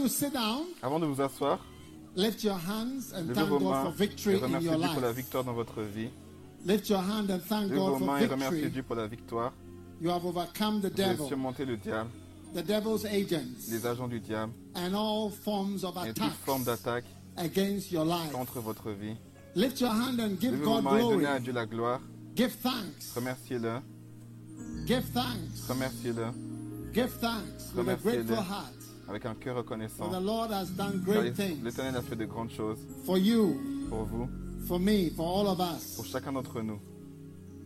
You sit down, Avant de vous asseoir, lift your hands and thank vos God for et victory in remerciez your Dieu pour la victoire dans votre vie. Lift your hand and thank vos God for mains et remerciez victory. Dieu pour la victoire. You have overcome the Vous avez devil, surmonté le diable, the devil's agents, les agents du diable and all forms of et toute forme attacks d'attaque against your life. contre votre vie. Lift your hand and give Levez vos God mains et donnez à glory. Dieu la gloire. Give thanks. Remerciez-le, Give thanks. remerciez-le Give thanks with a Remerciez-le. grateful heart. Avec un cœur reconnaissant. the Lord has done Car great things l'Éternel a fait de grandes choses for you, pour vous, for me, for all of pour us. chacun d'entre nous.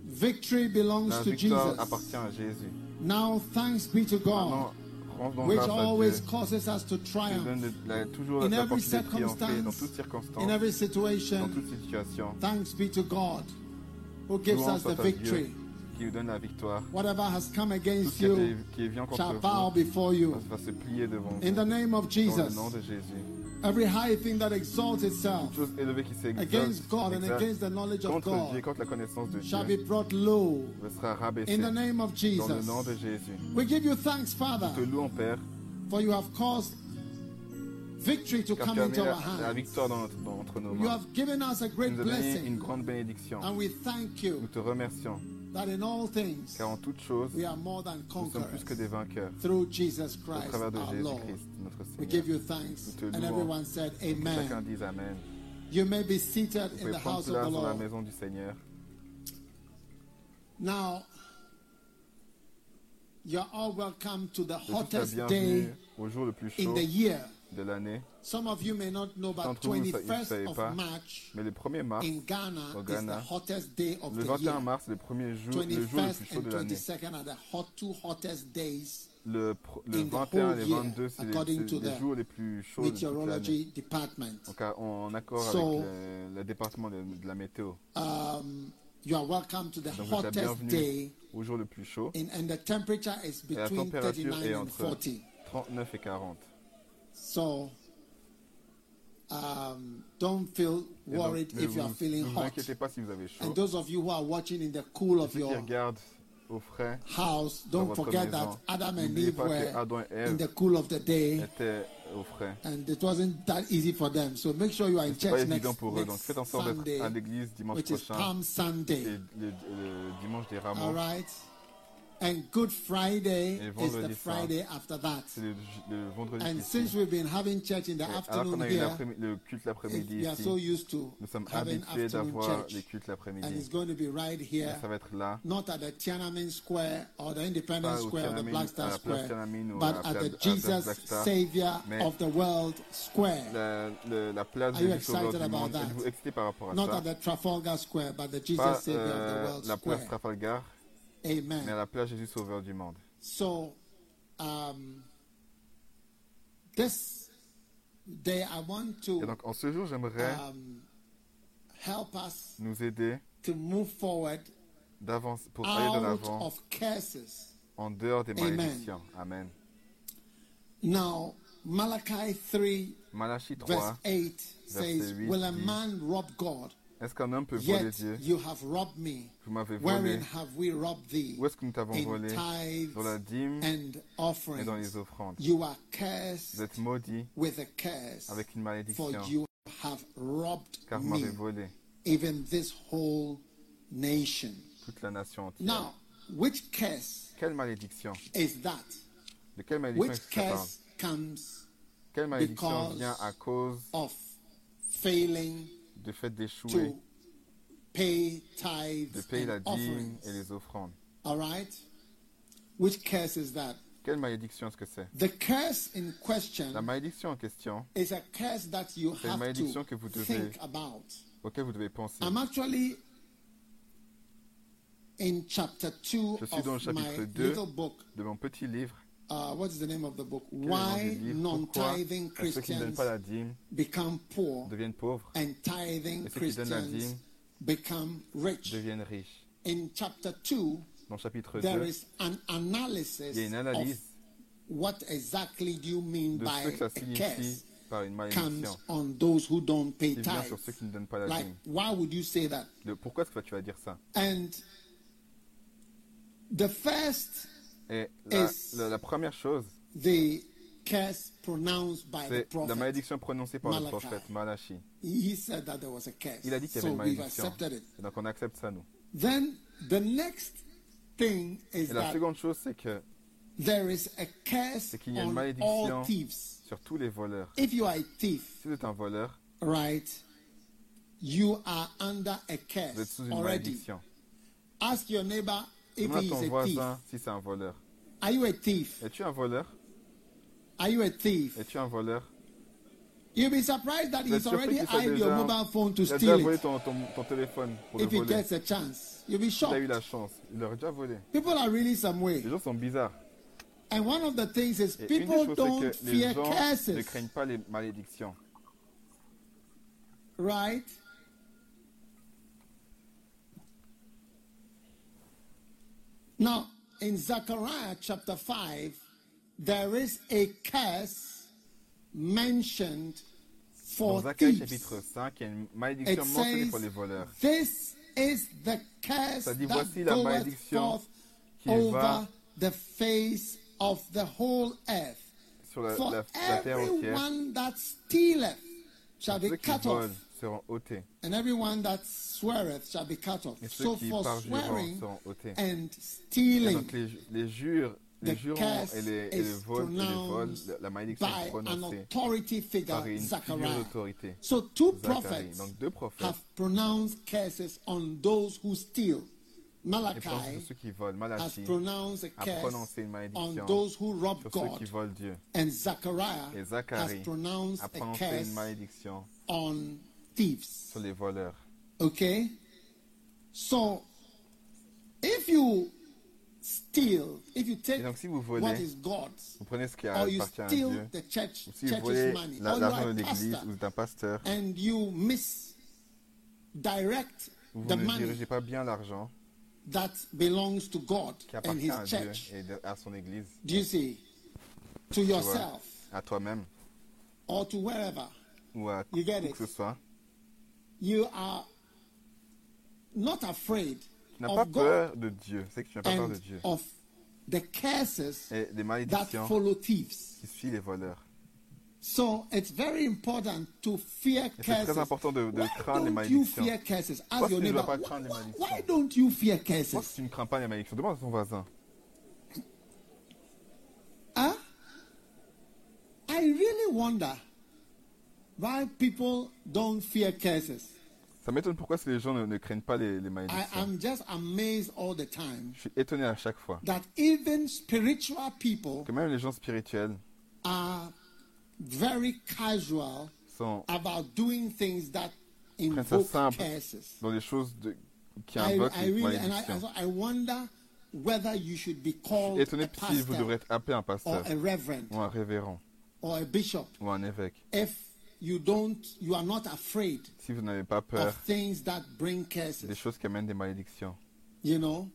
Victory belongs La to victoire Jesus. appartient à Jésus. Now, thanks be to God. Maintenant, which grâce à always Dieu. causes us to qui triumph donne de- la- toujours In every circumstance, dans toute circonstance, in every dans situation. toute situation. Thanks be to God who gives us the victory. Dieu qui nous donne la victoire. Whatever has come Tout against ce you qui vient contre shall vous bow before you. va, se plier devant vous. In the name of Dans le Jesus, nom de Jésus. every high thing that exalts itself Toute chose élevée qui s'exalte against God and against the knowledge of contre Dieu, God contre la connaissance de shall Dieu, be brought low. sera rabaissée In the name of dans le Jesus, nom de Jésus. we give you thanks, Father, Te louons, Père, for you have caused victory to come into our la, la hands. victoire dans notre, dans- entre nos You mains. have given us a great nous donné une blessing, grande bénédiction. and we thank Nous you te remercions, that in all things car en toutes choses, we are more than nous sommes plus que des vainqueurs through Jesus au Christ travers de Lord. Jésus-Christ, notre We Seigneur. give you thanks. Nous te And everyone said, Que Chacun Amen. dise Amen. You may be seated Vous in pouvez the house of the dans la Lord. maison du Seigneur. Now, you're all welcome to the hottest day au jour le plus in chaud the year. De l'année. Some of you may not know, but D'entre vous, ne 21st savez of pas, March mais le 1er mars, in Ghana au is the Ghana, hottest day of le the 21 year. mars, le premier jour, le jour le plus 21st chaud and de l'année. 22nd are the hot, two hottest days Le, pr- le in the 21 whole et le year, 22, c'est les, according c'est to les the jours les plus chauds de l'année. meteorology department. Donc, en accord So- avec le, le département de, de la météo. Um, you are welcome to the Donc, hottest day, au jour le plus chaud. and the temperature is Et la between température 39 est and entre 40. 39 et 40. So, um, don't feel Et donc, worried ne if you are feeling hot. si vous avez chaud. And those of you who are watching in the cool of your au frais house, don't forget maison, that Adam and Eve were et in the cool of the day, and it wasn't that easy for them. So make sure you are in church next, eux. Donc next faites en sorte Sunday, d'être à l'église dimanche which is prochain Palm et Sunday. le, le dimanche des All right. And Good Friday is the saint. Friday after that. C'est le, le vendredi And since we've been having church in the afternoon qu'on a eu here, le culte l'après-midi we are so used to nous sommes having habitués afternoon d'avoir church. les cultes And it's going to be right here, ça va être là, not at the Tiananmen Square or the Independence Square or the Black Star Square, Tiananmen ou à but at the à la place Jesus. Savior of the World Square. La, le- la place Are you excited about that? Êtes-vous excité par rapport à Not ça at the Trafalgar Square, but the Jesus Savior of the euh, World la place Square. Trafalgar, Amen. la place Jésus Sauveur du monde. So, um, this day I want Et to donc en ce jour, j'aimerais um, help us nous aider to move forward d'avance pour aller de l'avant of curses. en dehors des malédictions. Amen. Now, Malachi 3, Malachie verse 3. 8 says, Will a man rob God? Est-ce qu'un homme peut voler Dieu? you have robbed me. Vous m'avez volé. Wherein have we robbed thee? Où est-ce que nous t'avons volé? Dans la tithes dîme and et dans offerings. les offrandes. You are Vous cursed êtes maudits with a curse, avec une for malédiction, you have robbed car vous m'avez volé even this whole nation. toute la nation entière. Now, which curse Quelle malédiction? is that? De quelle malédiction Which curse comes Quelle malédiction because vient à cause of failing d'échouer, to pay de tithes payer la and dîme et les offrandes All right? Which curse is that? Quelle malédiction est-ce que c'est? The curse in question La malédiction en question, is a curse that you C'est une have malédiction to que vous devez- think about. auquel vous devez penser. I'm actually in chapter 2 Je suis dans le of chapitre my 2 little book. de mon petit livre, uh, what is the name of the book? Why non-tithing Christians become poor and tithing Christians become rich. In chapter 2, there is an analysis of what exactly do you mean by a curse comes on those who don't pay tithes. Like, why would you say that? And the first Et la, Is- la- la première chose, the curse pronounced by the c'est la malédiction prononcée par le Malachi. prophète Malachi. He said that there was a curse. Il a dit qu'il y avait une malédiction. Et donc on accepte ça, nous. Then the next thing is Et la seconde chose, c'est que curse C'est qu'il y a une on malédiction. sur tous les voleurs, If you are a thief, si vous êtes un voleur, right, you are under a vous êtes curse sous une already. malédiction. Ask your neighbor if Demande à he ton is a thief. voisin si c'est un voleur. Are you a thief? Es-tu un voleur? Are you a thief? Es-tu un voleur? You'll be surprised that he's already eyed your mobile phone to Il a déjà steal volé it. ton, ton, ton téléphone pour le If he voler. gets a chance, you'll be Il a eu shocked. la chance. Il l'aurait déjà volé. People are really some way. Les gens sont bizarres. And one of the things is Et une des people choses, don't c'est que les fear gens ne curses, craignent pas les malédictions. right? Now, in Zechariah chapter 5, there is a curse mentioned for Dans Zacharie thieves. chapitre 5, il y a une malédiction mentionnée pour les voleurs. This is the curse Ça dit, that voici la goeth malédiction forth qui over va the face of the whole earth. sur la, For la- la terre entière. everyone that stealeth shall be cut off, seront ôtés. and everyone that sweareth shall be cut off. Et ceux So qui for swearing seront ôtés. and Et stealing donc les, les jures, les jurons et les, et vols, et les vols, pronounced la- malédiction est prononcée par une figure Zachariah. d'autorité. So two prophets Donc deux prophètes. have pronounced curses on those who steal. Et Malachi ceux qui volent. has Malachi pronounced a prononcé une on malédiction those who rob sur ceux God. qui volent Dieu. And Zechariah Et has Zacharie pronounced a a prononcé curse une malédiction on thieves. les voleurs. Okay? So, if you steal, if you Et take donc si vous what is God's, vous prenez ce qui or you appartient à steal Dieu, the church, ou si vous volez l'argent de l'église, pasteur, and you misdirect vous the ne money dirigez pas bien l'argent that belongs to God qui and appartient His à Dieu church, et à son église, do you see, to yourself à toi-même or to wherever, ou à You get it. que ce soit. You are not afraid Tu n'as pas of God peur de Dieu, c'est que tu n'as pas peur de Dieu. of the curses Et des that malédictions follow thieves. qui suivent les voleurs. So it's very important to fear c'est très curses. important de, de Why craindre les don't you fear curses? Your tu ne dois neighbor. pas craindre les malédictions why don't you fear Pourquoi curses? tu ne crains pas les malédictions Demande à ton voisin. I really wonder why people don't fear curses. Ça m'étonne pourquoi les gens ne, ne craignent pas les, les I malédictions. am just amazed all the time Je suis étonné à chaque fois that even spiritual people que même les gens spirituels are very casual sont about doing things that ça invoke simple. curses. dans les choses de- qui I, invoquent I les really and I, malédictions. I wonder whether you should be Je called suis étonné a si vous devrez être appelé un or pasteur a reverend ou un révérend or a bishop ou un évêque. if you don't you are not afraid Si vous n'avez pas peur of things that bring des curses choses qui amènent des malédictions. you know?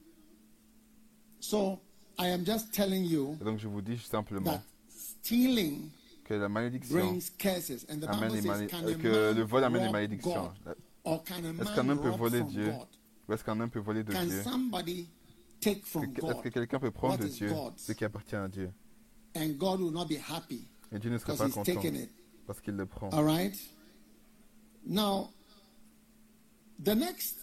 So i am just telling you Et donc je vous dis simplement that stealing que la malédiction brings curses. And the amène bible des says can euh, que le vol amène des malédictions? God? or can a Est-ce qu'un man homme peut voler from Dieu? God? Ou est-ce qu'un homme peut voler de can Dieu? Est-ce God que quelqu'un peut prendre de Dieu ce qui appartient à Dieu? And God will not be happy Et Dieu ne because pas content parce qu'il le prend. All right. Now, the next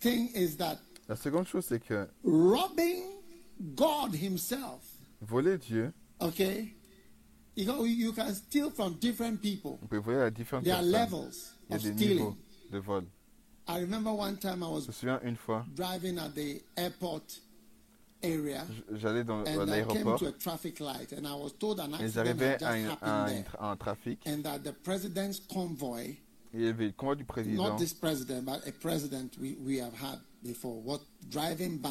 thing is that La seconde chose, c'est que robbing God Himself. voler Dieu, Okay, you know you can steal from different people. on peut voler à différentes There are levels Il y a of des stealing. niveaux de vol. I remember one time I Je was me souviens une fois, driving at the airport area j'allais dans l'aéroport to a traffic light and I was told an et accident j'arrivais à, à happened un, trafic. and that the president's convoy, il y avait le convoi du président. not this president, but a president we, we have had before, was driving by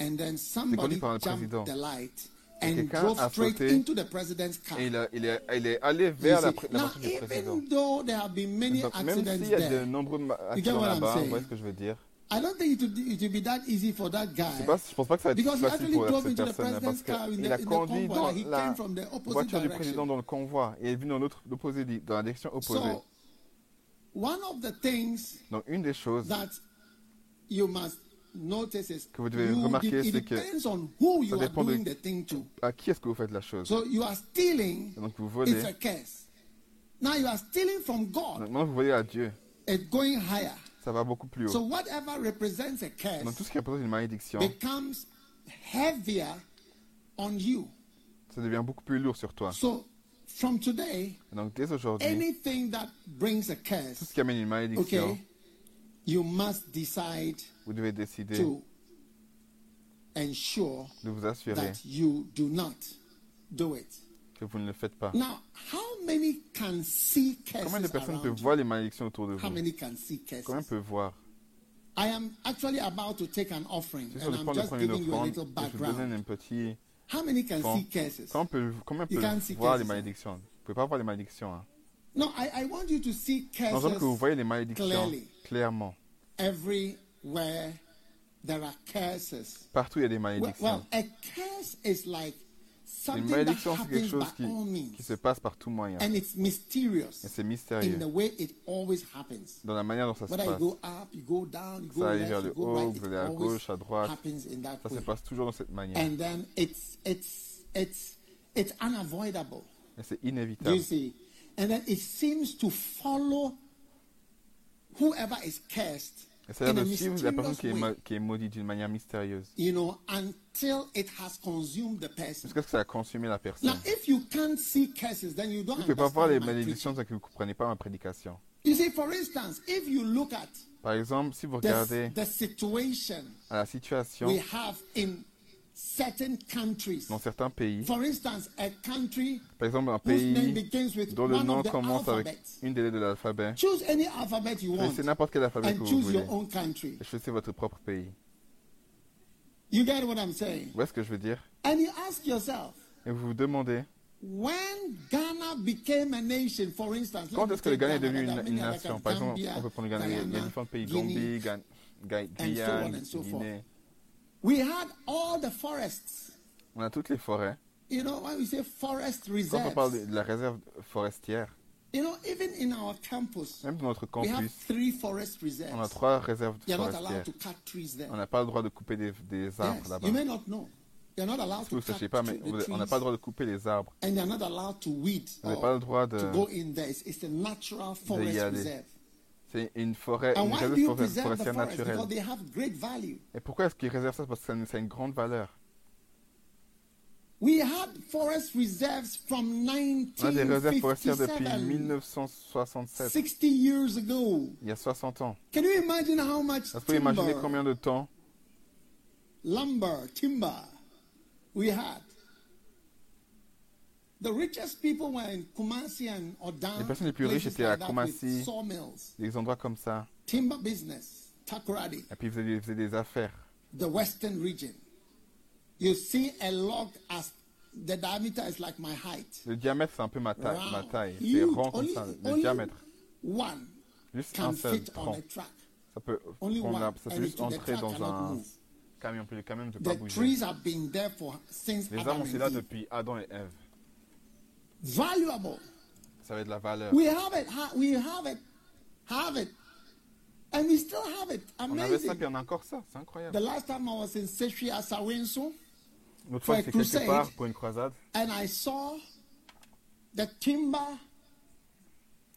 and then somebody jumped président. the light Et and drove a straight into the president's car. Et il, a- il est, il est allé vers la, la voiture du président. even though there have been many Donc, même s'il y a there, de nombreux accidents là-bas, vous voyez ce que je veux dire I don't think it would, it would be that easy for that guy. Je pense pas que ça va être Because he facile actually pour drove cette into the personne parce president's car in qu'il a conduit convoy. dans la came from the opposite voiture du président dans le convoi et est venu dans l'autre, dans la direction opposée. So, one of the things Donc une des choses that you must notice is Que vous devez you, remarquer, it c'est que depends on who you ça are dépend de- doing the thing to. à qui est-ce que vous faites la chose So you are stealing, Donc vous volez. it's a curse. Now you are stealing from God, maintenant vous volez à Dieu. it's going higher. Ça va beaucoup plus So haut. whatever represents a Donc tout curse ce qui représente une malédiction, becomes heavier on you. ça devient beaucoup plus lourd sur toi. So from today, Donc dès aujourd'hui, anything that brings a tout curse, ce qui amène une malédiction, okay, you must decide vous devez décider to ensure de vous assurer that you do not do it. Que vous ne le faites pas. Now, how many can see curses Combien de personnes peuvent voir les malédictions autour de How vous? many can see curses? Combien peuvent voir? I am actually about to take an offering, and I'm just giving you a offrande little background. un petit How many can see curses? Can't see voir les curses. malédictions? Vous ne pouvez pas voir les malédictions. Hein. No, I, I want you to see Non, je veux que vous curses voyez les malédictions clearly. clairement. everywhere there are curses. Partout il y a des Well, malédictions. well, a curse is like Une malédiction, c'est quelque chose qui, se passe par tout moyen. and it's mysterious Et c'est in mystérieux the way it always happens. dans la manière dont ça se passe. Ça left, vers le haut, vous allez à gauche, à droite. Ça se passe toujours dans cette manière. And then it's it's it's it's unavoidable. Et c'est inévitable. you see? And then it seems to follow whoever is cursed L'air de suivre la personne qui est, qui est maudite d'une manière mystérieuse. you know, until it has consumed the person. Jusqu'à ce que ça a consumé la personne. Now, if you can't see curses, then you don't Vous ne pouvez pas voir les malédictions tant que vous ne comprenez pas ma prédication. You see, for instance, if you look at Par exemple, si vous the, regardez the situation à la situation we have in certain countries, dans certains pays, for instance, a country par exemple un whose name pays begins with dont le nom commence avec une des lettres de l'alphabet, choose any alphabet you want choisissez n'importe quel alphabet que and vous choose voulez your own country. et choisissez votre propre pays. You get what I'm saying? Ce que je veux dire? And you ask yourself, Et vous vous demandez when Ghana became a nation, for instance, quand est-ce que le Ghana est devenu une, nation? Par exemple, Gambia, on peut prendre le Ghana, il y a- il y a Guyana, différents pays, Gambie, Guyane. Guinée. We had all the forests. On a toutes les forêts. You know, when we say forest Quand on reserves, parle de la réserve forestière, you know, even in our campus, même dans notre we have campus, three forest reserves. on a trois réserves You're not allowed forestières. to cut trees there. On n'a pas le droit de couper des, des arbres Yes, là-bas. you may not know. You're not allowed que vous to ne sachiez cut pas, mais on n'a trees, pas le droit de couper les arbres. and you're not allowed to weed Vous n'avez pas le droit to de... go in there. It's, it's a natural forest reserve. C'est une forêt, une réserve forestière forest? naturelle. Et pourquoi est-ce qu'ils réservent ça? Parce que ça a une- grande valeur. We had forest reserves from On a des réserves forestières depuis 1957, 1967, 60 years ago. il y a 60 ans. Can you imagine how much Est-ce que vous pouvez imaginer timber, combien de temps? Lumber, timber we had? The richest people were in Kumasi and Odan. Les personnes les plus riches étaient à Kumasi. Des endroits comme ça timber business, Takoradi, Et puis ils faisaient des, ils faisaient des affaires. the western region. You see a log as the diameter is like my height. Le diamètre, c'est un peu ma taille. Ma Round, taille. C'est rond comme Only- ça. Le only diamètre. One Juste can un seul tronc. Ça peut Only prendre one. la- ça peut and juste entrer dans un move. camion. Puis le camion ne peut pas The bouger. trees have been there for since Les arbres, and là depuis Adam et Ève. Valuable. Ça avait de la valeur. We have it. ha- We have it. Have it. And we still have it. On avait ça, Amazing. puis on a encore ça. C'est incroyable. The last time I was in Seshi Asawenso, L'autre for fois, j'étais quelque part pour une croisade. and I saw the timber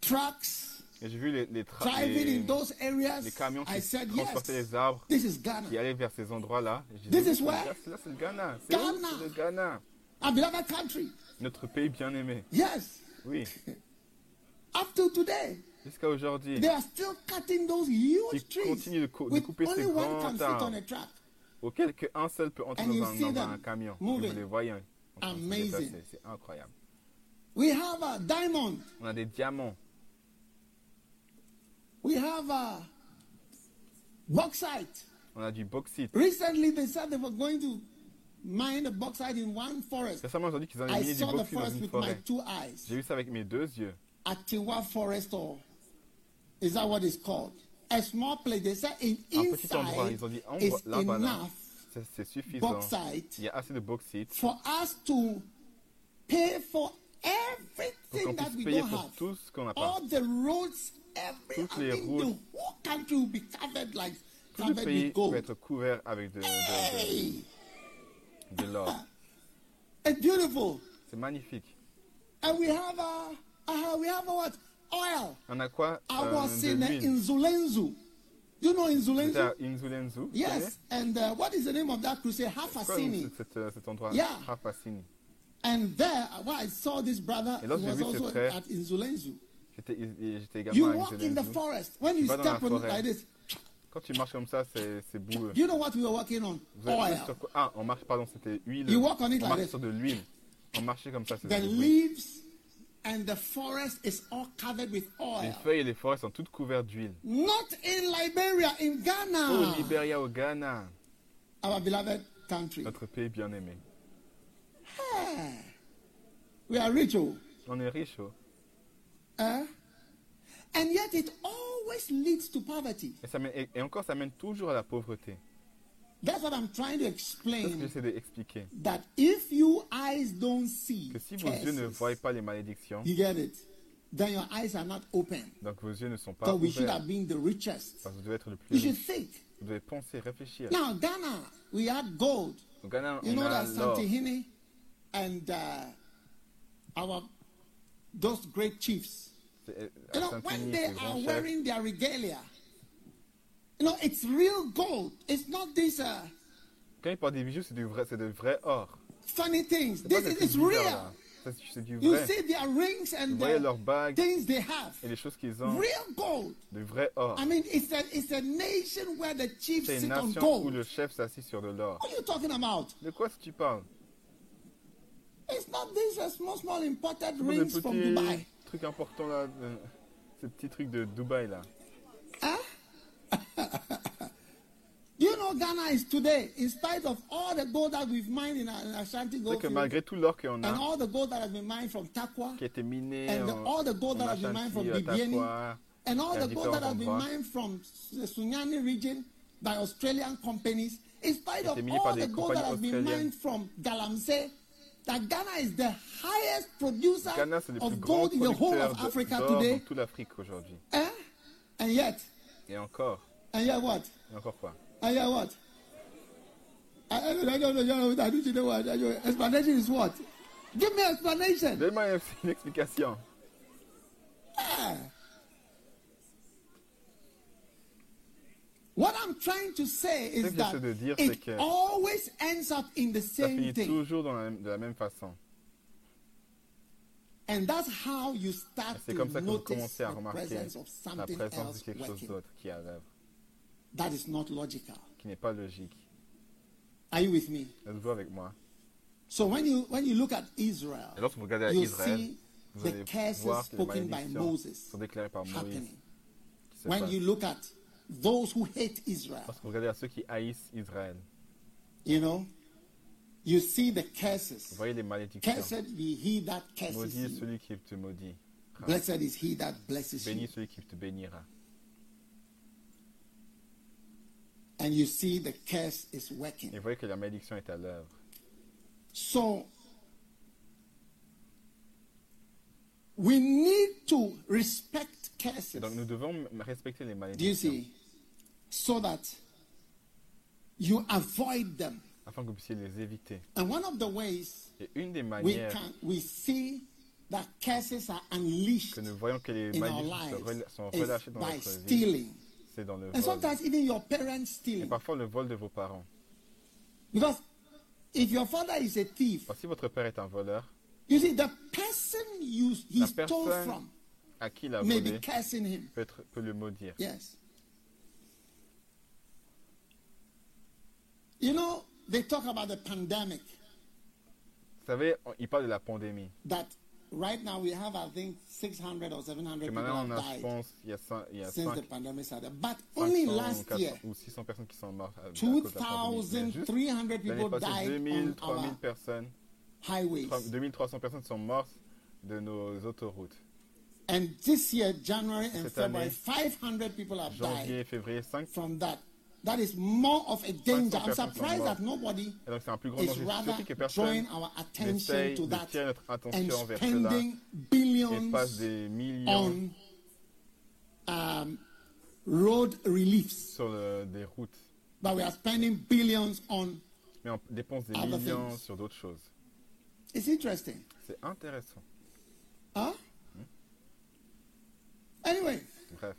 trucks Et j'ai vu les, les, les, in those areas. les camions I qui said, transportaient yes, les arbres, this is Ghana. qui allaient vers ces endroits-là. This is where? Là, c'est- le Ghana. C'est où? Ghana. C'est le Ghana. A beloved country. Notre pays bien-aimé. Yes. Oui. Up to today, Jusqu'à aujourd'hui. they are still cutting those huge Ils trees. continuent de cou- de couper ces grands arbres. on a track. auquel qu'un seul peut entrer dans un, dans un camion. Et moving. vous les voyez se Amazing. C'est incroyable. We have a diamond. On a des diamants, We have a bauxite. on a du bauxite. Recently, they said they were going to mine the bauxite in one forest. Récemment, ils ont dit qu'ils avaient I saw the dans forest une with my forêt. two eyes. J'ai vu ça avec mes deux yeux. Atiwa Forest, or is that what it's called? A small place. They said in, Un petit endroit. inside Ils ont dit, en is là-bas, là, enough c'est- c'est suffisant. bauxite Il y a assez de bauxite for us to pay for pour everything qu'on that puisse we payer don't pour have. tout ce qu'on n'a pas. All the roads, every Toutes I les routes. the whole country will be covered like Tout le covered pays with peut gold. être couvert avec de, de, Hey, de, de l'or. it's beautiful. C'est magnifique. And we have a, uh, we have a what? Oil. On a quoi I euh, was De in uh. Inzulenzu. You know Inzulenzu? Inzulenzu. Yes. And uh, what is the name of that crusade? Hafasini. cet, cet- endroit Yeah. Rafacini. And there, uh, well, I saw this brother who was also at Inzulenzu. J'étais You walk in the forest. When you vas dans la step on it like this, Quand tu marches comme ça, c'est boueux. you know what we were walking on? Oil. sur quoi? Ah, on marche, pardon, c'était huile. You walk on it on like marche sur de l'huile. On marchait comme ça, The leaves and the forest is all covered with Les oil. feuilles et les forêts sont toutes couvertes d'huile. Not in Liberia, in Au Ghana, Libéria, au Ghana, our beloved country. notre pays bien-aimé. We are rich, oh. On est riche, oh. Eh? And yet it always leads to poverty. Et, ça mène- et- et encore, ça mène toujours à la pauvreté. That's what I'm trying to C'est ce que explain. j'essaie d'expliquer. That if your eyes don't see, Que si vos yeux ne voient pas les malédictions, you get it, then your eyes are not open. donc vos yeux ne sont pas So we should ouverts, have been the richest. parce que vous devez être le You plus should riche. think. Vous devez penser, réfléchir. Now, Ghana, we had gold. Au Ghana, You on know a that. Santihini and uh, our those great chiefs. C'est- euh, You know, when c'est they are wearing their regalia, you know, it's real gold. It's not these uh, Quand ils portent des bijoux, c'est du vrai, c'est de vrai or. funny things. C'est This is it's real. C'est c'est du You vrai. see their rings Vous and voyez the leurs bagues things they have. et les choses qu'ils ont, Real gold. du vrai or. I mean, it's a it's a nation where the chiefs C'est une sit on nation où gold. le chef s'assit sur de l'or. What are you talking about? De quoi est-ce que tu parles? It's not these uh, small small imported C'est rings from Dubai. Trucs importants là, ces petits trucs de Dubaï là. You know, Ghana is today, in spite of all the gold that we've mined in, in Ashanti Gold que Field, malgré tout l'or qu'on and all the gold that has been mined from Takwa, qui a été miné and the- all the gold that has been mined from Bibiani, Takwa, and all the gold that has been mined from the Sunyani region by Australian companies, in spite of all the gold that has been mined from Galamsey, that Ghana is the highest producer Ghana c'est le plus of grand gold in the whole of de- Africa dans today. toute l'Afrique aujourd'hui. Eh? And yet, Et encore, and yet what? et encore quoi? And yet what? I, I, don't- know, I don't know, I don't know what. I don't- Explanation is what? Give me explanation. Donne-moi une- une explication. What I'm trying to say Ce is que that j'essaie de dire, c'est que always ends up in the Ça same finit thing. toujours dans la même- de la même façon. And that's how you start C'est to comme ça que vous notice commencez à the remarquer presence of la something présence de else quelque chose working. d'autre qui est à l'œuvre, That is not logical. qui n'est pas logique. Are you with me? Êtes-vous avec moi So when you when you look at Israel, Et lorsque vous regardez à you Israël, see vous the allez curses voir que les spoken by malédictions Moses sont déclarées par Moïse. happening. qui se When passent. you look at those who hate Israel, Lorsque vous regardez à ceux qui haïssent Israël, you know, you see the vous curses. voyez les malédictions. Cursed be he that curses Maudit you. celui qui te maudit. Blessed is he that blesses Béni you. celui qui te bénira. And you see the curse is working. Et vous voyez que la malédiction est à l'œuvre. So we need to respect Et donc nous curses. devons respecter les Do you malédictions see? So that you avoid them. afin que vous puissiez les éviter. And one of the ways Et une des we manières can we see that curses are unleashed que nous voyons que les malédictions sont relâchées dans by notre vie, stealing. c'est dans le And vol. sometimes even your parents Et stealing. parfois le vol de vos parents. Because if your father is a thief, Alors, si votre père est un voleur, you see the person you he La stole personne from à qui il a may volé be cursing him. peut, être, peut le maudire. Yes. You know, they talk about the pandemic. Vous savez, on- il parle de la pandémie. That right now we have, I think, 600 or 700 Que people maintenant, on have a, je died pense, il y a, cin- il y a since the 5, pandemic started. But only 500 ou last 400 year, ou 600 personnes qui sont mortes à, à cause de la pandémie. Mais juste 2,300 L'année people passée, died 2000, on 3000 our personnes, highways. 2300 personnes sont mortes de nos autoroutes. And this year, January and Cette February, année, 500 people have died Janvier, février, 5. from that. That is more of a danger. I'm surprised that nobody donc un plus grand is rather drawing our attention to that and spending billions on um, road reliefs. sur le- des routes. But we are spending billions on. Mais on dépense des Other millions things. sur d'autres choses. It's interesting. C'est intéressant. Huh? Anyway, Bref,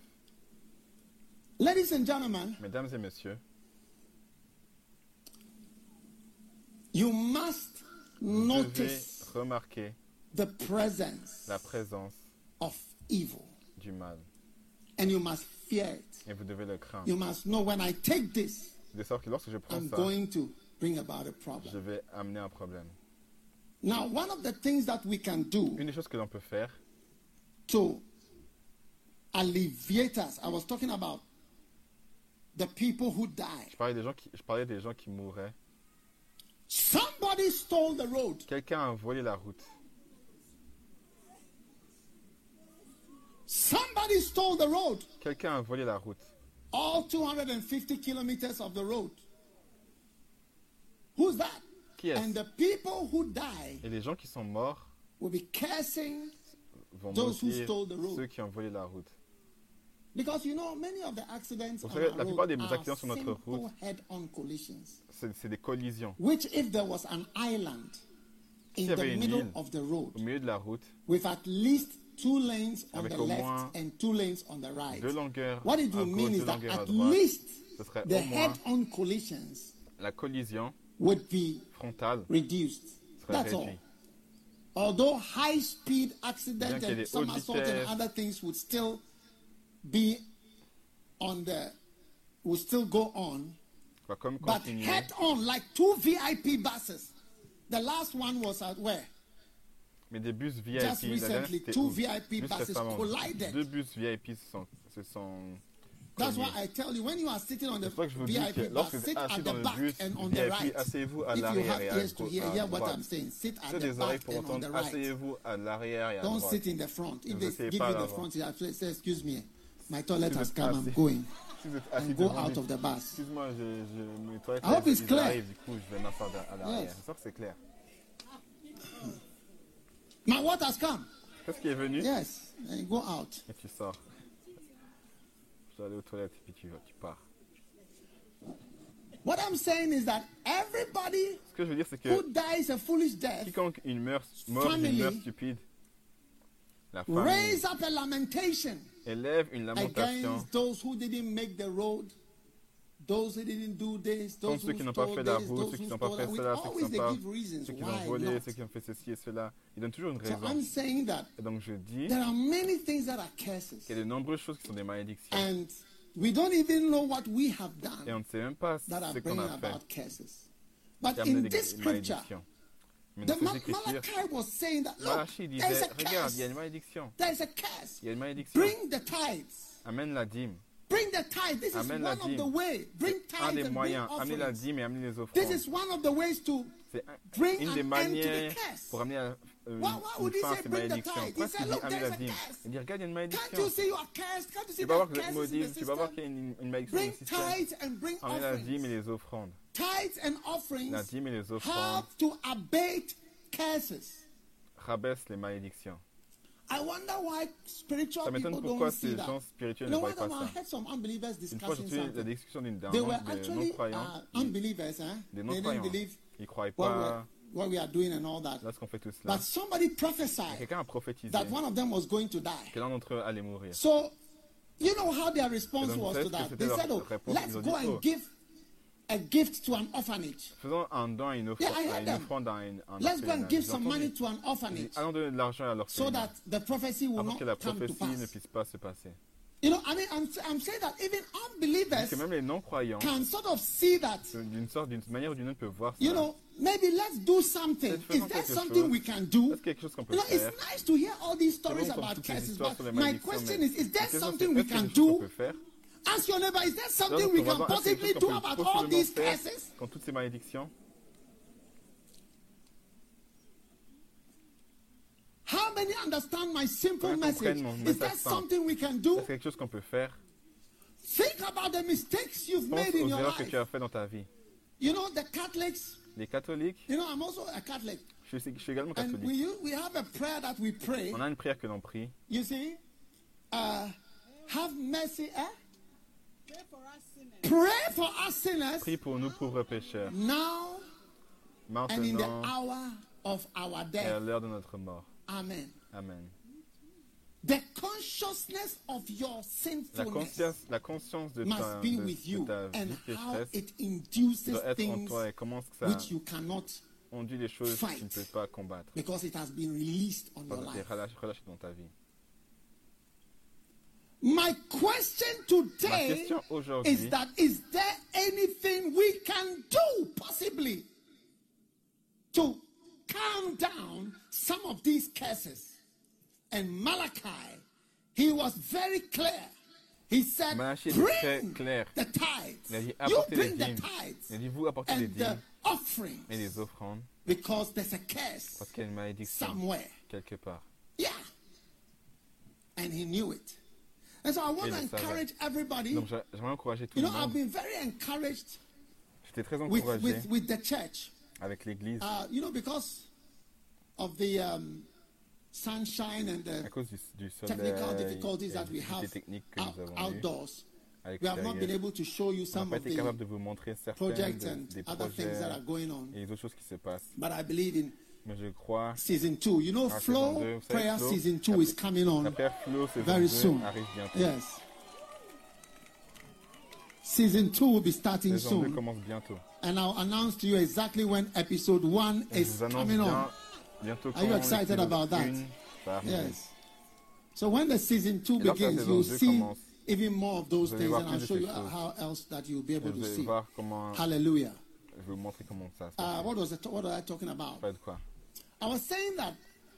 ladies and gentlemen, mesdames et messieurs, you must vous devez notice remarquer the presence la présence of evil du mal. and you must fear it. Et vous devez le craindre. You must know when I take this, De sorte que lorsque je prends I'm ça, going to bring about a je problem. vais amener un problème. Now, one of the things that we can do Une des choses que l'on peut faire, to alleviate us, I was talking about the people who die. je parlais des gens qui, je parlais des gens qui mourraient. Somebody stole the road. Quelqu'un a volé la route. Somebody stole the road. Quelqu'un a volé la route. All 250 kilometers of the road. Who's that? Qui est-ce? And the people who die Et les gens qui sont morts will be cursing vont Those who stole the road. ceux qui ont volé la route. Because you know many of the accidents Vous on savez, la plupart des accidents sur notre route- head-on collisions. C'est des collisions. Which, if there was an island in the middle of the road Au milieu de la route, with at least two lanes on the left and two lanes on the right, deux longueurs what it gauche, mean is that at droite. least the head-on collisions la collision would be frontale reduced. That's all. Although high-speed accidents accident qu'il y ait and des somersault hautes and other things would still be on the, will still go on, but continuer. head-on like two VIP buses. The last one was at where? Mais des bus VIP, Just recently, two? VIP buses collided. Deux bus VIP se sont, se sont That's why I tell you when you are sitting on the C'est pour ça que je vous dis que VIP bus, sit at the back and on the right. asseyez-vous à If you have ears to hear, hear what. I'm saying. Sit at the back and on the right. asseyez-vous à l'arrière et à Don't sit in the front. If they give you the front, you have to say, excuse me, my toilet has come, I'm going. Si vous êtes assis And go out of the bus. Excuse-moi, je, je, mes toilettes I hope it's clear. arrivent, du coup, je vais m'asseoir à l'arrière. Yes. C'est que c'est clair. Hmm. My what has come? Qu'est-ce qui est venu Yes. And go out. Et tu sors. Je dois aller aux toilettes et puis tu, tu pars. What I'm saying is that everybody Ce que je veux dire, c'est que who dies a foolish death quiconque une meurt, mort d'une meurt stupide, la famille raise up a lamentation élève une lamentation contre ceux qui n'ont pas fait la route, ceux qui n'ont pas fait cela, ceux qui n'ont pas, ceux qui ont volé, ceux qui ont fait ceci et cela. Ils donnent toujours une So raison. I'm saying that Et donc je dis there are many things that are curses, qu'il y a de nombreuses choses qui sont des malédictions. and we don't even know what we have Et on done ne sait même pas ce qu'on a fait. But in this scripture. Mais the dans ces écritures, Malachi was saying that look, Malachi there is disait, a regarde, il y a une malédiction. There is a curse. Il y a une malédiction. Bring the tithes. Amène la dîme. Bring the tithe. This is one of the way. Bring tithe and la dîme et les This offrandes. is one of the ways to bring une an des end to the manières curse. pour amener à, euh, Why- why une would he fin à say ces bring the malédictions? tithe? He Pourquoi est-ce said, qu'il dit look, amener there's la a dîme curse. Il dit regarde, il y a une Can't you malédiction. see you are cursed? Can't you see Tu vas voir there que are vous êtes curses in the maudit, tu vas voir qu'il y a une, malédiction dans le système. la dîme et offerings. les offrandes. Tithes and offerings dîme et les offrandes help to abate curses. rabaissent les malédictions. I wonder why spiritual Ça m'étonne people pourquoi ces gens spirituels ne voient pas ça. heard some unbelievers Une fois, j'ai entendu la discussion d'une were des actually non-croyants. uh? Des They didn't non-croyants. believe Ils ne croyaient what, pas what we are doing and all that. là ce qu'on fait tout cela. But somebody prophesied Quelqu'un a prophétisé that one of them was going to die. que l'un d'entre eux allait mourir. So, you know how their response donc, was to that? They said, oh, let's go and oh. give a gift to an orphanage. Faisons un don à une, offre- Yeah, I à heard une them. offrande à une, un Let's go and give some money to an orphanage Allons donner de l'argent à so l'orphelinat that the prophecy will not que la come to prophétie ne puisse pas se passer. You know, I mean, I'm, I'm saying that even unbelievers que même les non-croyants, can sort of see that. d'une sorte, d'une manière ou d'une autre, peuvent voir ça. You know, maybe let's do something. Is there something chose. we can do? Quelque chose qu'on peut You know, faire it's nice to hear all these stories about curses, but my question is, is there something we can quelque chose qu'on do? Ask your neighbor, is there something Donc, we can possibly do about all these curses? contre toutes ces malédictions How many understand my simple message? Is there something we can Est-ce do? quelque chose qu'on peut faire? Think about the mistakes you've Pense made in your erreurs que life. tu as fait dans ta vie. You know, the Catholics, Les catholiques, you know, I'm also a Catholic. je suis, je suis également And we, catholique. we have a prayer that we pray. On a une prière que l'on prie. You see? Uh, have mercy, eh? Pray for us sinners Prie pour nous pauvres pécheurs, now and in the maintenant hour of our et à death. l'heure de notre mort. Amen. Amen. The consciousness of your La sinfulness conscience, la conscience de ta, must be de- with de you ta and vie pécheresse it induces doit être en toi et comment ça which you cannot conduit les choses que tu ne peux pas combattre. because it has been released on your Parce que relâché dans ta vie. My question today is that is there anything we can do possibly to calm down some of these curses? And Malachi, he was very clear. He said, Malachi bring clair. the tithes. You bring the tithes Il a dit vous apportez les and the offerings et les offrandes because there's a curse parce qu'il y a une malédiction somewhere. quelque part. Yeah. And he knew it. And so I want to encourage everybody. Donc j'a- j'aimerais encourager tout You le know, I've been very encouraged J'étais très with, encouragé with, with the church. avec l'Église Uh, you know, because of the um, sunshine and à the cause du, du technical difficulties that we have techniques que out- nous avons outdoors. We have not been able to show you On n'a some pas of été capable the de vous montrer certains projects and des other things that are going on. et les autres choses qui se passent. But I believe in Mais je crois season two. You know, Ah, Flow deux. Prayer season two is coming on very 2 soon. Yes. Season two will be starting Saison soon. commence bientôt. And I'll announce to you exactly when episode one Et is coming bien, on. Are you excited about that? une va arriver. Yes. So when the season two Et lorsque la begins, you'll see commence, even more of those things, and I'll show you choses. how else that you'll be able to see. comment. Hallelujah. Je vais vous montrer comment ça se Uh, what was it, what was I talking about?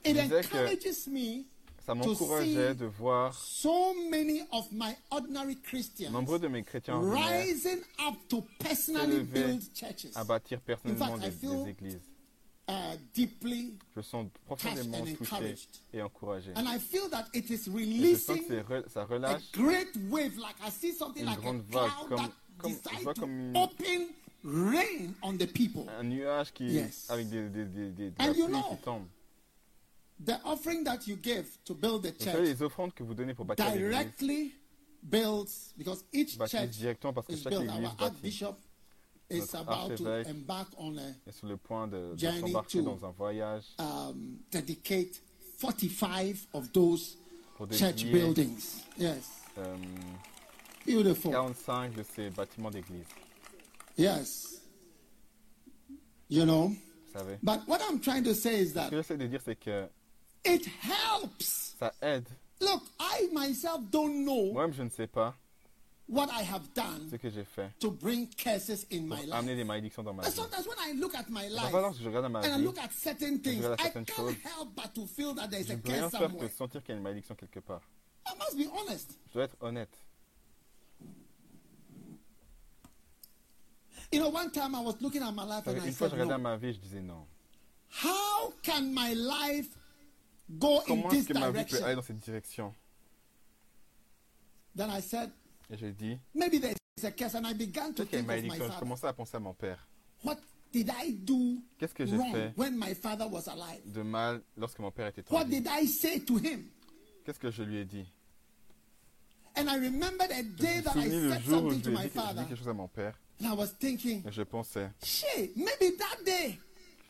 Je disais que- encourages me Ça m'encourageait de voir so many of my ordinary Christians nombreux de mes chrétiens rising up to personally build churches. à bâtir personnellement fact, des, églises. Uh, deeply, Je sens profondément touché et encouragé. and I feel that it is Et je sens que ça a relâche great wave, like I see something Une like a grande vague, comme- comme- je vois comme une- open rain on the people. un nuage qui, Yes. avec des, des, des, des- de And you know, qui tombe. The offering that you give to build the Vous savez, church les offrandes que vous donnez pour bâtir directly builds because each church directement parce que is chaque built. église Our archbishop is about to embark on a est sur le point de, de Journey s'embarquer to- dans un voyage um, dedicate 45 of those church buildings. Yes, euh, beautiful. 45 de ces bâtiments d'église. Yes, you know? Vous savez But what I'm trying to say is Ce that que j'essaie de dire, c'est que it helps. ça aide. Look, I myself don't know Moi-même, je ne sais pas what I have done ce que j'ai fait to bring curses in pour my amener life. des malédictions dans ma And vie. sometimes when I look at my life lorsque je regarde ma and I vie, look at certain things, regarde I certaines can't choses, help but to feel that there's je a ne peux rien curse faire que somewhere. sentir qu'il y a une malédiction quelque part. I must be honest. Je dois être honnête. You know, one time I was looking at my life and I Une fois, je said, regardais no. ma vie, je disais non. How can my life go in Comment this est-ce que ma vie peut aller dans cette direction? Then I said, Et j'ai dit, maybe there's a curse. And I began to peut-être qu'il y a think of my malédiction. Je father. commençais à penser à mon père. What did I do Qu'est-ce que j'ai wrong fait when my father was alive? de mal lorsque mon père était en What vie did I say to him? Qu'est-ce que je lui ai dit? And I remember the Je me day that I le said jour où something je to lui ai my dit, que- j'ai dit father. quelque chose à mon père. And I was thinking, Et je pensais, shit, maybe that day,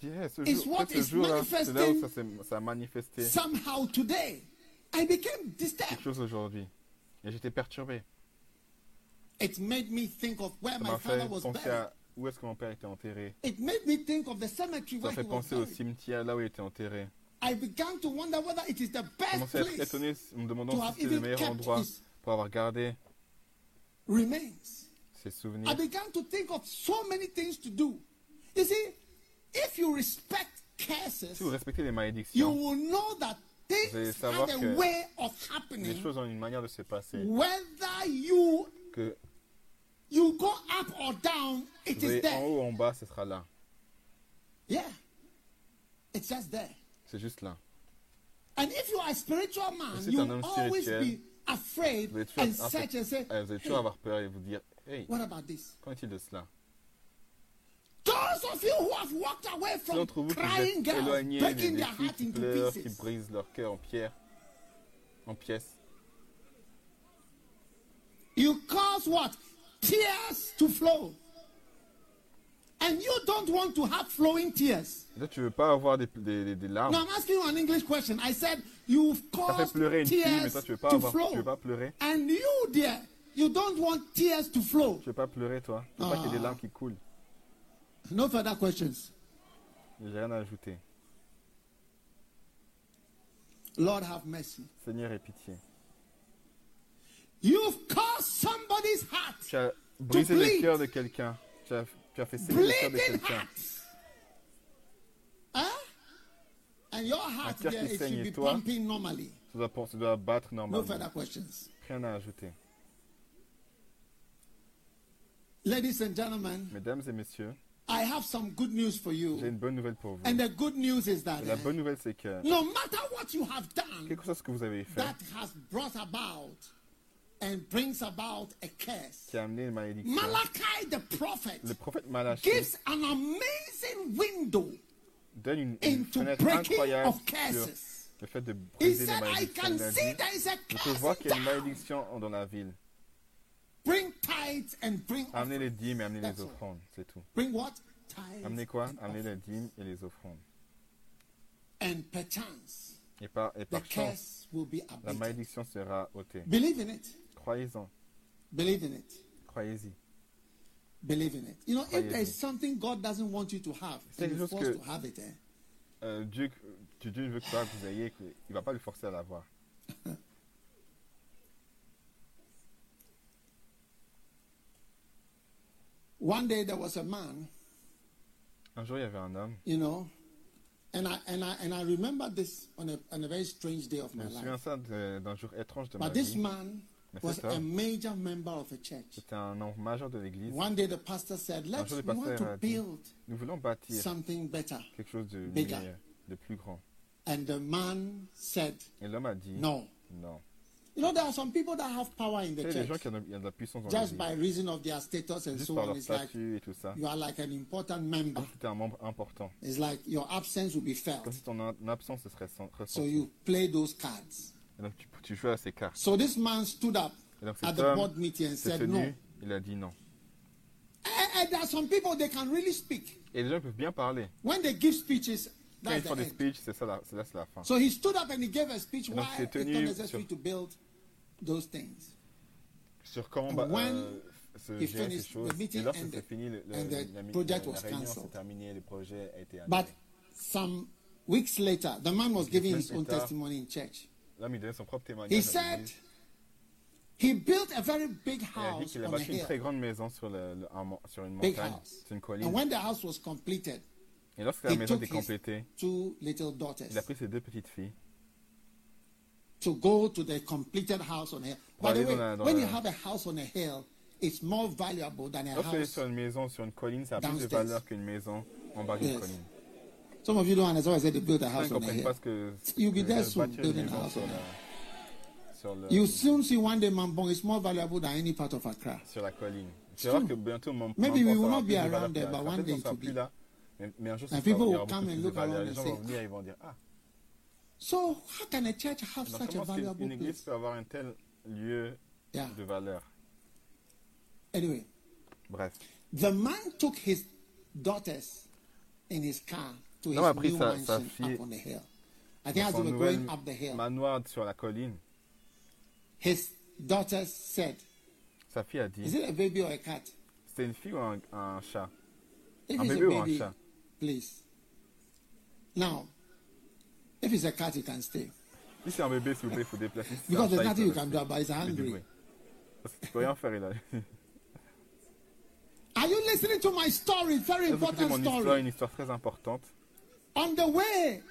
ce It's jour, what peut-être ce is jour-là, c'est là où ça, a manifesté somehow today, I became disturbed. quelque chose aujourd'hui. Et j'étais perturbé. It made me think of where Ça my m'a father fait was penser buried. à où est-ce que mon père était enterré. It made me think of the cemetery Ça where fait he was penser au cimetière là où il était enterré. I began to wonder whether it is the Je best commençais à être étonné en me demandant si c'était le meilleur endroit pour avoir gardé remains. Ses I souvenirs. began to think of so many things to do. You see, if you respect curses, Si vous respectez les you malédictions, will know that Vous allez things savoir have a que way of les happening choses ont une manière de se passer. whether you Que you go up or down, it vous is allez en there. haut ou en bas, ce sera là. Yeah. It's just there. C'est juste là. And if you are a spiritual man, si you will always be afraid Vous allez toujours, and search and say, euh, vous allez toujours avoir peur et vous dire Hey, what about this? qu'en est-il de cela? Those of you who have walked away Ceux from d'entre vous qui crying êtes girls, breaking their heart qui into pleurent, qui pieces. brisent leur cœur en pierre, en pièces, You cause what? Tears to flow. And you don't want to have flowing tears. Et Là, tu veux pas avoir des, des, des- des larmes. No, I'm asking you an English question. I said you've fait caused pleurer une fille, mais tears toi, tu veux pas to avoir, flow. tu veux pas pleurer. And you, dear, you don't want tears to flow. Tu veux pas pleurer, toi. Tu veux pas qu'il y ait des Ah. larmes qui coulent. No further questions. J'ai rien à ajouter. Lord have mercy. Seigneur, aie pitié. You've caused somebody's heart, Tu as brisé le bleed. cœur de quelqu'un. Tu as, tu as fait saigner le cœur de quelqu'un. Huh? And your heart cœur there, it should be toi? pumping normally. Ça doit, ça doit battre No normalement. further questions. Rien à ajouter. Ladies and gentlemen, Mesdames et messieurs, I have some good news for j'ai you. une bonne nouvelle pour vous. And the good news is that Et la eh, bonne nouvelle, c'est que, no matter what you have done quelque chose que vous avez fait, that has brought about and brings about a curse, qui a amené une malédiction, Malachi the prophet le prophète gives an amazing window donne une, une into fenêtre breaking incroyable of sur curses. le fait de He briser les said, I malédictions can de la see vie. there is a Je peux voir curse qu'il y a une down. malédiction dans la ville. Bring tithes and bring Amenez les dîmes et amenez les offrandes, c'est tout. Bring what? Tithes Amenez quoi? and Amenez les dîmes et les offrandes. And perchance, Et par, et the par chance, curse will be la malédiction sera ôtée. Believe in it. Croyez-en, Believe in it. croyez-y. Believe in it. You know, if Croyez-y. there's something God doesn't want you to have, C'est and quelque you're chose forced que- to have it, eh? Euh, Dieu, veut que toi, que vous ayez, que- il va pas le forcer à l'avoir. One day there was a man, Un jour, il y avait un homme. you know, and I and I and I remember this on a on a very strange day of Je my me souviens life. ça de- d'un jour étrange de ma But this vie. man Mais was cet a homme, major member of a church. c'était un membre majeur de l'église. One day the pastor said, "Let's jour, le we want pasteur to a dit, build Nous voulons bâtir something better." quelque chose de Bigger. meilleur, de plus grand. And the man said, Et l'homme a dit "No." non. You know, there are some people that have power in the sais, les gens church qui ont, il a de la puissance dans just by reason of their status and Juste so par on. leur It's like statut et tout ça. you are like an important member. Comme si un membre important. It's like your absence will be felt. Comme si ton absence se serait sen- So ressentie. you play those cards. Et donc tu, tu joues à ces cartes. So this man stood up Et donc at the board meeting and s'est said tenu, no. il a dit non. And, and there are some people they can really speak. Et les gens peuvent bien parler. When they give speeches, Quand that's ils font the des end. speeches, c'est ça, la- c'est là c'est la fin. So he stood up and he gave a speech donc, why c'est it's tenu not necessary sur- to build those things. Sur when euh, he gérer ces finished choses. the meeting Et lorsque and c'est the- fini, le, le- and the la, project la was réunion cancelled. s'est terminée, le projet a été But some weeks later, the man was giving his own testimony in church. L'homme, il donnait son propre He témoignage à said he built a very big Il a dit house qu'il a on a bâti une très hill. grande maison sur, le, le- sur une Big house. sur une colline. And when the house was completed, Et lorsque la he maison était complétée, two little daughters il a pris ses deux petites filles to go to the completed house on a hill. By the way, when la- you have a house on a hill, it's more valuable than a Lorsque house. sur une maison, sur une colline, ça a plus de valeur qu'une maison en bas d'une Yes. colline. Some of you don't understand why I said to build a house on a hill. pas ce que You'll be there soon, building a house on sur, le- You soon see one day Mambong is more valuable than any part of Accra. sur la colline. Tu vas que bientôt mon Maybe we will not be around there, but one day it will be. là. Mais, mais un jour, And people will come and look around and say, vont venir et ils vont dire Ah, So how can a church have alors such a valuable qu'une église place? peut avoir un tel lieu Yeah. de valeur Anyway, Bref. the man took his daughters in his car to his L'homme a pris new sa- sa mansion fille up on the hill. I think as they were going up the hill, manoir sur la colline, his daughters said, sa fille a dit Is it a baby or a cat? C'était une fille ou un, un chat? If Un bébé a ou un baby, chat? please. Now, if it's a cat, you can stay. Si c'est un bébé, s'il vous plaît, il faut déplacer. Si c'est Because there's nothing you can do about it. It's Il fait du hungry. bruit. Parce que tu peux rien faire, il a. Are you listening to my story? Very important mon histoire, story. une histoire très importante. On the way,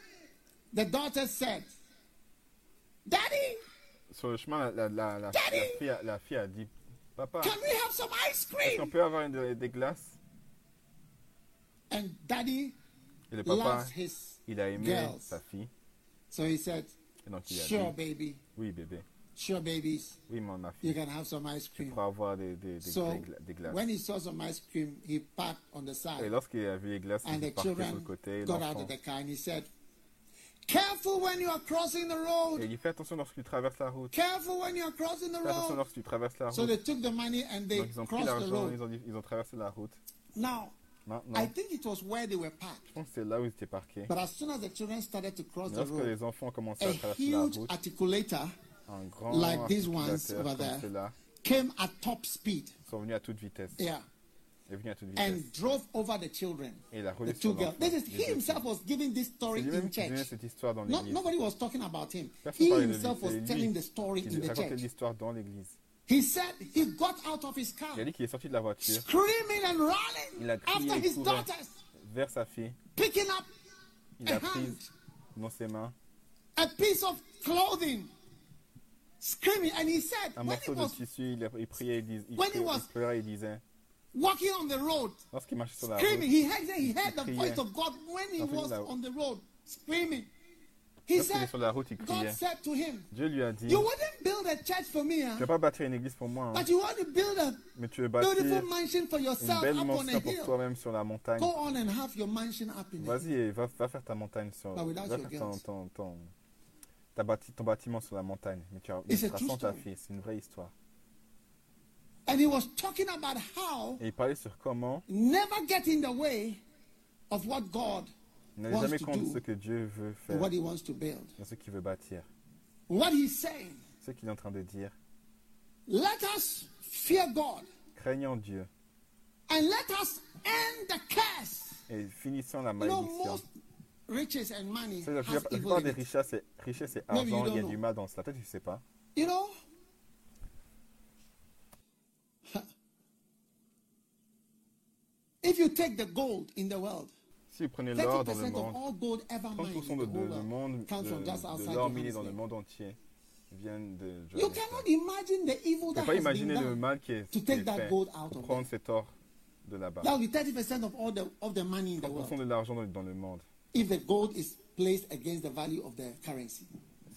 the daughter said, Daddy, Sur le chemin, la, la, la, la, Daddy! la fille, a, la fille a dit Papa, can we have some ice cream? peut avoir une- des glaces? And daddy Et le papa, loves his. Il a aimé girls. sa fille. So he said, Et donc il a Sure, dit baby. Oui, bébé. Sure, babies. Oui, mon ma You fille. can have some ice Tu cream. pourras avoir des, des, des, So des gla- des glaces. when he saw some ice cream, he parked on the Et side. lorsqu'il a vu les glaces, And il the parti sur le côté. et got out of the car and he said, Careful when you are crossing the Et road. il dit Fais attention lorsque tu traverses la route. Careful when you are crossing the Fais attention road. lorsque tu traverses la So route. they took the money and they Donc ils ont pris crossed the l'argent, road. ils ils ont traversé la route. Now, Maintenant, I think it was where they were parked. je pense que c'est là où ils étaient parqués. But as soon as the children started to cross Mais the lorsque road, les enfants ont commencé a à traverser la huge route, articulator un grand like these ones articulateur over comme there. ceux-là came at top speed. sont venus à toute vitesse. Yeah. Est venu à toute vitesse. And drove over the children. Et il a roulé The sur two girls. l'enfant. This is Les he deux himself was giving this C'est story in lui-même qui donnait church. cette histoire dans No, l'église. nobody was talking about him. Personne He parlait de lui, himself was c'est telling lui the story qui in the racontait church. l'histoire dans l'église. He said he got out of his car, Il a dit qu'il est sorti de la voiture screaming and Il a running crié after et his couru. daughters, vers sa fille. picking up Il a pris hand, dans ses mains a piece of clothing, screaming. And he said, un when he morceau de was tissu. Il, a- il priait, il, dis- il, When he priait- was- il pleurait, il disait. walking on the road, Lorsqu'il marchait sur la route, screaming, he heard, he heard the voice of God when he was on the road, screaming. He said, sur la route, il God said to him, Dieu lui a dit You wouldn't build a church for me, Tu huh? vas pas bâtir une église pour moi, hein, but you want to build a mais tu veux bâtir beautiful mansion for une yourself belle up on a mansion pour toi-même sur la montagne. Go on and have your mansion up in a hill. Vas-y et va, va faire ta montagne sur. But without Va your faire ton, girls. ton, ton, ta bâti- ton bâtiment sur la montagne. Mais tu sans ta fille. C'est une vraie histoire. And he was talking about how Et il parlait sur comment never get in the way of what God wants jamais do ce que Dieu veut faire, what he wants to build. dans ce qu'il veut bâtir. What he's saying, Ce qu'il est en train de dire. let us fear God Craignant Dieu and let us end the curse. et finissant la malédiction. riches and money La plupart des richesses, richesses et argent, il y a du mal dans cela. Peut-être tu sais pas. You know? If you take the gold in the world, Si vous prenez l'or dans le 30% of monde, all gold ever mined 30% in de, de- world monde, comes from de, just de outside l'or miné dans le monde entier viennent de You Johannesburg. cannot imagine the evil Tu that peux pas imaginer le mal qui est, to qui take est that fait gold out pour of prendre cet or de là-bas. That will be 30% of all the of the money in the 30% world. de l'argent dans, dans le monde. If the gold is placed against the value of the currency.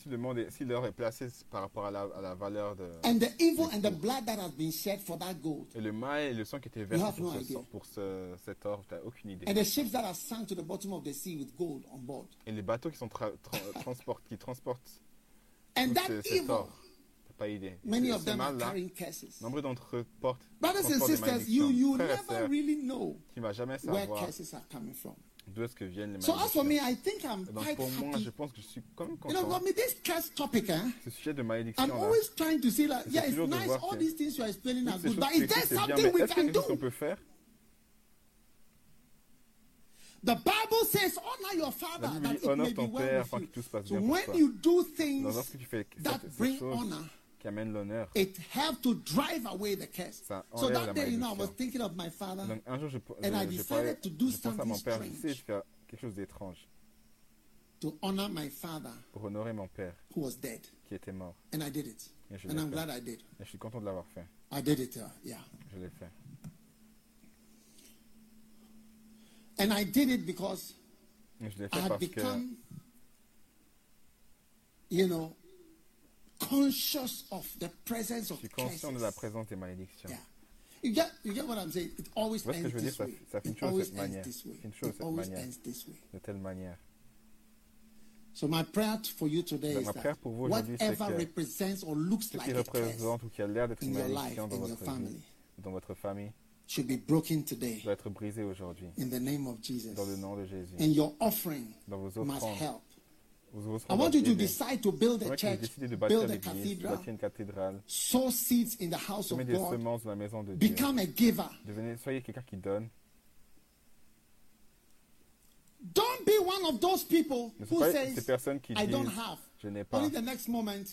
Si le monde est- si l'or est placé par rapport à la, à la valeur de And the evil and the blood that has been shed for that gold. et le mal et le sang qui était versé pour, no ce, idea. sang- pour ce- cet or, tu n'as aucune idée. And the ships that are sunk to the bottom of the sea with gold on board. Et les bateaux qui sont tra- tra- transportent, qui transportent And that ce- cet evil, or, t'as pas idée. many of them are carrying curses. nombre d'entre eux portent Brothers and sisters, you, never really know qui va jamais where savoir curses are coming from. D'où est-ce que viennent les So as for me. I think I'm Et donc quite pour moi, happy. je pense que je suis quand même You know, content. Mean, this topic, eh? Ce sujet de malédiction, I'm always trying to say that, yeah, it's nice, all que- these things you are explaining are good, but is there something mais we can quelque chose qu'on do? peut faire? The Bible says, honor your La father, Bible that dit, it may be ton well père with you. So when you do things lorsque tu fais that bring honor, qui amènent l'honneur, it helps to drive away the curse. Ça So that day, you know, I was thinking of my father, donc un jour, je, je, And I decided parlais- to do je pense à something mon père, strange. je fais quelque chose d'étrange to honor my father pour honorer mon père who was dead. qui était mort. And I did it. Et je And l'ai I'm fait. glad I did. Et je suis content de l'avoir fait. I did it, uh, yeah. Je l'ai fait. And I did it because Et je l'ai I fait had parce que become, you know, conscious of the presence je of suis conscient de la présence des malédictions. Yeah. You get, you get what I'm saying? It always que ends je veux dire? this Ça- way. ça fait une It chose de always cette ends manière. une chose de cette manière. telle manière. So my prayer for you today Donc, is ma that prière pour vous aujourd'hui, c'est que represents or looks Ce qui like représente ou qui a l'air d'être une malédiction dans votre vie, dans votre famille, should be broken today doit être brisé aujourd'hui. in the name of Jesus. Dans le nom de Jésus. And your offering Dans vos must offrandes. help. I want you to decide to build a J'aimerais que vous church, build a cathedral, bâtir une cathédrale, sow seeds in the house of God, semences dans la maison de Dieu. become a giver. Devenez, soyez quelqu'un qui donne. Don't be one of those people Ne who soyez pas ces says, personnes qui I don't disent have. Je n'ai pas. Only the next moment,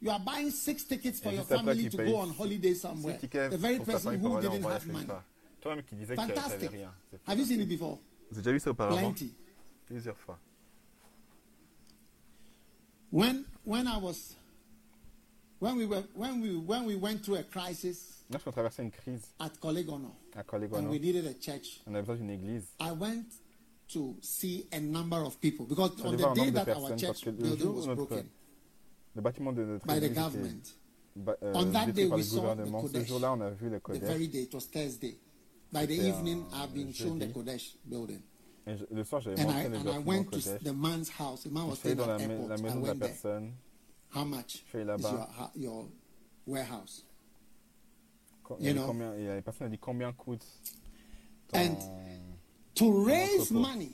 you are buying six tickets for your family to go on holiday somewhere. The very person who didn't have money. Toi-même qui disais que tu n'avais Fantastic. rien. C'est Have you seen it before? Vous avez déjà vu ça auparavant? Plenty. Plusieurs fois. When when I was when we were when we when we went through a crisis Lorsqu'on traversait une crise at Kolegono à and we needed a church, on avait besoin d'une église. I went to see a number of people because on the day that our church building was notre, broken le bâtiment de notre by the église était government, ba- euh, On that day we saw the ce Kodesh. jour-là, on a vu le the very day it was Thursday. By the evening, I've been shown the. Kodesh building, Et je- le soir, j'avais and I montré les and I bâtiments au went to Kodesh. the man's house. The man was staying dans la, airport. la I maison de la went there. personne. How much Je suis là-bas. your, your warehouse? Co- il y You know? combien- et la personne a dit combien coûte ton- And To raise entrepôt? money,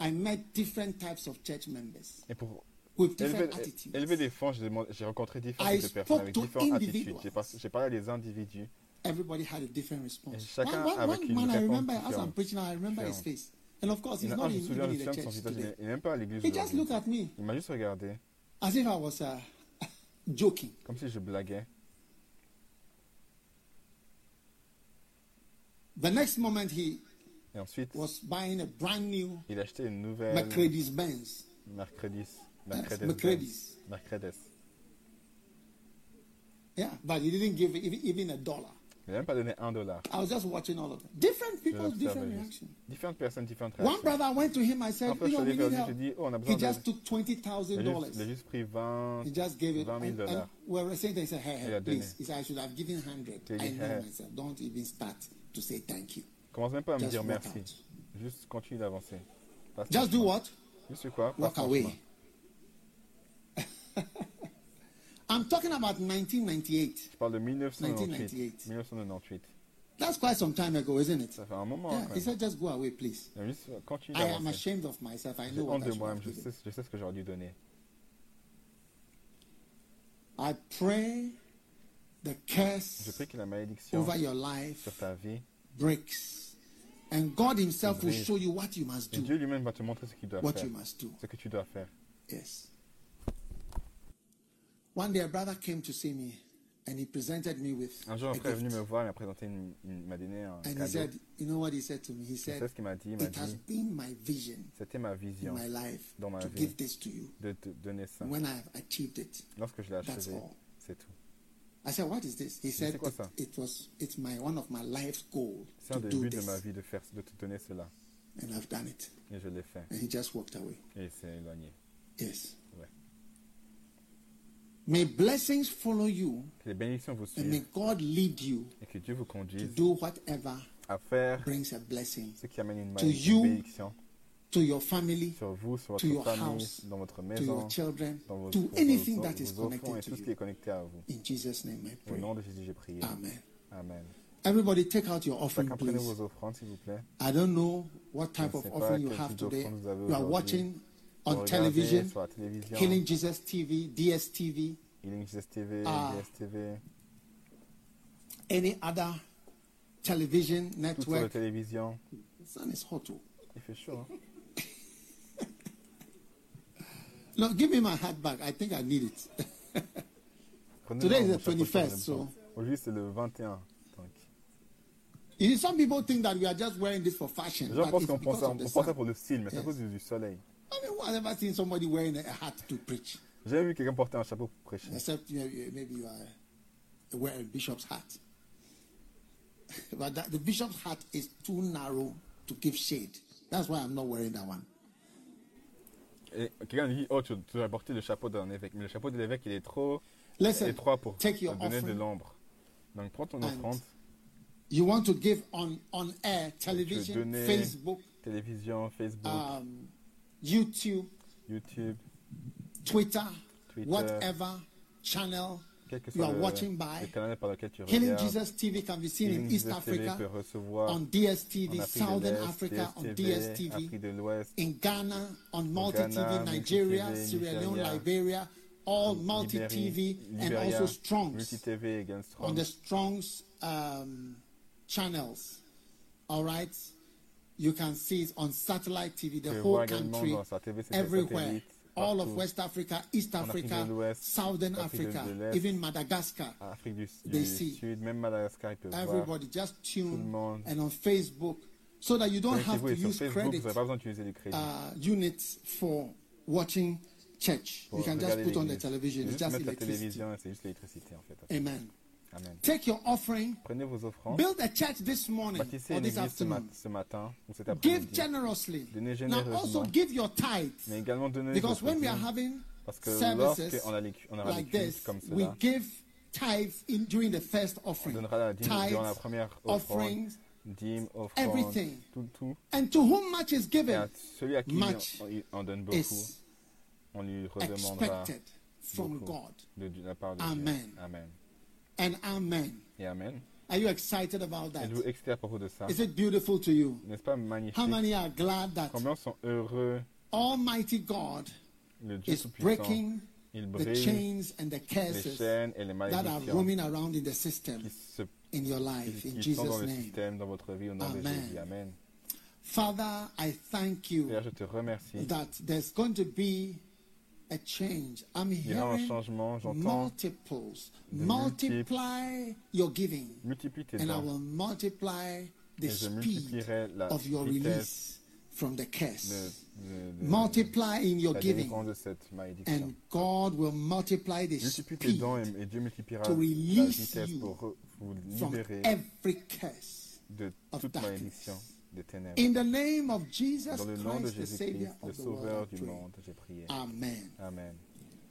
I met different types of church members Et pour with élever, different attitudes. élever des fonds, j'ai j'ai rencontré différents I types de spoke personnes avec différentes attitudes. J'ai J'ai parlé à des individus. Everybody had a different response. One one, one man I remember as I'm preaching, I remember his face. And of course, he's not je in, even in the church today. il même pas à l'église. He just looked at me Il m'a juste regardé, as if I was uh, joking. comme si je blaguais. The next moment, he Et ensuite, was buying a brand new il a acheté une nouvelle Mercedes Benz. Mercredis. Yes, Mercedes. Mercedes. Mercedes. Yeah, but he didn't give even, even a dollar. Il n'a même pas donné un dollar. I was just watching all of them. Different l'observais different reactions. Différentes personnes, différentes One réactions. brother I went to him, I said, you know, we need help. dit, oh, on a He besoin just took twenty thousand Il a juste, pris 20, He just gave it. 20 000 And, and dollars. we were saying, they said, hey, hey please. He said, I should have given hundred. Il a I dit, know myself. Don't even start to say thank you. Commence même pas à me dire merci. Juste continue d'avancer. Just do what? Juste quoi? Walk away. I'm talking about 1998. Je parle de 1998. 1998. 1998. That's quite some time ago, isn't it? Ça fait un moment Yeah, quand he même. said, just go away, please. Mais juste continue I am d'avancer. ashamed of myself. I J'ai know what honte I de should moi-même. have Je given. sais, je sais ce que j'aurais dû donner. I pray the Je curse prie que la malédiction over your life sur ta vie, breaks. And God Himself will Brise. show you what you must et do. Lui-même va te montrer ce qu'il doit What faire. you must do. Ce que tu dois faire. Yes. One day a brother came to see me and he presented me with Un jour, un frère est venu me voir, il m'a présenté, une- une- m'a donné un And he said, you know what he said to me? He Tu sais said, ce qu'il m'a dit? Il m'a it has dit, been my vision c'était ma in vision my life dans ma to vie. give this to you. de te donner ça. When I have achieved it, Lorsque je l'ai that's achevé, all. c'est tout. I said, what is this? He said, quoi ça? it was, it's my, one of my life's goal C'est to un des do buts de this. ma vie de, faire, de te donner cela. And I've done it. Et je l'ai fait. And he just walked away. Et il s'est éloigné. Yes. May blessings follow you Que les bénédictions vous and may God lead you et que Dieu vous conduise to do whatever à faire brings a blessing ce qui amène une To you, bénédiction to your family, sur vous, sur to your famille, house, dans votre to your children, dans vos, to anything vos- that is vos et connected tout to ce qui est you. connecté à vous. In Jesus' name I Au pray. nom de Jésus, j'ai prié. Amen. Amen. Everybody take out your offering, please. vos offrandes, s'il vous plaît. I don't know what type Je of offering you have today. You are watching on television, sur la télévision, Healing Jesus TV, DSTV, Healing Jesus TV, Ah. DSTV, any other television toutes sur la network. télévision. The sun is hot. oh. Il fait chaud. Hein? Give me my hat back. I think I need it. Today is the chapeau, 21st, prenez so- Aujourd'hui, c'est le 21. Donc, You see, some people think that we are just wearing this for fashion. les gens pensent qu'on pense, ça pour le style, mais c'est à cause du, du soleil. I mean, who has ever seen somebody wearing a hat to preach? J'ai vu quelqu'un porter un chapeau pour prêcher. Except maybe you are wearing a bishop's hat. but that, the bishop's hat is too narrow to give shade. That's why I'm not wearing that one. Et quelqu'un dit, oh, tu, tu dois porter le chapeau d'un évêque. Mais le chapeau de l'évêque, il est trop Listen, étroit pour take your donner de l'ombre. Donc, prends ton And offrande, You want to give on, on air, television, Facebook, télévision, Facebook, um, YouTube, YouTube, Twitter, Twitter, whatever channel you are watching by. le canal par lequel tu Healing. Jesus TV can be seen Healing in East Jesus Africa, on DSTV, Southern Africa on DSTV, DSTV, Afrique de l'Ouest, in Ghana on Multi TV, Nigeria, Sierra Leone, Liberia, all Multi TV, and also Strongs on the Strongs um, channels. All right, you can see it on satellite TV, Tu the peux whole voir également country, dans sa TV, c'est everywhere, satellite, all of partout. West Africa, East En Afrique Africa, de l'Ouest, Southern Afrique de Africa, l'Est. even Madagascar. Afrique du, They du see. Sud, même Madagascar, ils peuvent voir. Everybody just Tout le tune monde. and on Facebook so that you don't have Connectez-vous to et sur use Facebook, vous credit n'avez pas besoin d'utiliser les crédits. uh, units for watching church. pour You can just regarder put on the l'église. television. Juste It's just mettre la electricity. télévision et c'est juste l'électricité en fait. Amen. Amen. Take your offering. Prenez vos offrandes. Build a church this morning Bâtissez or this église ce, mat- afternoon. ce matin ou cet Give après-midi. generously. Donnez Now also give your tithes. Mais également donnez Because when we are having Parce que lorsqu'on a les, on aura like this, comme we give tithes in during the first on offering. donnera la dîme durant la Tithes, première offrande, offerings, dîme, offrande, everything. tout, tout. and to whom much is Et given à celui à qui much il en donne beaucoup, is on lui redemandera expected from God. de, de la part de Amen. Dieu. Amen. And amen. Et Amen. Are you excited about that? Êtes-vous excité à propos de ça Is it beautiful to you? N'est-ce pas magnifique How many are glad that Combien sont heureux Almighty God le Dieu is breaking Il the chains and the curses chaînes et les that are roaming around in the system se, in your qui, life in qui sont dans Jesus' name. système, dans votre vie, au nom de Amen. Jésus. Amen. Father, I thank you Seigneur, je te remercie. that there's going to be a change. I'm Il y aura un hearing changement, j'entends. multiples. de Multiply your giving, Multiplie tes and I dons. will multiply the Et je speed multiplierai la of your vitesse release from the de, curse. de, de, Multiply in your la giving, délivrance de cette malédiction. and God will multiply the Multiplie tes speed dons et, et Dieu multipliera to la release vitesse you pour re- vous from libérer every curse. de of toute darkness. Des ténèbres. In the name of Jesus Dans le nom Christ, the Savior Jésus-Christ, le of the Sauveur du monde, j'ai prié. Amen. Amen.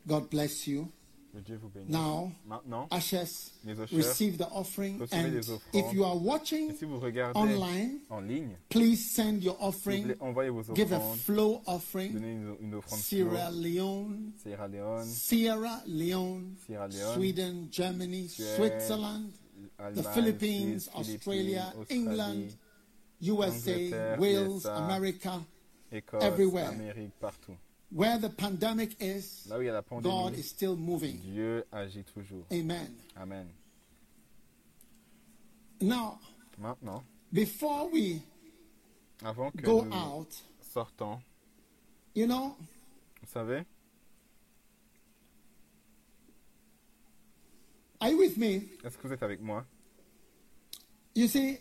God bless you. Que Dieu vous bénisse. Now, Maintenant, Ushers, receive the offering. And if you are watching si online, en ligne, please send your offering. Give a flow offering. Une, une Sierra. Leone, Sierra Leone, Sierra Leone, Sierra Leone, Sweden, Germany, Suède, Switzerland, the Allemagne, Philippines, Suisse, Australia, Philippines, England, USA, Wales, USA, America, Écosse, everywhere. Amérique, partout. where the pandemic is, Là où il y a la God pandémie, is still moving. Dieu agit toujours. Amen. Amen. Now, Maintenant, before we avant que go nous out, sortons, you know, vous savez, are you with me? est-ce que vous êtes avec moi? You see,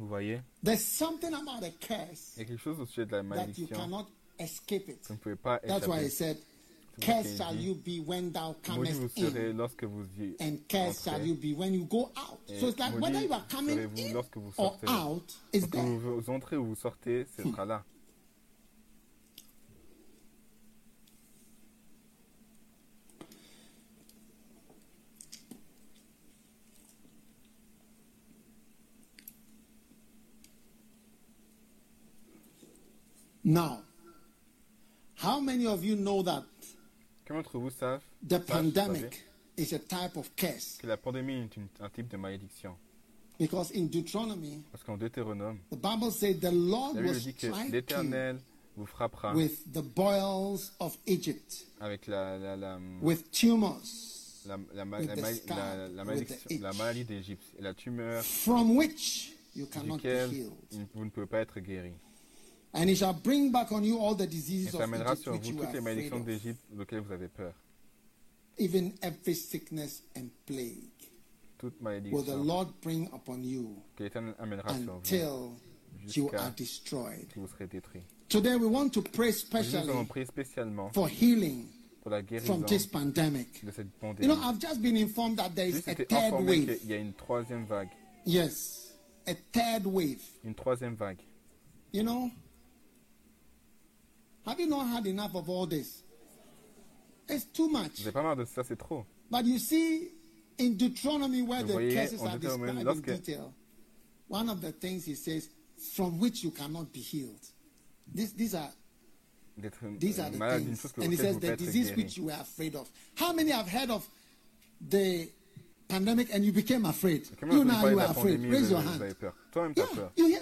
Vous voyez, there's something about a curse il y a quelque chose au sujet de la that you malédiction cannot escape it. que vous ne pouvez pas That's why échapper. he said, Cursed shall you be when thou vous comest serez in, lorsque vous y and cursed shall you be when you go out. Et So it's like whether you are coming serez-vous in lorsque vous or out, is there. vous, vous entrez ou vous sortez, ce sera là. Now, how many of you know that d'entre vous savent the pandemic is a type of curse? que la pandémie est une- un type de malédiction Because in Deuteronomy, Parce qu'en Deutéronome, the Bible says the Lord la Bible dit que l'Éternel vous frappera with the boils of Egypt, avec la, la, la, with tumors, la, la, ma- with la, the ma- scab, la- la with the malédiction- la itch. maladie d'Égypte et la tumeur from which you cannot be healed. vous ne pouvez pas être guéri. And he shall bring back on you all the diseases of Egypt sur which vous you toutes les afraid malédictions of, d'Égypte auxquelles vous avez peur. even every sickness and plague Toute will the Lord bring upon you que l'Éternel amènera sur vous until you are destroyed. que vous serez détruits. Today we want to pray Nous allons specially prier spécialement for healing pour la guérison from this pandemic. de cette You know, I've just been informed that there is a third wave. y a une troisième vague. Yes, a third wave. Une troisième vague. You know, have you not had enough of all this? It's too much. Pas marre de ça, c'est trop. But you see, in Deuteronomy, where Vous the voyez, curses en are described in lorsque- detail, one of the things he says, from which you cannot be healed. This, these are D'être these are euh, the malade d'une things. chose que And he says vous the être disease guéri. which you were afraid of. How many have heard of the pandemic and you became afraid? Comment You now parlez you de are la afraid. pandémie, Raise vous, your vous hand. avez peur. Toi-même, Yeah, peur. you hear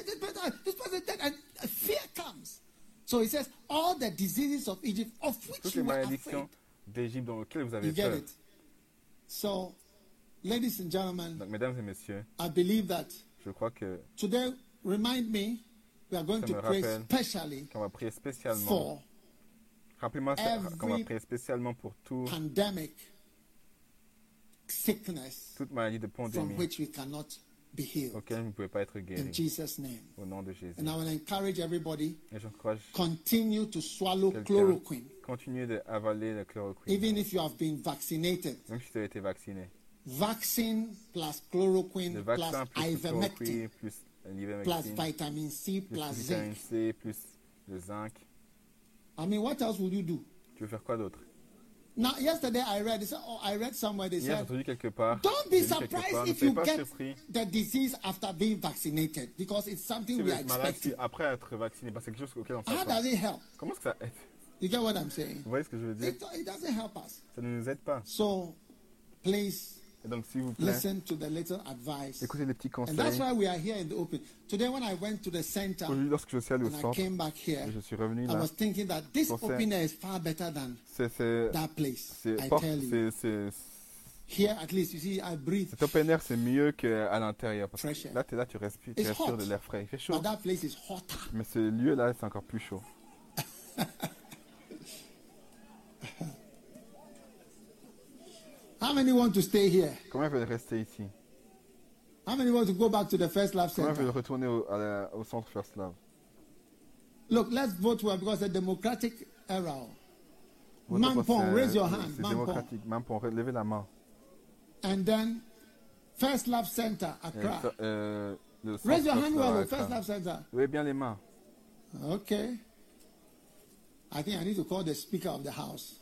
So he says, all the diseases of Egypt, of which Toutes les malédictions d'Égypte lesquelles vous avez You get it? So, ladies and gentlemen, Donc, mesdames et messieurs, I believe that je crois que today, remind me, we are going Ça to me pray specially qu'on va prier spécialement. for Rappelez-moi qu'on va prier spécialement pour tout, pandemic, sickness toute maladie de from pandémie which we cannot be healed. auquel vous ne pouvez pas être In guéri. Jesus' name. Au nom de Jésus. And I will encourage everybody Et j'encourage continue to swallow chloroquine, continuer d'avaler le chloroquine. even if you have been vaccinated. Même si tu as été vacciné. Vaccine plus chloroquine Le plus vaccin plus le ivermectin plus plus l'ivermectine vitamin C plus plus vitamine zinc. C plus le zinc. I mean, what else would you do? Tu veux faire quoi d'autre? Now, yesterday I read, said, oh, I read somewhere they Hier, said, quelque part. don't be surprised part, if you get surpris the disease after being vaccinated because it's something we are êtes malade si expecting. après être vacciné. Parce que c'est quelque chose auquel on How s'attend. does it help? Comment est-ce que ça aide? You get what I'm saying? Vous voyez ce que je veux dire? It, it doesn't help us. Ça ne nous aide pas. So, please Et donc, s'il vous plaît, listen to the little advice. écoutez les petits And that's conseils. why we are here in the open. Today, when I went to the center Aujourd'hui, lorsque je suis allé au and I centre, came back here, et je suis revenu I là, was thinking that this Pensez- open air is far better than c'est, c'est, that place. c'est, I porte- tell you. c'est, c'est, Here, at least, you see, I breathe. cet open air, c'est mieux qu'à l'intérieur. Parce Fresh que air. là, tu es là, tu respires, tu It's respires hot. de l'air frais. Il fait chaud. But that place is hotter. Mais ce lieu-là, c'est encore plus chaud. How many want to stay here? Combien veulent rester ici How many want to go back to the first love Combien veulent center? retourner au, à la- au centre First Love Look, let's vote well because the democratic era. Votre vote, Mampong, c'est- raise your hand. C'est démocratique. Mampong, levez la main. And then First Love Center, Et Accra. ça, euh, le centre Raise your First hand Love à well, Accra. First Love Center. Levez bien les mains. Okay. I think I need to call the Speaker of the House.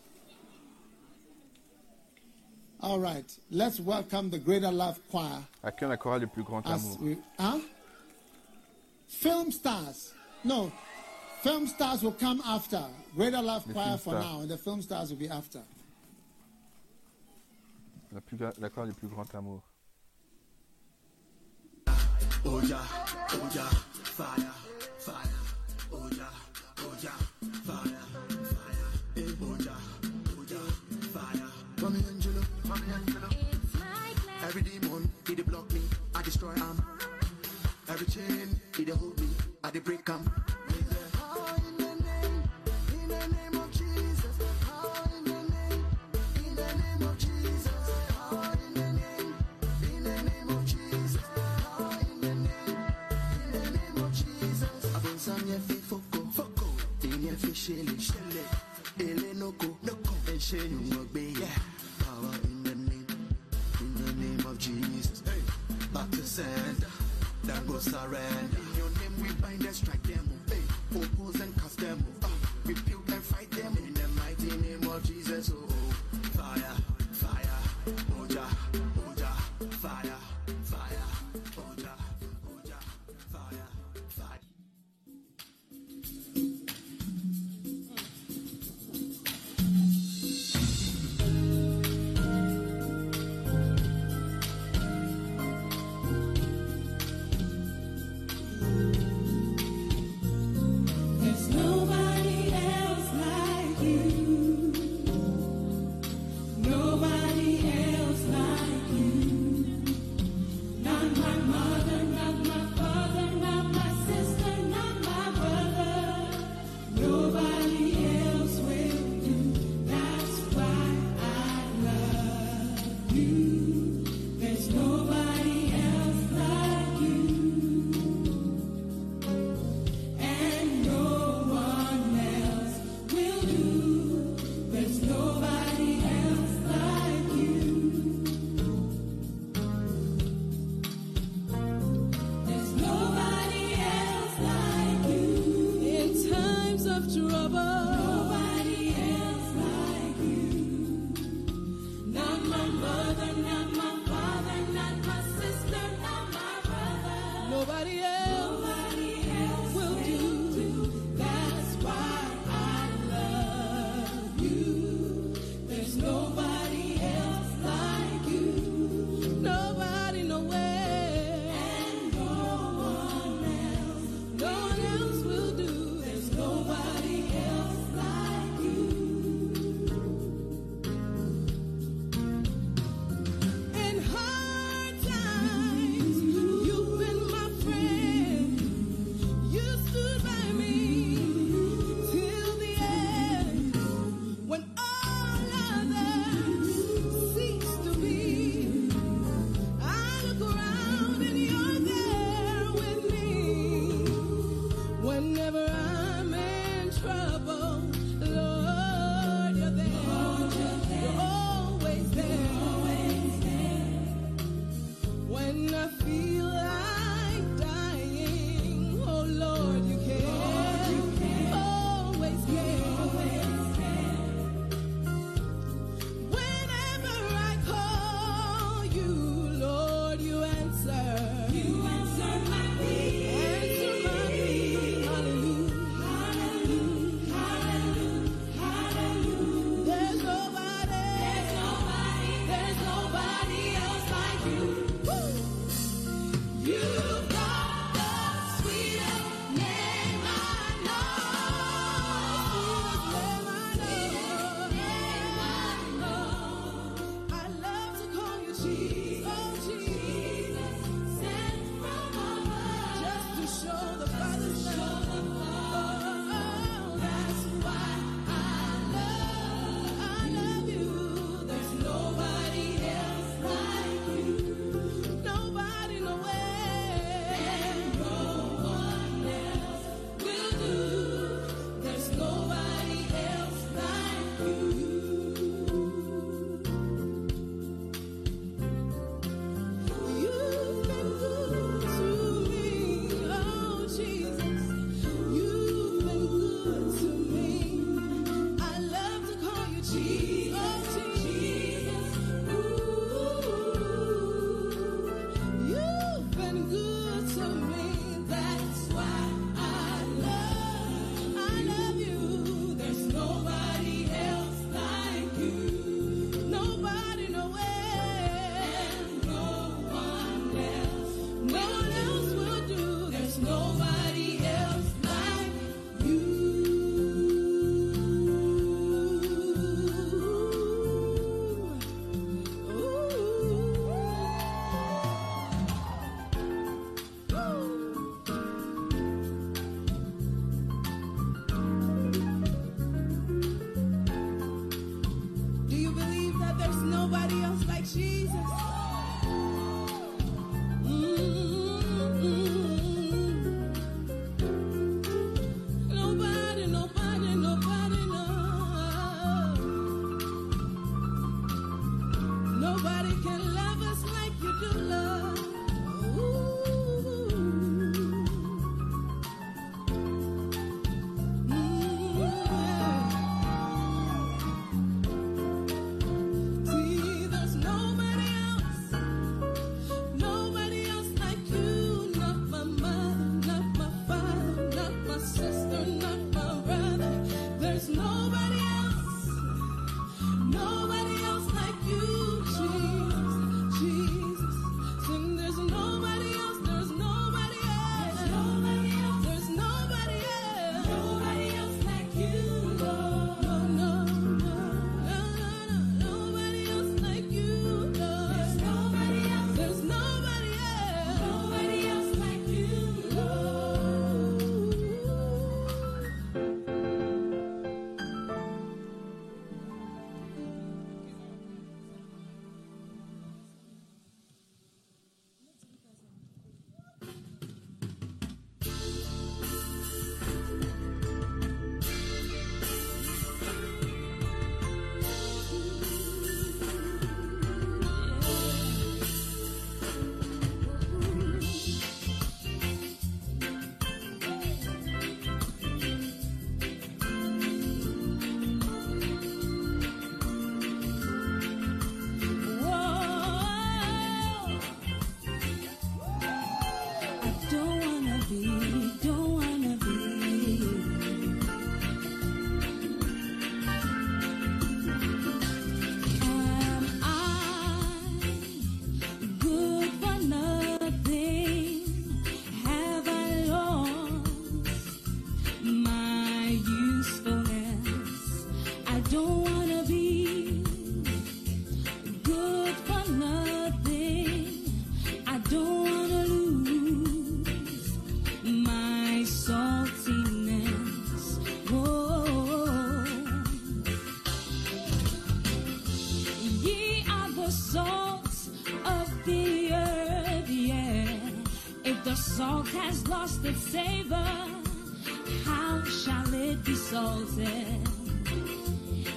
All right. Let's welcome the Greater Love Choir Accueille la chorale du plus grand as amour. we. Huh? Film stars. No. Film stars will come after. Greater Love The Choir for star. now, and the film stars will be after. La, plus, la chorale du plus grand amour. Oh yeah, oh yeah, fire, fire. Destroy him. Every chain, he dey hold me, I dey break him. Power in the name, in the name of Jesus. To that go surrender. In your name we bind and strike them. Hey, oppose and cast them. Ah, rebuke and fight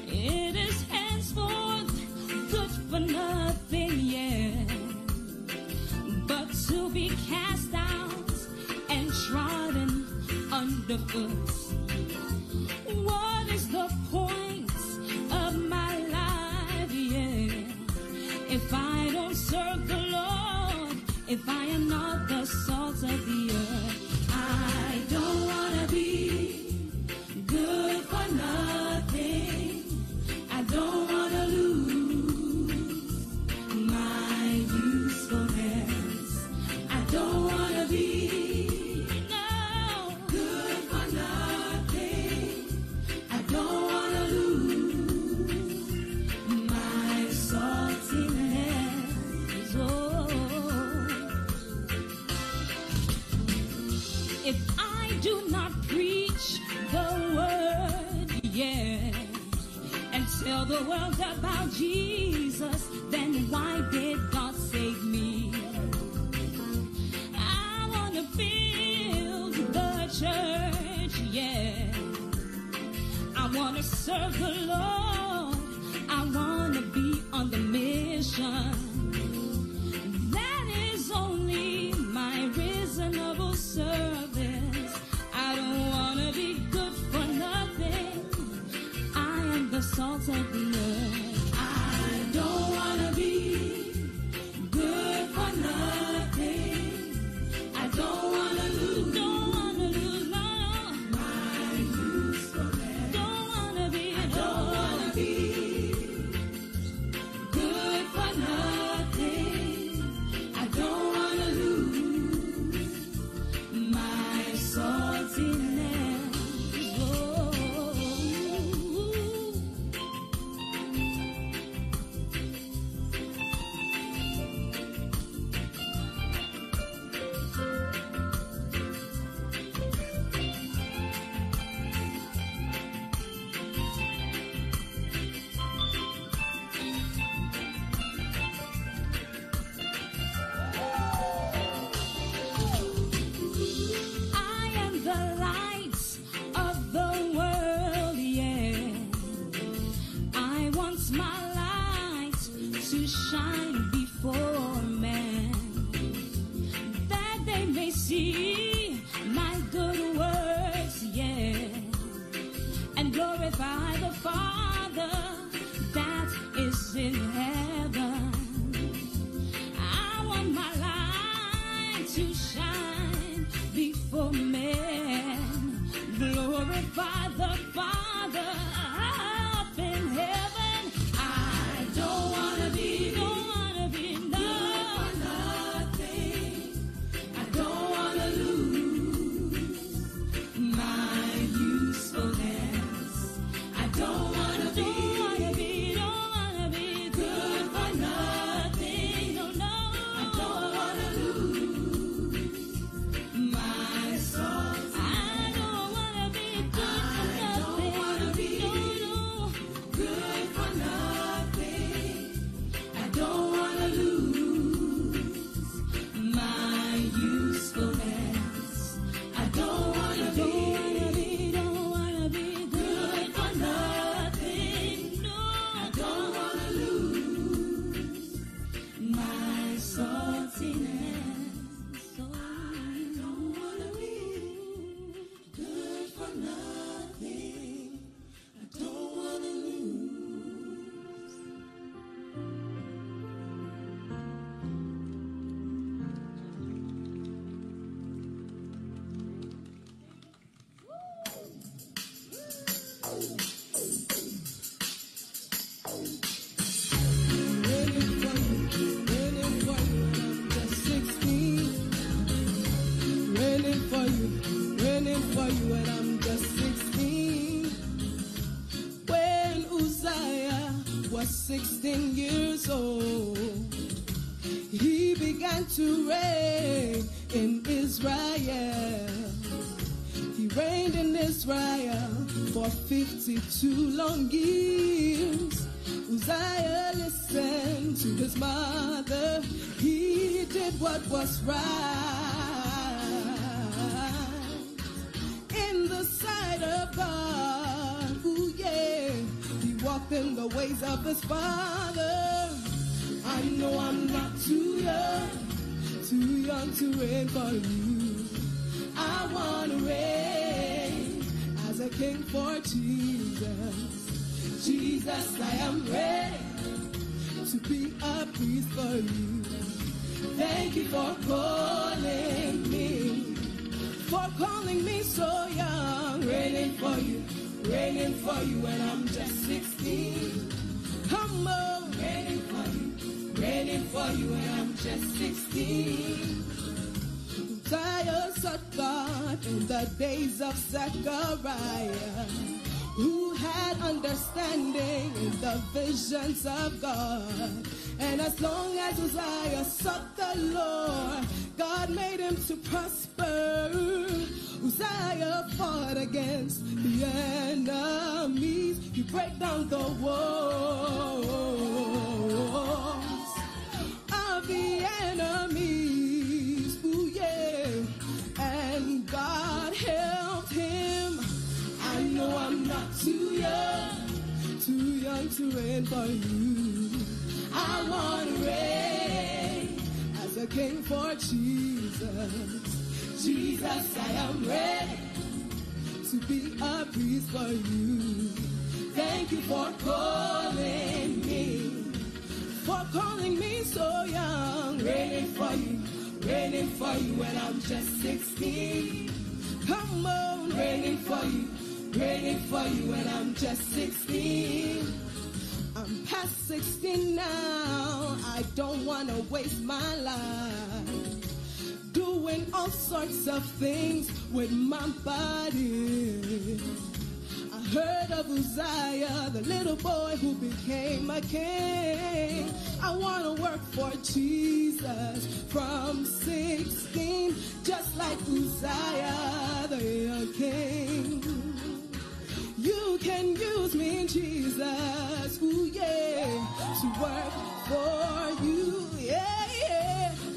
It is henceforth good for nothing, yet, but to be cast out and trodden underfoot. Walked in the ways of his father. I know I'm not too young, too young to reign for you. I want to reign as a king for Jesus. Jesus, I am ready to be a priest for you. Thank you for calling me, for calling me so young, reigning for you, reigning for you when I'm just 16. Come on, reigning for you, reigning for you when I'm just 16. Zion sought God in the days of Zechariah, who had understanding in the visions of God. And as long as Uzziah sought the Lord, God made him to prosper. Uzziah fought against the enemies. He break down the walls of the enemies. Ooh, yeah. And God helped him. I know I'm not too young, too young to reign for you. I want to reign as a king for Jesus. Jesus, I am ready to be a priest for you. Thank you for calling me for calling me so young. Reigning for you, reigning for you when I'm just 16. Come on, reigning for you, reigning for you when I'm just 16. I'm past 16 now. I don't wanna waste my life doing all sorts of things with my body. I heard of Uzziah, the little boy who became a king. I want to work for Jesus from 16, just like Uzziah, the king. You can use me, Jesus, ooh yeah, to work for you, yeah.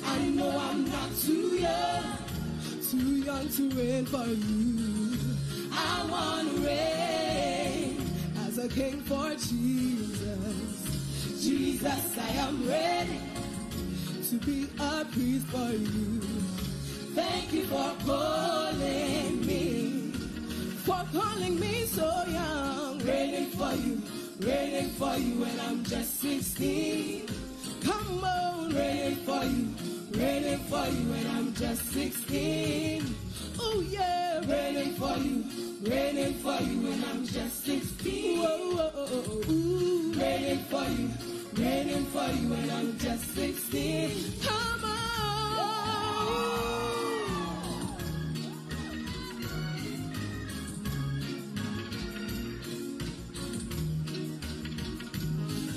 I know I'm not too young, too young to reign for you. I want to reign as a king for Jesus. Jesus, I am ready to be a priest for you. Thank you for calling me, for calling me so young. Reigning for you, reigning for you when I'm just 16. Come on, reigning for you, reigning for you when I'm just 16. Oh yeah, reigning for you, reigning for you when I'm just 16. Whoa, whoa, whoa, ooh. Reigning for you, reigning for you when I'm just 16. Come on.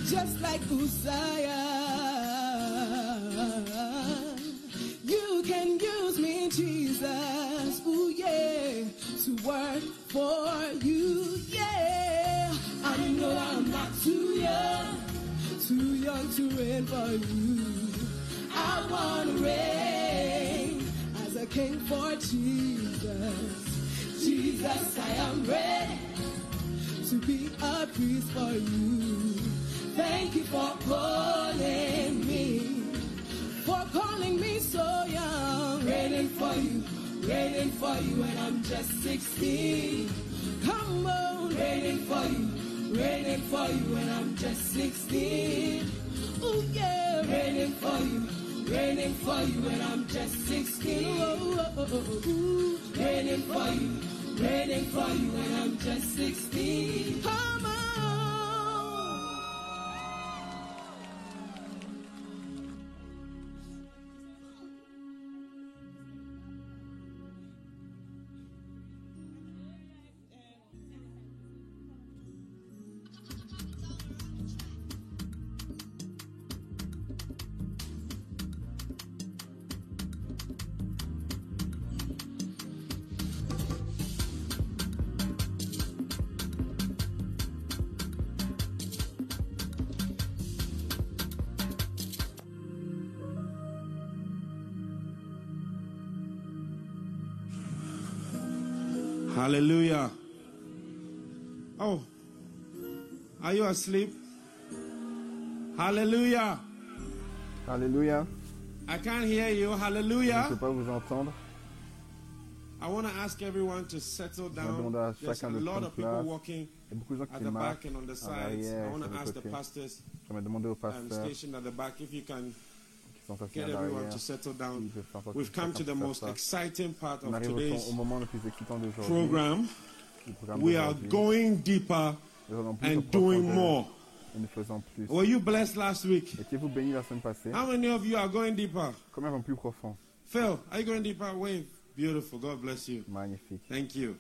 just like Uzziah. Jesus, ooh yeah, to work for you, yeah. I know I'm not too young, too young to reign for you. I want to reign as a king for Jesus. Jesus, I am ready to be a priest for you. Thank you for calling me, for calling me so young. Reigning for you, reigning for you when I'm just 16. Come on, reigning for you, reigning for you when I'm just 16. Oh yeah, reigning for you, reigning for you when I'm just 16. Oh, oh. oh, oh, oh. Reigning for you, reigning for you when I'm just 16. Come on. Hallelujah. Oh, are you asleep? Hallelujah. Hallelujah. I can't hear you. Je ne Hallelujah. peux pas vous entendre. I want to ask everyone to settle down. There's a lot of people walking Il y a beaucoup de gens at the marchent back and on the à sides. l'arrière, I want sur to le ask the côté. pastors J'aimerais demander um, stationed at the back if you can qui sont assis get à everyone l'arrière. to settle s'ils down. peuvent faire sortir We've come to chacun the pour most faire ça. exciting part On of arrive au, today's temps- au moment le plus excitant d'aujourd'hui. program. du programme We are d'aujourd'hui. going deeper Nous allons plus en and doing profondeur more. Et nous faisons plus. Were you blessed last week? Étiez-vous bénis la semaine passée? How many of you are going deeper? Combien vont plus profond? Phil, are you going deeper? Wave. Beautiful. God bless you. Magnifique. Thank you.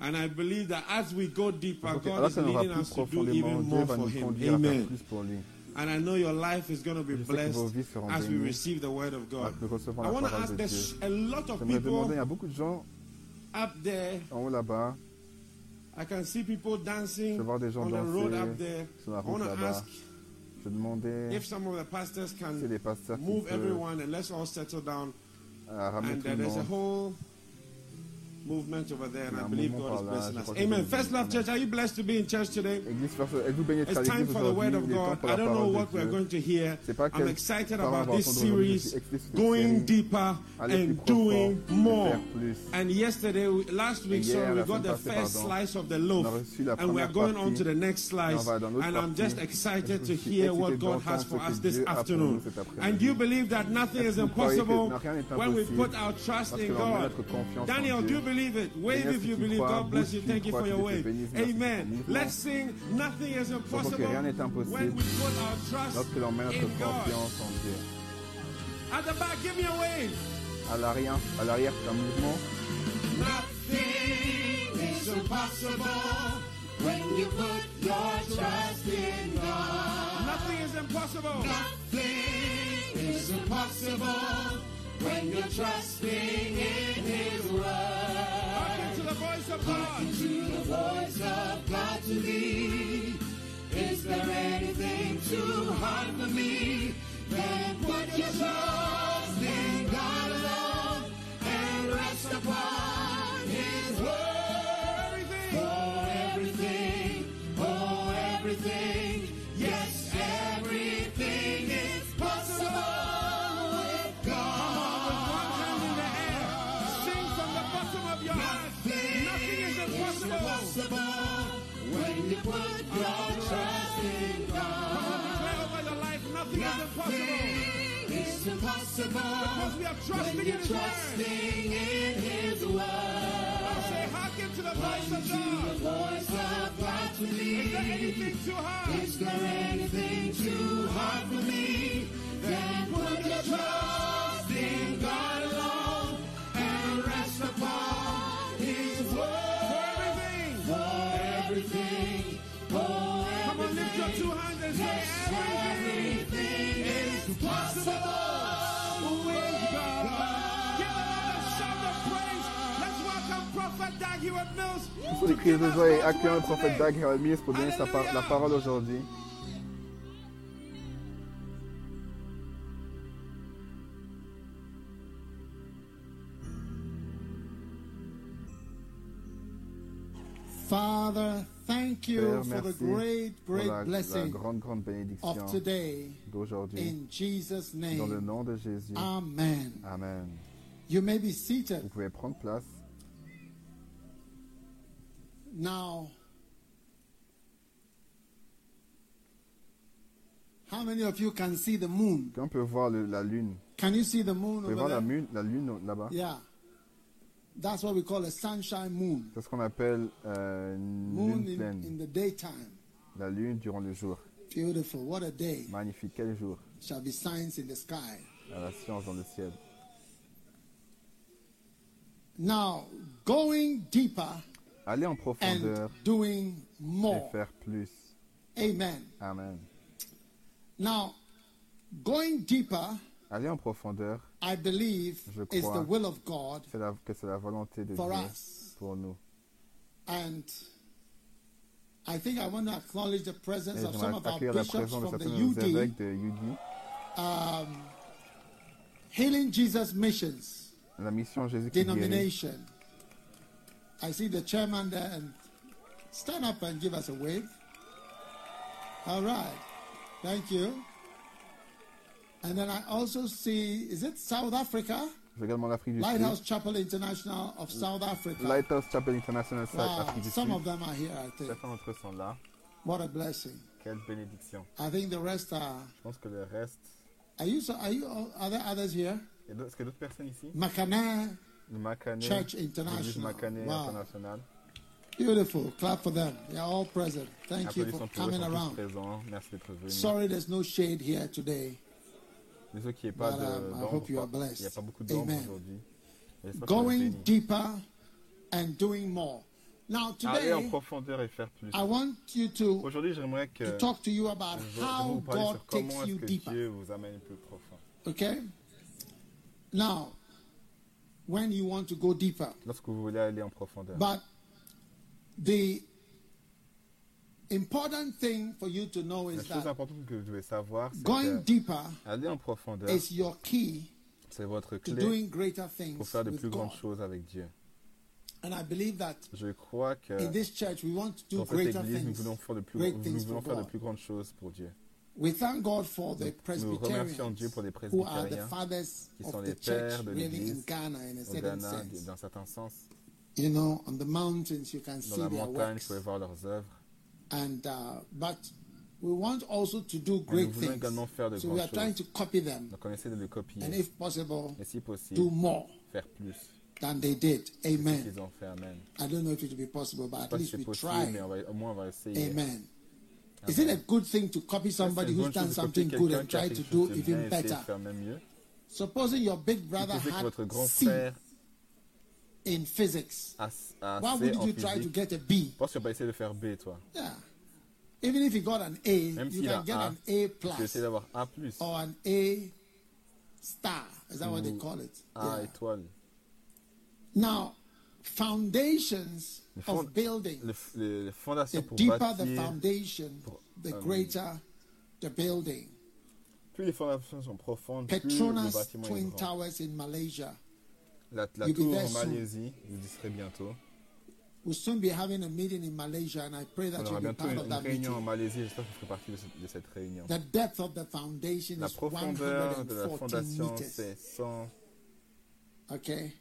And I believe that as we go deeper, Donc, God alors is que nous va leading plus us to do profondément, even Dieu more va for nous Him. conduire à faire Amen. Plus pour lui. And I know your life is going to be blessed as we receive the Word of God. I want to ask there's a lot of J'aimerais demander, il y people a beaucoup de gens up there. en haut là-bas, I can see people dancing je vois des gens on the road up there. sur la I want route to là-bas. ask Je demandais if some of the pastors si can les pasteurs move everyone and let's all settle down. And uh, there's a whole movement over there, and Il y a I un believe mouvement God is par là, blessing je us. crois que Amen. Dieu First est Love béni. Church, are you blessed to be in church today? Église, First- êtes-vous bénis d'être à It's time l'église for the word aujourd'hui of Il est temps God. pour I la don't know parole what de we're Dieu. going to hear. C'est pas I'm quel- excited parole on about va this entendre aujourd'hui, je series, suis excité sur cette going série. deeper Aller and plus profond doing et more. faire plus. And yesterday, we- last week, hier, sorry, we la got the semaine passée, first pardon, slice of the on loaf, a reçu la and we are première going on partie, to the next slice. on va dans l'autre And I'm partie. just excited to Je suis hear what excité God has d'entendre for ce que us this Dieu a pour nous afternoon. cet après-midi. And you believe that nothing Est-ce is que vous croyez que impossible rien n'est when we impossible put our trust parce in que l'on met God. notre confiance en Daniel, do Dieu. you believe it? Wave if you believe. God bless you. Thank you for your wave. Amen. Let's sing. Nothing is impossible when we put our trust in God. At the back, give me a wave. À l'arrière, à l'arrière, un mouvement. Nothing is impossible when you put your trust in God. Nothing is impossible. Nothing is impossible when you're trusting in His word. Hearken to the voice of God. To the voice of God to thee. Is there anything too hard for me? Then put your trust in God alone and rest upon Because we are trusting in His trusting in His word. Say, hearken to the voice of To the voice of God to Is there anything too hard? Is there anything too hard Faut des cris de joie et le prophète Dag pour donner sa par- la parole aujourd'hui. Father, thank you Père, for the great, pour great la, la blessing grande, grande bénédiction of today. d'aujourd'hui. In Jesus' Dans le name. nom de Jésus. Amen. Amen. You may be seated. Vous pouvez prendre place. Now, how many of you can see the moon? On peut voir le- la lune, Can you see the moon vous pouvez over voir la, there? lune, la lune là-bas? Yeah. That's what we call a sunshine moon. C'est ce qu'on appelle euh, une Moon lune in, pleine. in the daytime. La lune durant le jour. Beautiful. What a day. Magnifique, quel jour? Shall be signs in the sky. À la science dans le ciel. Now, going deeper Aller en profondeur and doing et more. faire plus. Amen. Amen. Now, going deeper, Aller en profondeur, I believe, Je is the will of God la, que c'est la volonté de for Dieu us. pour nous. And I think I want to acknowledge the Et presence of some of our bishops from the de UD, um, Healing Jesus Missions La mission Jésus qui guérit. I see the chairman there and stand up and give us a wave. All right. Thank you. And then I also see, is it South Africa? J'ai également l'Afrique du Sud. Lighthouse Chapel International of South Africa. Lighthouse Chapel International South Wow, Afrique du some Sud. of them are here, I think. Certains d'entre eux sont là. What a blessing. Quelle bénédiction. I think the rest are. Je pense que le reste. Are you? so- Are you? Are there others here? Il y a d'autres- Est-ce a d'autres personnes ici Makana, Le Macané. Church International. Wow. International. beautiful. Clap for them. They are all present. Thank you for Applaudissons pour eux, coming ils sont tous around. Sorry, there's no shade here today. Désolé qu'il n'y ait pas But, um, d'ombre. hope you are blessed. Il n'y a pas beaucoup d'ombre Amen. aujourd'hui. J'espère que vous êtes Going deeper and doing more. Now, Aller en today, profondeur et faire plus. I want you to, Aujourd'hui, j'aimerais que to talk to you about how God takes you deeper. Dieu vous amène plus profond. Okay? Now, when you want to go deeper, Lorsque vous voulez aller en profondeur. but the important thing for you to know La is chose that importante que vous devez savoir, c'est going deeper aller en profondeur, is your key c'est votre to clé doing greater pour things faire de plus grandes God. choses avec Dieu. And I believe that Je crois que in this church we want to do dans cette greater église, nous things. voulons faire de plus, great nous things voulons for faire de God. plus grandes choses pour Dieu. We thank God for the remercions Dieu Presbyterians pour les who are the fathers qui of sont the les church, de really in l'église Ghana in a au certain Ghana, sense. dans certains sens. You know, on the mountains you can Dans see la their montagne, vous works. pouvez voir leurs œuvres. And uh, but we want also to do nous great voulons things. également faire de So we are grandes trying choses. to copy them, Donc on essaie de le copier. and if possible, Et si do possible, more faire plus. than they did. Ce Amen. qu'ils ont fait. Amen. I don't know if it will be possible, but sais at pas si least c'est we possible, try. mais on va, au moins on va essayer. Amen. Is it a good thing to copy somebody who's done chose de copier something good and try to do even bien et essayer de better? faire même mieux. Supposing your big brother Supposez que votre had C in physics, why would you try to get a B? Pourquoi tu vas pas essayer de faire B, toi Yeah. Even if you got an A, Même you can get A, an A plus A+, or an A star. Is that what they call it? A Yeah. étoile. Now, foundations Les, fond- of building. les, les- les fondations The pour deeper the foundation, pour, the euh, greater the building. plus les fondations sont profondes, plus le Petronas est Twin grand. Towers in Malaysia La, la You'll be tour en soon. Malaisie, vous y serai bientôt. will soon be having a meeting in Malaysia, and I pray that you'll be bientôt part une, of that réunion en meeting. Malaisie, j'espère que vous ferez partie de cette, de cette réunion. The depth of the foundation La is profondeur de la 114 fondation, meters. c'est 100 Okay,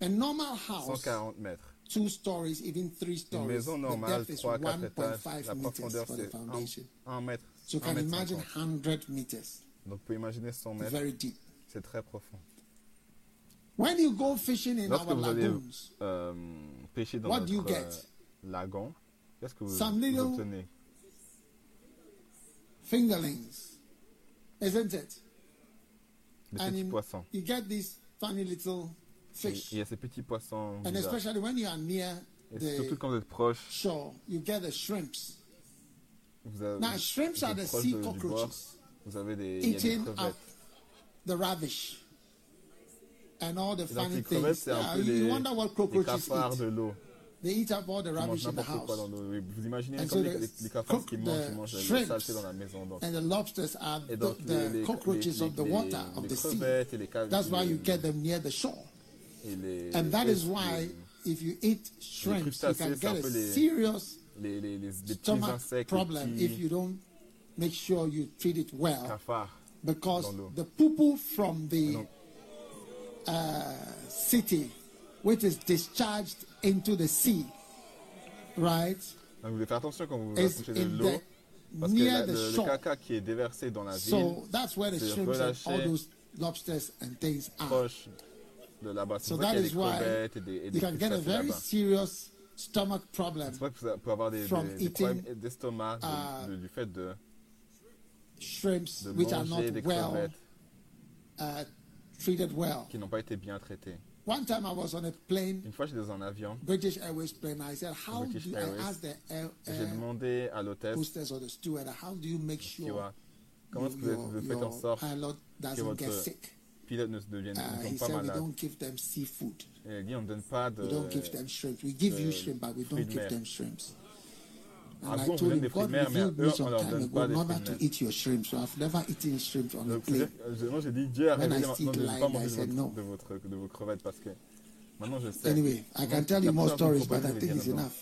a normal house, 140 mètres. Two stories, even three stories. maison The depth is 1.5 meters for the foundation. 1 mètre. So you can imagine 100 meters. Donc vous pouvez imaginer 100 mètres, Very deep. c'est très profond. When you go fishing in Lorsque our vous allez lagoons, euh, pêcher dans What do you get? euh, lagon, qu'est-ce que vous, Some vous little- obtenez fingerlings, isn't it? Des And petits in- poissons. you get these funny little fish. Il y a ces petits poissons And bizarres. especially when you are near Et surtout the quand vous êtes proche, shore, you get the shrimps. vous avez, Now, shrimps are the sea cockroaches vous avez des, il y a des eating crevettes. up the rubbish and all the funny les things. c'est un Yeah, peu you les, wonder what les cockroaches eat. de l'eau. They eat up all the rubbish in the n'importe quoi dans house. Vous imaginez And comme so les, les, les cafards qui mangent, la saleté dans la maison. Donc. And the lobsters are Et the, les, les, cockroaches les, of the les- water, of les the sea. et les. That's why les- you get them near the shore. Les, And that les- is why if you eat shrimps, you can get a les- serious les, les, les, les stomach problem les if you don't make sure you treat it well. Because the poo-poo from the uh, city, which is discharged into the sea, right, donc vous devez faire attention quand vous vous approchez de l'eau. the Parce que la- le, le caca qui est déversé dans la ville, So that's where the c'est shrimps and all those lobsters and things are. proche de là-bas. So that is why crevettes et des, et des you can get a very serious stomach problem. C'est vrai que vous pouvez avoir des, problèmes d'estomac uh, de- du fait de, Shrimps de which are not des well crevettes uh, treated well. qui n'ont pas été bien. One time I was on a plane, Une fois, j'étais dans un avion, British Airways plane. I said, "How British do I Airways. ask the air, j'ai air demandé à l'hôtesse, hostess or the steward how do you make sure comment est-ce que vous, faites en sorte votre get sick?" pilote ne se devienne Uh, ne he tombe pas said, "We don't give them seafood. Et dit, on ne donne pas de... We don't give them shrimps. We give you shrimp, but we don't give them shrimps." Ah And I told him, God revealed me some time ago never to eat your shrimp, so I've never eaten shrimp on moi, j'ai dit, Dieu a révélé maintenant de ne pas manger votre, vos crevettes parce que maintenant je sais. Anyway, I can tell you more stories, but I think it's enough.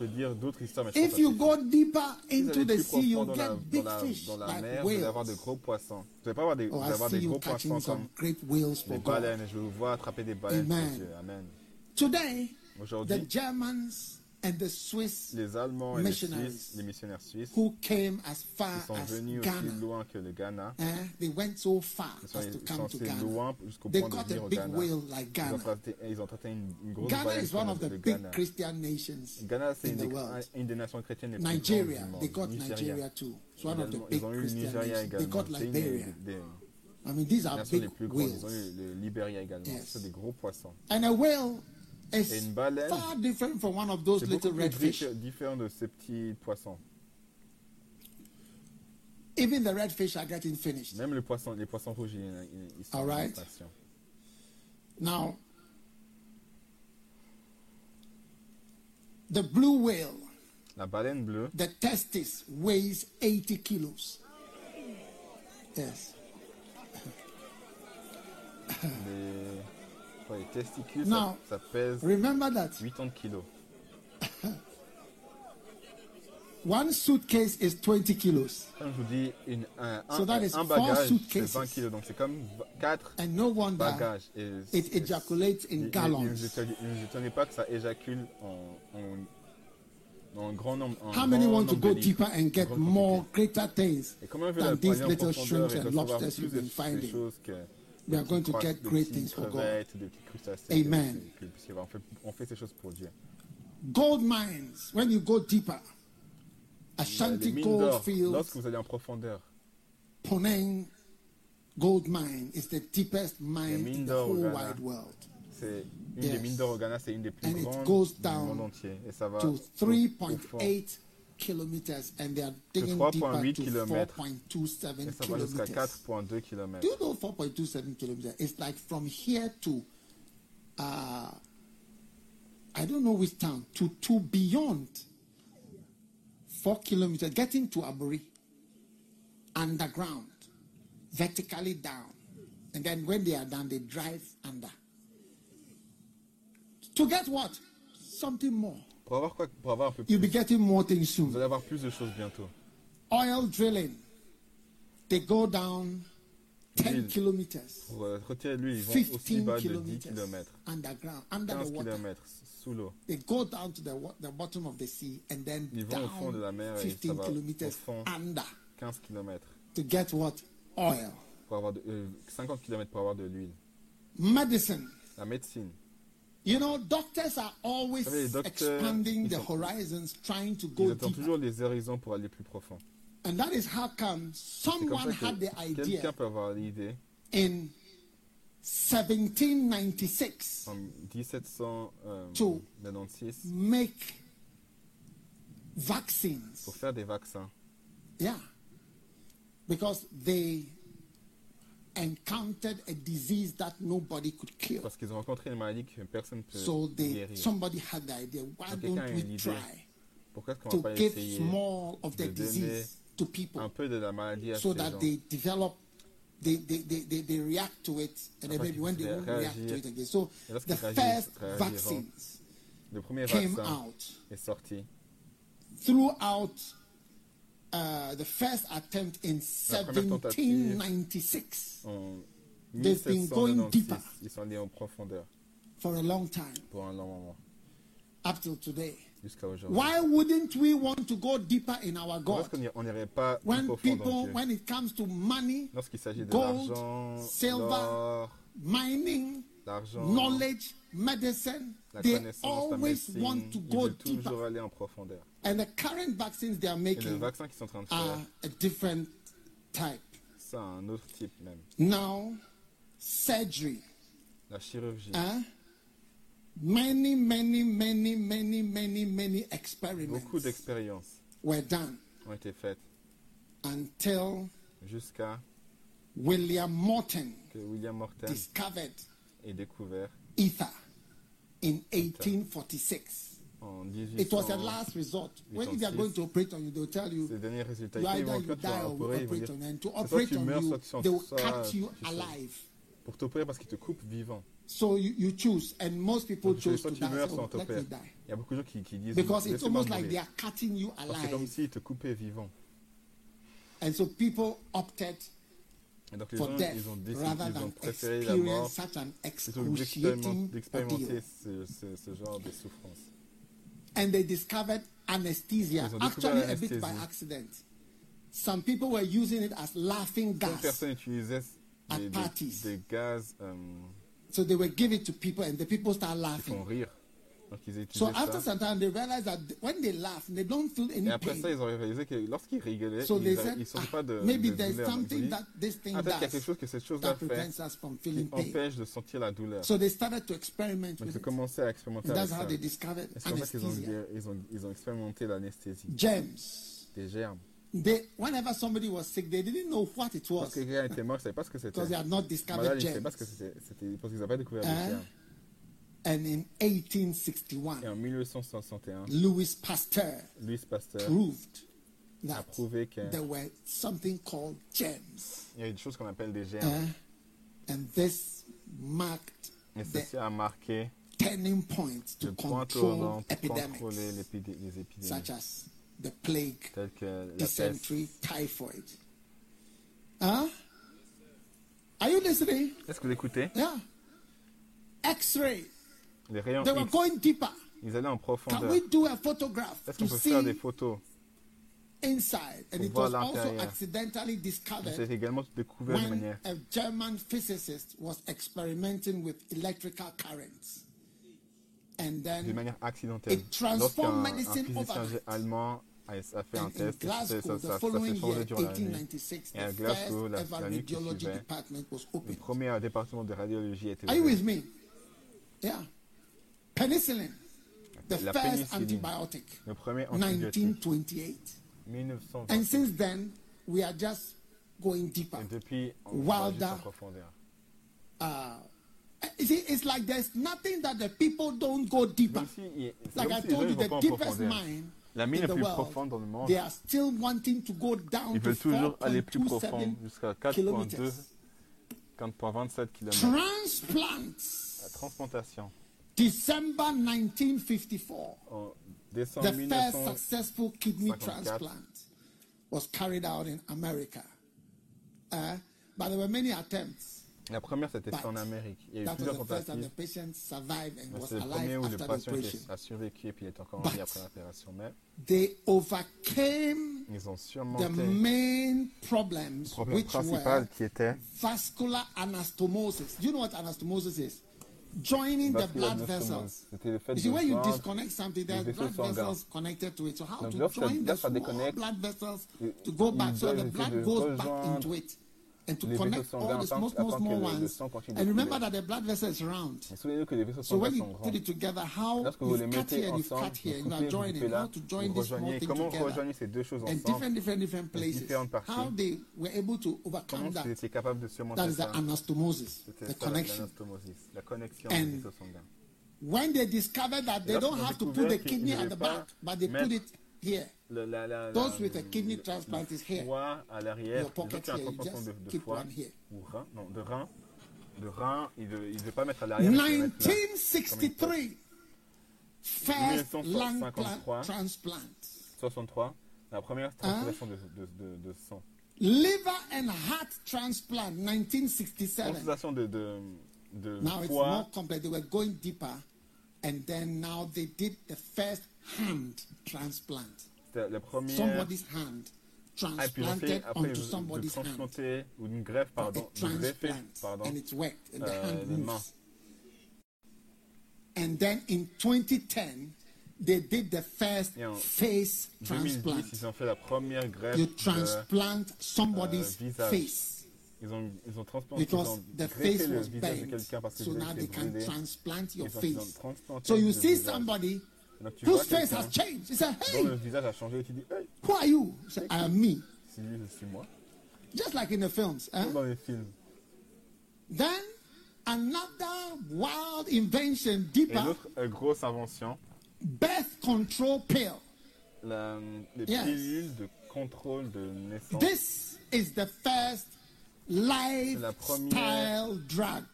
Je te dire d'autres histoires, mais If you go deeper vous into the sea, you dans la, get dans big la, fish dans la like mer, vous allez avoir de whales. gros poissons. Vous allez pas avoir des, vous Oh, I avoir des gros poissons comme great whales les baleines. Je vous vois attraper des baleines Amen. Amen. Today, the Germans and the Swiss les Allemands et les Suisses, les missionnaires suisses, who came as far sont as venus aussi Ghana, loin que le Ghana. eh, they went so far Ils sont, as to come to Ghana. loin jusqu'au They point de got venir a au big Ghana. whale like Ils ont Ghana. traité, ils ont traité une, une grosse Ghana is one of the big Ghana. Christian nations Ghana, c'est in une, the world. une des nations chrétiennes les plus grandes Nigeria, du monde. they got Nigeria. Nigeria too. It's one of the big ils ont eu Christian Nigeria nations. They également. got C'est une Liberia. des, des I mean, these are nations les big plus grandes. Ils ont whales. eu le Liberia également. Yes. C'est des gros poissons. And a whale is une baleine, far different from one of those little beaucoup plus red fish. diffé- différent de ces petits poissons. Even the red fish are getting finished. Même le poisson, les poissons rouges, ils, ils- sont All en right. extinction. Now, the blue whale, La baleine bleue, the testis weighs 80 kilos. Yes. les, les testicules, Non. ça, ça pèse Remember that 80 kilos. one suitcase is 20 kilos. Comme je vous dis, une, un, So that is un four bagage, c'est suitcases. 20 kilos. Donc c'est comme 4 And no wonder bagages. Et it ejaculates in gallons. Ne pas que ça éjacule en, en, en grand nombre. En How many want to go deeper and get more greater things Et than these little shrimps and lobsters you've been finding? We are going to get great things for God. crevettes, des petits crustacés. Amen. que- que- parce qu'on fait, on fait ces choses pour Dieu. Gold mines, when you go deeper, Ashanti gold d'or, fields, lorsque vous allez en profondeur, Poneng gold mine is the deepest mine in the whole Ghana. wide world. c'est une Yes. des mines d'or au Ghana, c'est une des plus And it grandes goes du down monde entier. Et ça va To au- au fond. 3.8 kilometers, and they are digging deeper 3.8 to 4.27 Et ça va jusqu'à kilometers. Do you know 4.27 kilometers? It's like from here to, uh, I don't know which town, to, to beyond four kilometers, getting to Aburi, underground, vertically down. And then when they are done, they drive under. To get what? Something more. Pour avoir quoi Pour avoir un peu You'll be getting more things Vous soon. allez avoir plus de choses bientôt. Oil drilling. They go down 10 L'huile. kilometers. Pour euh, retirer l'huile, ils vont aussi 15 bas de 10 kilometers km. underground, under 15 the water. km sous l'eau. They go down to the, the bottom of the sea and then Ils vont au fond de la mer et ça 15 va kilometers au fond. under 15 km. to get what? Oil. Pour avoir de, euh, 50 km pour avoir de l'huile. Medicine. La médecine. You know, doctors are always savez, les docteurs, expanding the horizons, trying to Ils go attendent deeper. toujours les horizons pour aller plus profond. And that is how come someone had the idea quelqu'un peut avoir l'idée in 1796 en euh, To- make vaccines. pour faire des vaccins. Yeah. Because they encountered a disease that nobody could cure. Parce qu'ils ont rencontré une maladie que personne ne peut So they guérir. somebody had the idea, why Donc, don't we try Pourquoi est-ce qu'on to va pas give essayer small of the de donner disease to people un peu de la maladie à so ces that gens they develop they, they, they, they, they react to it and then Afin maybe when they won't react to it again. So Et lorsqu'ils the réagissent, first réagiront. vaccines Le premier came vaccin out est sorti throughout uh, the first attempt in La première tentative. 1796 They've been going 1796. deeper. Ils sont allés en profondeur for a long time pour un long moment, up till today. Why wouldn't we want to go deeper in our God? est-ce qu'on y- on pas When people, when it comes to money, Lorsqu'il s'agit de gold, silver, mining, knowledge, medicine, la they connaissance, la always médecine, want to ils go veulent toujours deeper. aller en profondeur. And the current vaccines they are Et making qu'ils sont en train de are faire, a different type. c'est un autre type même. Now, surgery. La chirurgie. Huh? Many, many, many, many, many, many experiments Beaucoup d'expériences were done ont été faites until jusqu'à William Morton que William Morton discovered ait découvert ether in 1846. en It was a last resort. When they are going to operate on you, they'll tell you ces derniers résultats. you either you die or we operate on you. And to operate on you, they will cut you alive. pour t'opérer parce qu'ils te coupent vivant. So you, you choose, and most people Donc, chose to die. meurs let me die. Il y a beaucoup de gens qui, qui disent Because it's almost like they are cutting you Parce que c'est comme alive. s'ils te coupaient vivant. And so people opted Et donc les for gens, death ils ont, décidé, rather ils ont than préféré la mort such an plutôt que d'expériment- excruciating d'expérimenter ce, ce, ce genre de souffrance. And they discovered anesthesia, Ils ont découvert actually a bit by accident. Some people were using it as laughing Certaines gas. personnes utilisaient At des, des, gaz euh, So they will give it to people and the people start qui laughing. font rire. Donc ils So after ça. some time, they realized that when they laugh, they don't feel any Et après ça, pain. ils ont réalisé que lorsqu'ils rigolaient, So they ils ne sentent ah, pas de, maybe de there's douleur. Donc, ils ont something that this thing ah, peut-être qu'il y a quelque does chose que cette chose-là that fait prevents us from qui pain. empêche de sentir la douleur. So they started to experiment Donc with ils ont commencé à expérimenter And that's ça. how they discovered Et c'est comme ça qu'ils ont, anesthesia. ils ont, ils ont expérimenté l'anesthésie. Germs. Des germes. They, whenever somebody was sick, they didn't know what it Parce was que quelqu'un était mort, ils ne savaient pas ce que c'était. because they had not discovered ils ne savaient germs. pas ce que c'était. C'était parce qu'ils n'avaient pas découvert les germes. And in 1861, Et en 1861, Louis Pasteur Louis Pasteur proved a that prouvé qu'il there were something called germs. y a des choses qu'on appelle des germes. Uh, and this marked Et the ceci a marqué turning point to le point control tournant pour epidemics contrôler l'épidé- les épidémies, such as the plague, telles que la peste. dysentery, typhoid. Huh? Are you listening? Est-ce que vous écoutez? Yeah. X-ray. Les rayons They were X, going deeper. ils allaient en Can profondeur. we do a photograph Est-ce qu'on to peut faire des see photos inside? And it was also accidentally C'est discovered également découvert de when manière. a German physicist was experimenting with electrical currents. And de then manière accidentelle. It transformed Lorsqu'un un medicine physicien overnight. allemand a, a fait un and in test, ça, Glasgow, ça, the ça, ça following s'est year, changé durant la nuit. 1896, Et à the Glasgow, first la- ever la nuit qui radiology suivait, department was Le opened. premier département de radiologie a été Are you ouvert. with me? Yeah. Penicillin, the La first antibiotic, Le premier antibiotique, 1928. 1920. And since then, we are just going deeper. Et depuis, on Wilder. Uh, you see, it's like there's nothing that the people don't go deeper. Si, Like I si les gens told you, the deepest mine La mine in la the plus world, profonde dans le monde, they are still wanting to go down ils to veulent toujours aller plus 4.27 profond, jusqu'à 4.2, kilometers. 4.27 km. Transplants. La transplantation. December 1954, En décembre the first 1954, successful kidney 54. transplant was carried out in America. Uh, but there were many attempts. la première c'était en Amérique. Il y a eu That was plusieurs the the tentatives. patient Mais was C'est le premier où le the patient a survécu et puis il est encore en vie après l'opération. Mais They overcame ils ont the surmonté main problems, le problème which principal were qui était vascular anastomosis. Do you know what anastomosis is? Joining the blood vessels. C'était le fait You see, when you disconnect something, les vaisseaux blood vessels connected to it. So how to join the blood vessels to go back so the blood goes back into it and to les vaisseaux connect sanguins all the small, afin- small, afin small que le- le ones. sang continue de And remember couler. that the blood vessel is round. Et Souvenez-vous que les vaisseaux So sanguins when you sont put grands. it together, how Lorsque vous les you've cut mettez here and you've ensemble, cut here, vous and you are coupez, vous joining, coupez là, how to join vous this small rejoignez. thing Comment vous together. rejoignez ces deux choses in ensemble different, different, different places. différentes parties? How they were able to overcome Comment that. vous étiez capable de That surmonter is the ça anastomosis, C'était the ça, connection. l'anastomosis, la connexion And des vaisseaux sanguins. When they discovered that they Lorsqu'ils don't ont have to put découvert the qu'ils kidney ne at the devaient pas back, but they put mettre it here. Le- la- la- Those la- with a kidney transplant is here. Foie à l'arrière, Your pocket here, you transplantation de, just de keep foie one here. ou rein, non, de rein, de rein, il ne il devait pas mettre à l'arrière. il devait mettre là. 1963, first lung 1953. plant transplant. 63, la première transplantation de, de, de, de sang. Liver and heart transplant, 1967. Transplantation de, de, de Now it's foie, more complex. They were going deeper, and then now they did the first hand transplant. c'était la première. Somebody's hand et puis ils ont fait transplanted onto de, de somebody's hand. ou une greffe, pardon, de transplant, pardon, and it's worked, and the euh, hand moves. And then in 2010, they did the first face 2010, transplant. ils ont fait la première greffe You de, transplant somebody's euh, face ils ont, ils ont transplanté, because the face le was visage de quelqu'un parce que So now they can brûlé. transplant your Ils ont- ils ont face. So you see somebody Donc tu whose face has changed? You say, dont le hey, visage a changé et tu dis, hey, who are you? You say, I am me. c'est lui, c'est moi. Just like in the films. Comme dans les films. Then another wild invention deeper l'autre euh, grosse invention, birth control pill. la, les Yes. pilules de contrôle de naissance. This is the first lifestyle première- drug.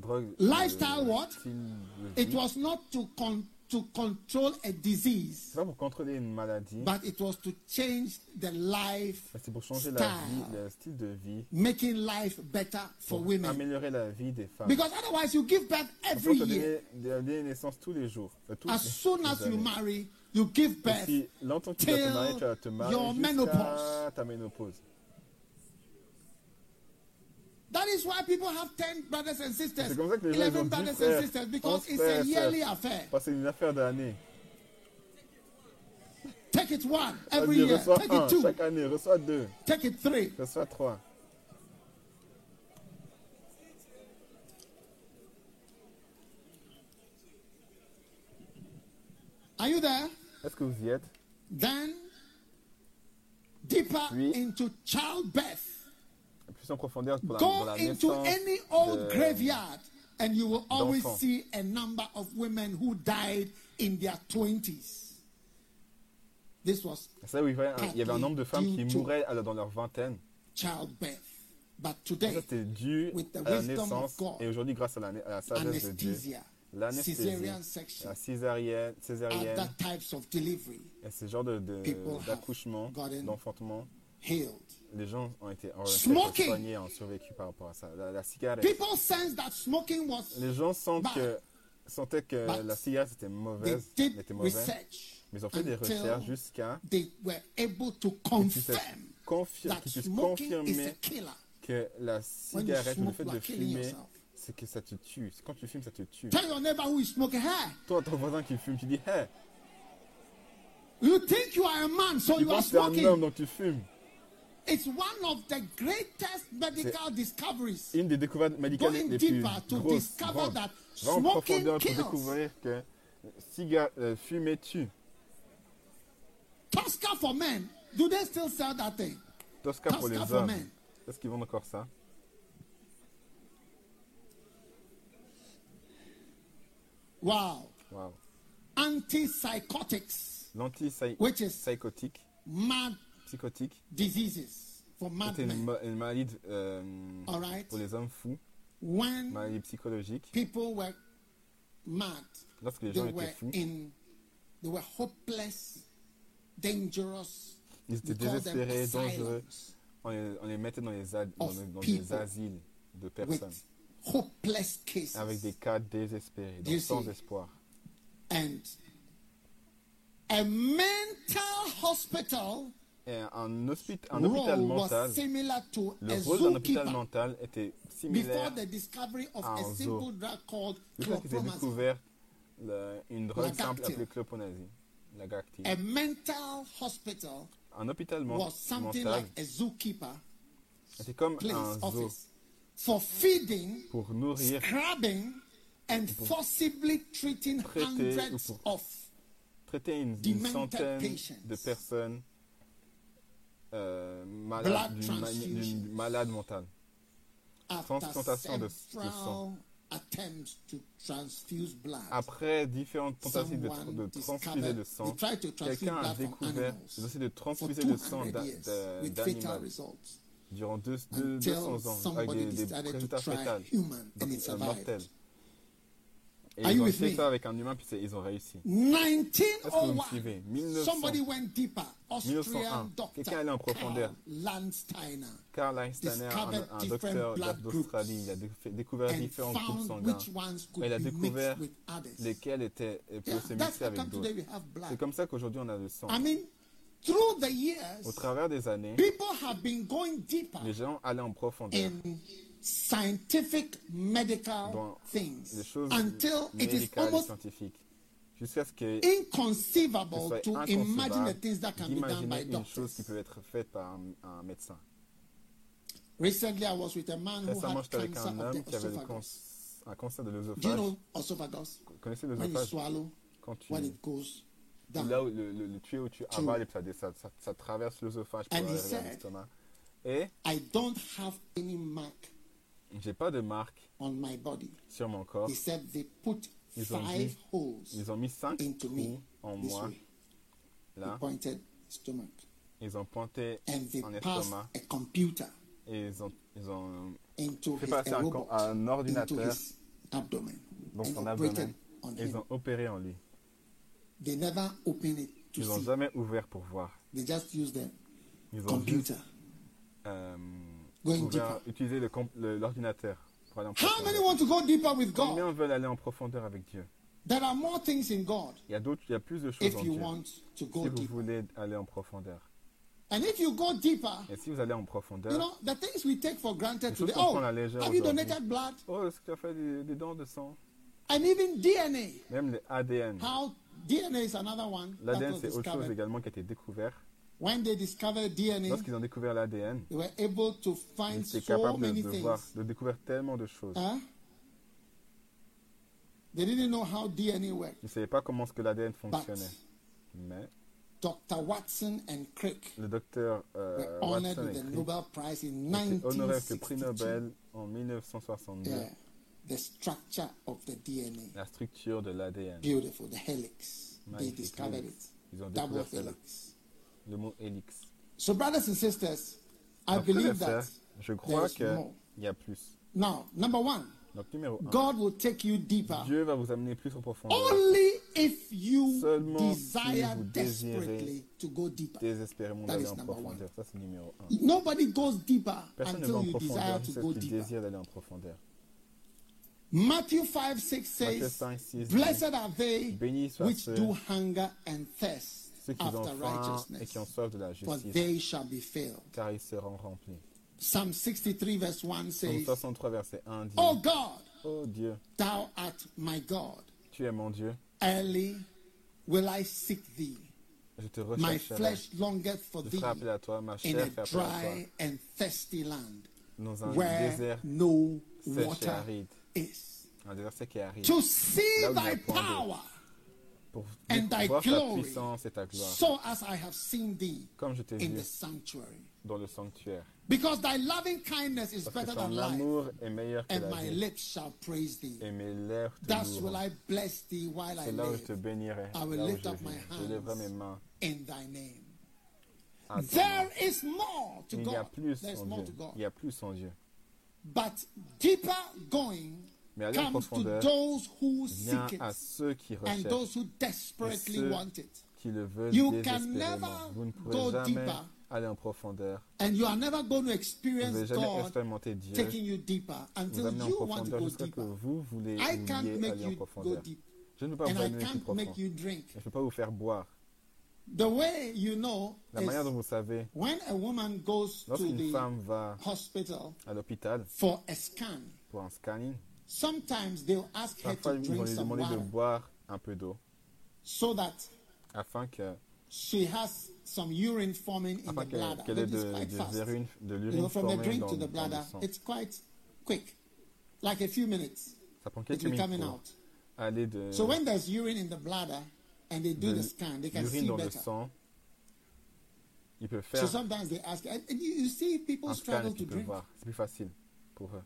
Drogue. Lifestyle what? It was not to con- to control a disease, C'est pas pour contrôler une maladie, but it was to change the life, mais c'est pour changer la vie, style. le style de vie, making life better for pour women. améliorer la vie des femmes. Because otherwise, you give birth Parce every year. donner, donner naissance tous les jours. euh, tous As les- soon les as you marry, you give Et birth. si longtemps que tu vas te till marier, tu vas te marier your jusqu'à menopause. ta ménopause. That is why people have 10 brothers and sisters, C'est comme ça que les gens ils 11 brothers and sisters, because it's a yearly affair. Parce que c'est une affaire d'année. Take it one every year. Take it two. chaque année, reçois deux, Take it three. reçois trois. Are you there? Est-ce que vous y êtes Then, deeper Oui. into childbirth. Plus en profondeur pour la, Go la into any old graveyard, and you will always see a number of women who died in their 20s. This was là où il y avait un- nombre de femmes qui mouraient alors, dans leur vingtaine. childbirth. But Ça, today, c'était dû with the à la naissance. God, Et aujourd'hui, grâce à la, à la sagesse de Dieu, l'anesthésie, la césarienne, césarienne types of delivery et ce genre de- d'accouchement, d'enfantement, healed. Les gens ont été, soignés, ont survécu par rapport à ça. La, la cigarette. People sense that smoking was Les gens sentent Bad. que, sentaient que But la cigarette était they mauvaise, était mauvaise, mais ils ont fait des recherches jusqu'à they were able to confirm confir- that confirmer que la cigarette, le fait de fumer, c'est que ça te tue. Quand tu fumes, ça te tue. Tell your neighbor who is smoking, hey, Toi, ton voisin qui fume, tu dis, hey, you think you are a man, so tu you are penses que t'es un homme, donc tu fumes. It's one of the greatest medical discoveries. Une des découvertes médicales Going les plus deeper to grosses. discover grandes. that Va en smoking profondeur pour découvrir que ciga- euh, fumer tue. Tosca for men, do they still sell that thing? Tosca pour les hommes. men. Est-ce qu'ils vendent encore ça? Wow. Wow. Antipsychotics, which is L'antipsychotique, mad psychotique, diseases for mad c'était une, maladie euh, All right. pour les hommes fous, When maladie psychologique. people were mad, Lorsque les they gens were étaient fous, in, they were hopeless, dangerous. ils étaient désespérés, dangereux. On les, on les mettait dans les, des asiles de personnes, hopeless cases. avec des cas désespérés, donc sans espoir. And a mental hospital un, hospi- un hôpital mental, le rôle d'un hôpital mental était before similaire the discovery of à a un simple zoo. drug called jusqu'à ce découvert le- une drogue simple appelée cloponazine, la Gactyl. A mental hospital Un hôpital mental like a zookeeper était comme un zoo office for feeding, pour nourrir, scrubbing, and forcibly treating traiter hundreds ou pour of traiter une, une Demented centaine patients. de personnes euh, malades, Blood d'une malade mentale. Transplantation de- de sang. Après différentes tentatives de, de transfuser le discovered- sang, quelqu'un a découvert ils ont essayé de transfuser le sang 200 d'a- years d'a- with fatal d'animal durant deux, deux, until 200 ans avec des, des résultats fétals, mortels. Et Are ils you ont with fait me? ça avec un humain, puis ils ont réussi. Est-ce que vous me suivez? 1901, 1900. somebody went deeper. 1901. Austrian doctor Quelqu'un allait en profondeur. Karl Einsteiner, un, docteur d'Australie, il a découvert différents groupes sanguins. Et il a découvert lesquels étaient, pouvaient Yeah, se mixer avec d'autres. C'est comme ça qu'aujourd'hui on a le sang. I mean, through the years, Au travers des années, people have been going deeper les gens allaient en profondeur in scientific medical dans things until it is almost. Jusqu'à ce que inconceivable to imagine the things that can be done by chose qui doctors. peut être faite par un, un médecin. Recently, I was with a man who Récemment, had j'étais avec cancer un of homme qui avait un cancer de Do you l'œsophage. know esophagus? Connaissez When you l'œsophage? swallow, Quand tu... when it goes down. Là où le, le, le tuyau où tu avales ça, ça, ça traverse l'œsophage pour l'estomac. Et I don't have any mark j'ai pas de marque on my body. sur mon corps. He said they put Ils ont five dit- holes Ils ont mis cinq into me en this moi, way. He là. pointed stomach. Ils ont pointé And they en passed estomac. a computer Et ils ont, ils ont into fait passer un, ordinateur abdomen dans and son operated abdomen. on Et ils ont opéré en lui. They never open it to Ils n'ont jamais ouvert pour voir. They just use the Ils ont juste computer. euh, Going le comp- le- l'ordinateur How many want to go deeper with God? Combien veulent aller en profondeur avec Dieu? There are more things in God Il y a d'autres, il y a plus de choses if en you Dieu. want to go Si vous deeper. voulez aller en profondeur. And if you go deeper, Et si vous allez en profondeur, you know, the things we take for granted today. Oh, have you donated blood? oh, est-ce que tu as fait des, des dons de sang? And even DNA. Même les ADN. How DNA is another one L'ADN, c'est autre chose également qui a été découvert. When they discovered DNA, Lorsqu'ils ont découvert l'ADN, they were able to ils find étaient so capables de, voir, de découvrir tellement de choses. Huh? They didn't know how DNA worked. Ils ne savaient pas comment est-ce que l'ADN fonctionnait. Mais Dr. Watson and Crick le docteur euh, were honored Watson with et the Crick Nobel Prize in avec le prix 1962. Nobel en 1962. Yeah, the structure of the DNA. La structure de l'ADN. Beautiful, the helix. They discovered it. Ils ont Double découvert cela. helix. Le mot. So, brothers and sisters, I Donc, believe that. je crois qu'il y a plus. Now, number one, Donc, numéro 1. God will take you deeper Dieu va vous amener plus en profondeur. only if you Seulement si desire vous desperately to go deeper. Désespérément d'aller en profondeur. Ça, c'est numéro 1. Nobody goes deeper Personne ne va until en you desire to jusqu'à go deeper. désire d'aller en profondeur. Matthew 5 6 Matthieu says, 5, 6 dit, Blessed are they which do hunger and thirst ceux qui ont faim et qui ont soif de la justice, car ils seront remplis. Psalm 63 verse 1 Psaume says, 63, verset 1 dit Oh God, Oh Dieu, thou art my God. tu es mon Dieu, Early will I seek thee. je te My rechercherai. flesh longeth for Je thee à toi, ma in chair a à toi, dry and thirsty land dans un where désert no water aride. is. Un désert sec et aride. To see a thy power, Pour and thy voir ta glory, puissance et ta gloire, so as I have seen thee comme je t'ai in vu the sanctuary. dans le sanctuaire. Because thy loving kindness is Parce better que ton than life, amour est meilleur que and la my vie, lips shall praise thee. et mes lèvres te Thus will. I bless thee while I C'est là où je te live bénirai, I will là où lift je up my vis. Je lèverai mes mains in thy name. There is more to Il y a God. plus There's en more Dieu. to God. Il y a plus en Dieu. But deeper going Mais aller en comes to profondeur those who vient seek à it ceux qui and recherchent, those who desperately ceux want it. qui le veulent You can désespérément. never Vous ne go pourrez jamais deeper. aller en profondeur. And you are never going to Vous experience n'allez jamais God expérimenter Dieu taking you deeper vous until amener en you want to profondeur go jusqu'à ce que deeper. vous voulez I can't vouliez make aller en profondeur. Je ne peux pas vous amener plus profond. Je ne peux pas vous faire boire. The way you know La manière dont vous savez, when a woman goes to lorsqu'une femme va hospital à l'hôpital for a scan, pour un scanning, sometimes they'll ask her parfois to ils vont drink lui some demander de water boire un peu d'eau so that afin que she has some urine forming in afin the qu'elle bladder. qu'elle ait It is de, quite des fast. urines- de You l'urine know, from the formée drink dans, to the dans le bladder, sang. it's quite quick, like a few minutes. Ça prend It quelques will minutes coming pour out. aller de, So when there's urine in the bladder and they do de the scan, they can l'urine see dans le better. sang. Ils peuvent So faire sometimes they ask, and and you, you see people un scan struggle to peuvent drink. voir. C'est plus facile pour eux.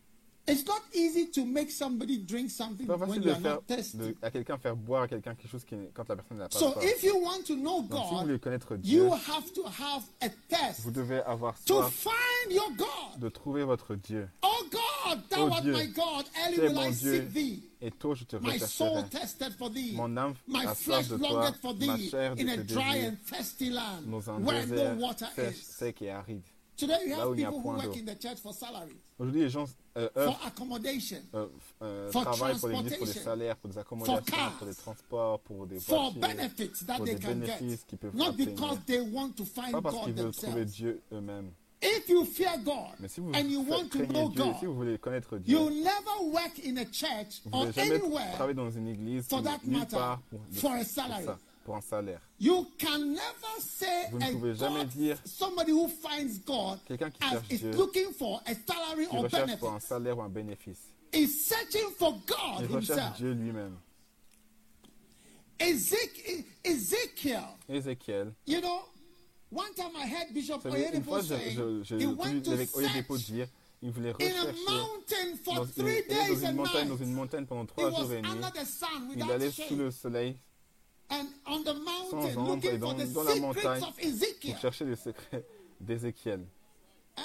It's not easy to make somebody drink something pas when facile you de are faire not thirsty. de- à quelqu'un faire boire à quelqu'un quelque chose qui, quand la personne n'a pas So soif. if you want to know Donc si vous voulez God, connaître Dieu, you have to have a thirst vous devez avoir to soif find your God. de trouver votre Dieu. Oh God, thou Oh art Dieu, my God, early tu es will mon Dieu, seek thee. et tôt je te My soul rechercherai. tested for thee. Mon âme My a flesh soif de toi, longeth for ma thee chair de in a te dry désire and thirsty land dans un where désert no water sèche, is. sec et aride. Today we là have où il n'y a people who point work d'eau. in the church for salary, Aujourd'hui, les gens euh, for œuvrent, accommodation, euh, euh, for travaillent pour l'église, pour des salaires, pour des accommodations, pour des transports, pour des for voitures, benefits that pour they des can bénéfices get, qu'ils peuvent not obtenir. because they want to find Pas parce God qu'ils veulent trouver. Dieu eux-mêmes. If you fear God Mais si vous and you want to know Dieu, God, si vous voulez connaître Dieu, you'll never work in a church vous or jamais anywhere travailler dans une église for that matter, part pour, for a salary. ça, pour un salaire. You can never say Vous ne pouvez jamais dire somebody who finds God Quelqu'un qui cherche is Dieu, looking for a salary qui or recherche pour un salaire ou un bénéfice. is searching for God Il recherche himself. Dieu lui-même. Ezekiel, Ezekiel, Ézéchiel, you know, one time I heard Bishop savez, une fois, je- to l'évêque Oyedepo search dire il voulait rechercher dans, une montagne, dans une montagne pendant trois jours et sun Il allait sous le soleil And on the mountain, ombre looking et for dans- the dans la secrets montagne of Ezekiel. pour chercher les secrets d'Ézéchiel. Huh?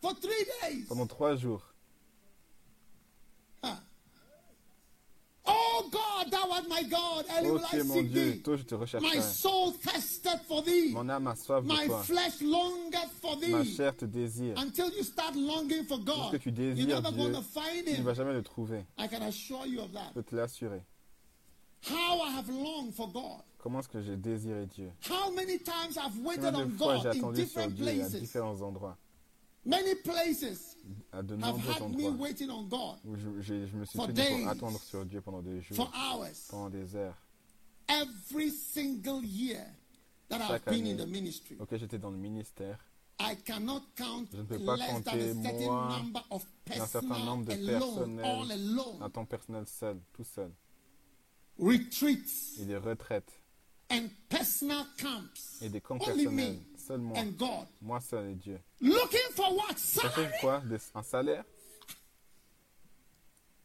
for three days. pendant trois jours. Oh God, thou art my God. Oh, mon Dieu, thee. toi je te My rechercherai. soul thirsteth for thee. Mon âme a soif de My toi. flesh longeth for Ma thee. chair te désire. Until you start longing for God, tu you're désires never Dieu, going to find tu ne vas jamais le trouver. I can assure you of that. Je peux te l'assurer. How I have longed for God. Comment est-ce que j'ai désiré Dieu? How many times I've waited Combien on de fois j'ai God in different Dieu à places? différents endroits, Many places à de have nombreux me endroits, waiting on God où je, me suis For tenu days. pour attendre sur Dieu pendant des jours, for hours. pendant des heures. Every single year that I've Chaque been in année. the ministry, Ok, j'étais dans le ministère. I cannot count Je ne peux pas less compter certain moins number of d'un certain nombre de alone, all personnels, un alone, temps personnel seul, tout seul, retreats et des retraites, and personal camps. et des camps personnels, me seul moi, and God. moi seul et Dieu. Looking for what? Quoi? Un salaire?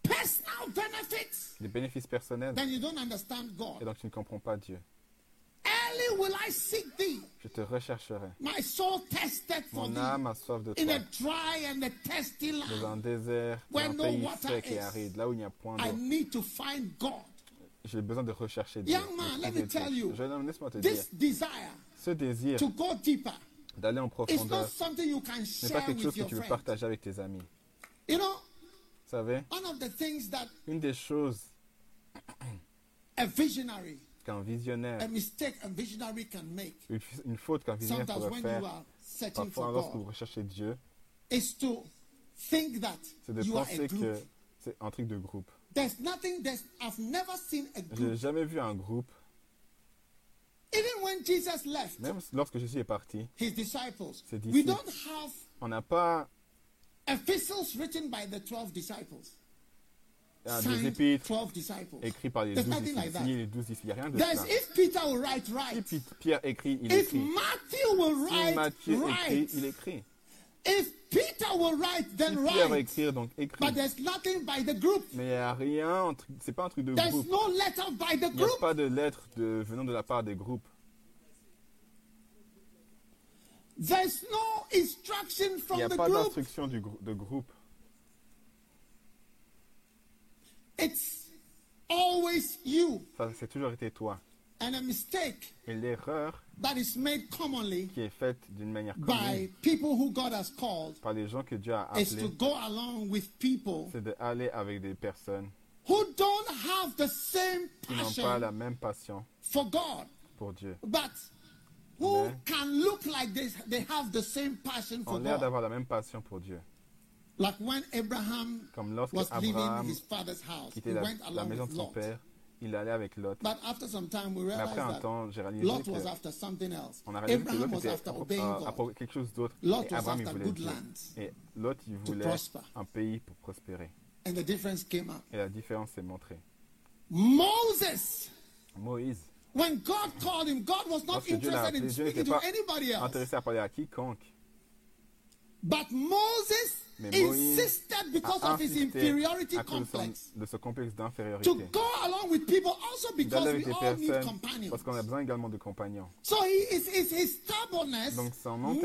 Personal benefits. Des bénéfices personnels Then you don't understand Et God. donc tu ne comprends pas Dieu. Early will I seek thee. Je te rechercherai. My soul tested for Mon thee âme a soif de in a toi. dry and a thirsty Dans land. un désert, dans un no pays sec et aride, là où il n'y a point I d'eau. need to find God. J'ai besoin de rechercher Dieu. Young man, let me tell you, Jeune homme, laisse-moi te dire, This desire ce désir to go deeper d'aller en profondeur n'est pas quelque chose que tu veux partager avec tes amis. You know, Vous savez, one of the things that une des choses qu'un visionnaire, mistake a visionary can make, une, faute qu'un visionnaire sometimes pourrait when you faire, parfois lorsque vous recherchez Dieu, c'est de penser que c'est un truc de groupe. There's nothing. There's I've never seen a J'ai jamais vu un groupe, Even when Jesus left même lorsque Jésus est parti, his disciples, Ses we don't have on n'a pas epistles written by the twelve disciples. euh, des épîtres 12 disciples. écrits par les There's douze nothing disciples, like les disciples. Il n'y a rien de There's if Peter will write, Si right. Pi- Pierre écrit, il If écrit. Matthew will Si write, Matthieu écrit, write. il écrit. If Peter will write, Si then Pierre va write. écrire, donc écrit. But there's nothing by the group. Mais il n'y a rien, c'est pas un truc de There's groupe. no letter by the Il n'y a group. pas de lettre de, venant de la part des groupes. There's no instruction Il from n'y a the pas group. d'instruction de groupe. It's always you. Ça, c'est toujours été toi. And a mistake Et l'erreur that is made commonly qui est faite d'une manière by commune people who God has called par les gens que Dieu a is to appelés, go along with people c'est d'aller avec des personnes who don't have the same qui n'ont pas la passion même passion for God, pour Dieu. but who Mais- can look like they, they have the same passion for Ont l'air God? d'avoir la même passion pour Dieu. Like when Abraham Comme lorsque was leaving Abraham his father's house, he quittait la, went la along maison de with son Lot. père, il allait avec Lot. But after some time, we Mais après un temps, j'ai réalisé Lot was que after something else. on a réalisé que Lot était de quelque chose d'autre. Lot Et Abraham, il voulait Dieu. Et Lot, il voulait un pays pour prospérer. And the difference came up. Et la différence s'est montrée. Moses, Moïse, when God called him, God was not interested in speaking to anybody else. intéressé à parler à quiconque. But Moses Mais insisted because of his inferiority complex de ce complexe to d'infériorité. go along with people also because we all need companions. parce qu'on a besoin également de compagnons. So he is, is his stubbornness Donc son made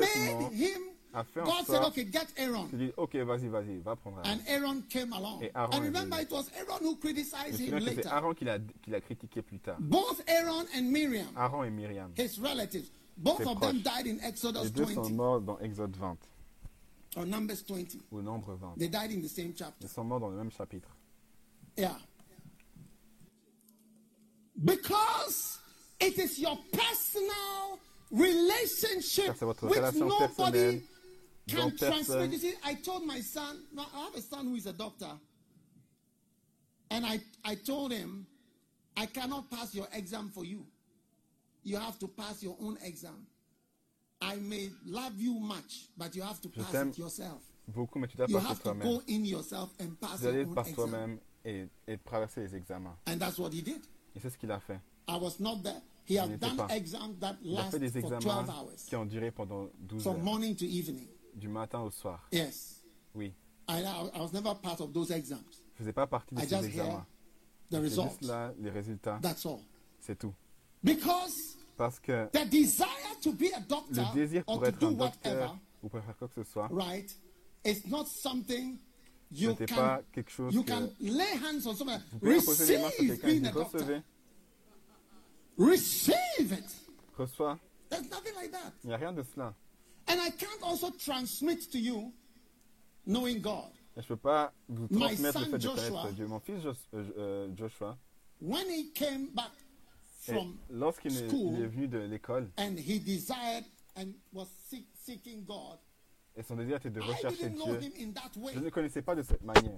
him. a fait en God said, "Okay, get Aaron," qu'il dit Ok, vas-y, vas-y, va prendre Aaron. and Aaron came along. Et Aaron And remember, it was Aaron who criticized him que c'est later. Aaron qui l'a qui l'a critiqué plus tard. Both Aaron and Miriam, Aaron et Myriam. his relatives, both of them proches. died in Exodus Les deux sont 20 morts dans Exode 20, or Numbers 20. au nombre 20. They died in the same chapter. Ils sont morts dans le même chapitre. Yeah. Because it is your personal relationship Car votre which relation nobody can transmit. You see, I told my son, I have a son who is a doctor, and I, I told him, I cannot pass your exam for you. You have to pass your own exam. I may love you much, but you have to Je pass it yourself. beaucoup, mais tu dois passer toi-même. go in yourself and pass Tu dois aller par toi-même et, et traverser les examens. And that's what he did. Et c'est ce qu'il a fait. I was not there. He Je had n'étais done pas. exams that Il a fait des for 12 examens hours, qui ont duré pendant 12 from heures, morning to evening. du matin au soir. Yes. Oui. I, was never part of those exams. Je ne faisais pas partie de I ces just examens. the C'est results. juste là, les résultats, That's all. c'est tout. Because Parce que the desire to be a doctor le désir or pour to être do un whatever, docteur ou pour faire quoi que ce soit, right, It's not something you C'était can, pas quelque chose you que can lay hands on someone. vous pouvez imposer les mains sur Receive quelqu'un et being a dire doctor. recevez, Receive it. reçois. There's nothing like that. Il n'y a rien de cela. And I can't also transmit to you knowing God. Et je ne peux pas vous My transmettre le son fait de Joshua. connaître Dieu. Mon fils Jos- euh, euh, Joshua, When he came back lorsqu'il est, venu de l'école, et son désir était de rechercher Dieu, je ne le connaissais pas de cette manière.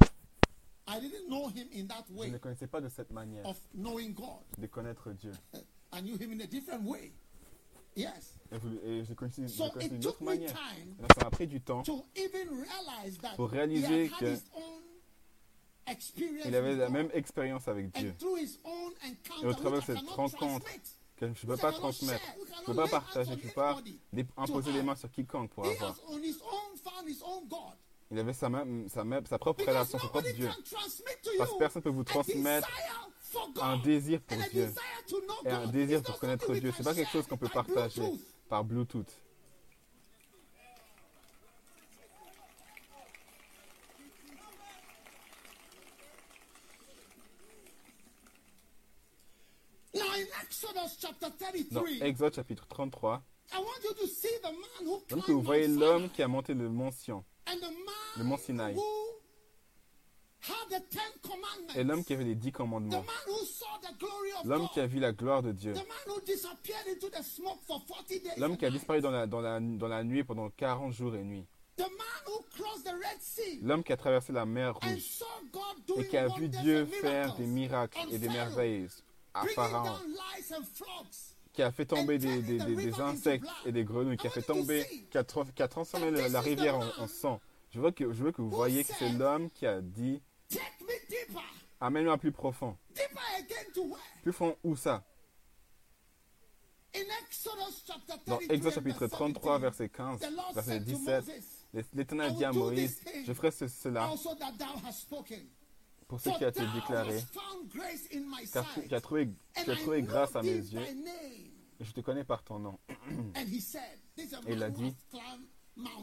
I didn't know him in that Je ne connaissais pas de cette manière of knowing God. de connaître Dieu. I knew him in a different way. Yes. Et, vous- et je je So d'une autre manière. time Donc ça m'a pris du temps. to even realize that Pour réaliser que his own experience Il avait la même expérience avec Dieu. Et au travers de cette rencontre que je ne peux pas transmettre, je ne peux pas partager, je ne peux pas imposer les mains sur quiconque pour avoir. Il avait sa, même, sa, même, sa propre relation, son propre Dieu. Parce que personne ne peut vous transmettre un désir pour Dieu et un désir pour connaître Dieu. can C'est pas quelque chose qu'on peut partager par Bluetooth. Now in Exodus chapter Dans 33, Exode chapitre 33, I want you to see the man who donc climbed vous voyez l'homme qui a monté le mont Sion le mont Sinaï. et l'homme qui avait les dix commandements. L'homme qui a vu la gloire de Dieu. The man who disappeared into the smoke for 40 days. L'homme qui a disparu dans la, dans, la, dans la nuit pendant 40 jours et nuits. L'homme qui a traversé la mer rouge et qui a vu Dieu faire des miracles et des merveilles à Pharaon, qui a fait tomber des, des- des- des insectes et des grenouilles, qui a fait tomber, qui a, qui a transformé la rivière en, en sang. Je veux, que, je veux que vous voyez que c'est l'homme qui a dit. Amène-moi plus profond. Plus profond où ça? In Exodus chapter 33, Dans Exode chapitre 33, 17, verset 15, the Lord verset said to 17, Moses, l'Éternel dit à Moïse Je ferai ce- cela pour ce qui a été déclaré, car tu, as trouvé, tu as trouvé grâce à mes yeux, je te connais par ton nom. Et il a dit,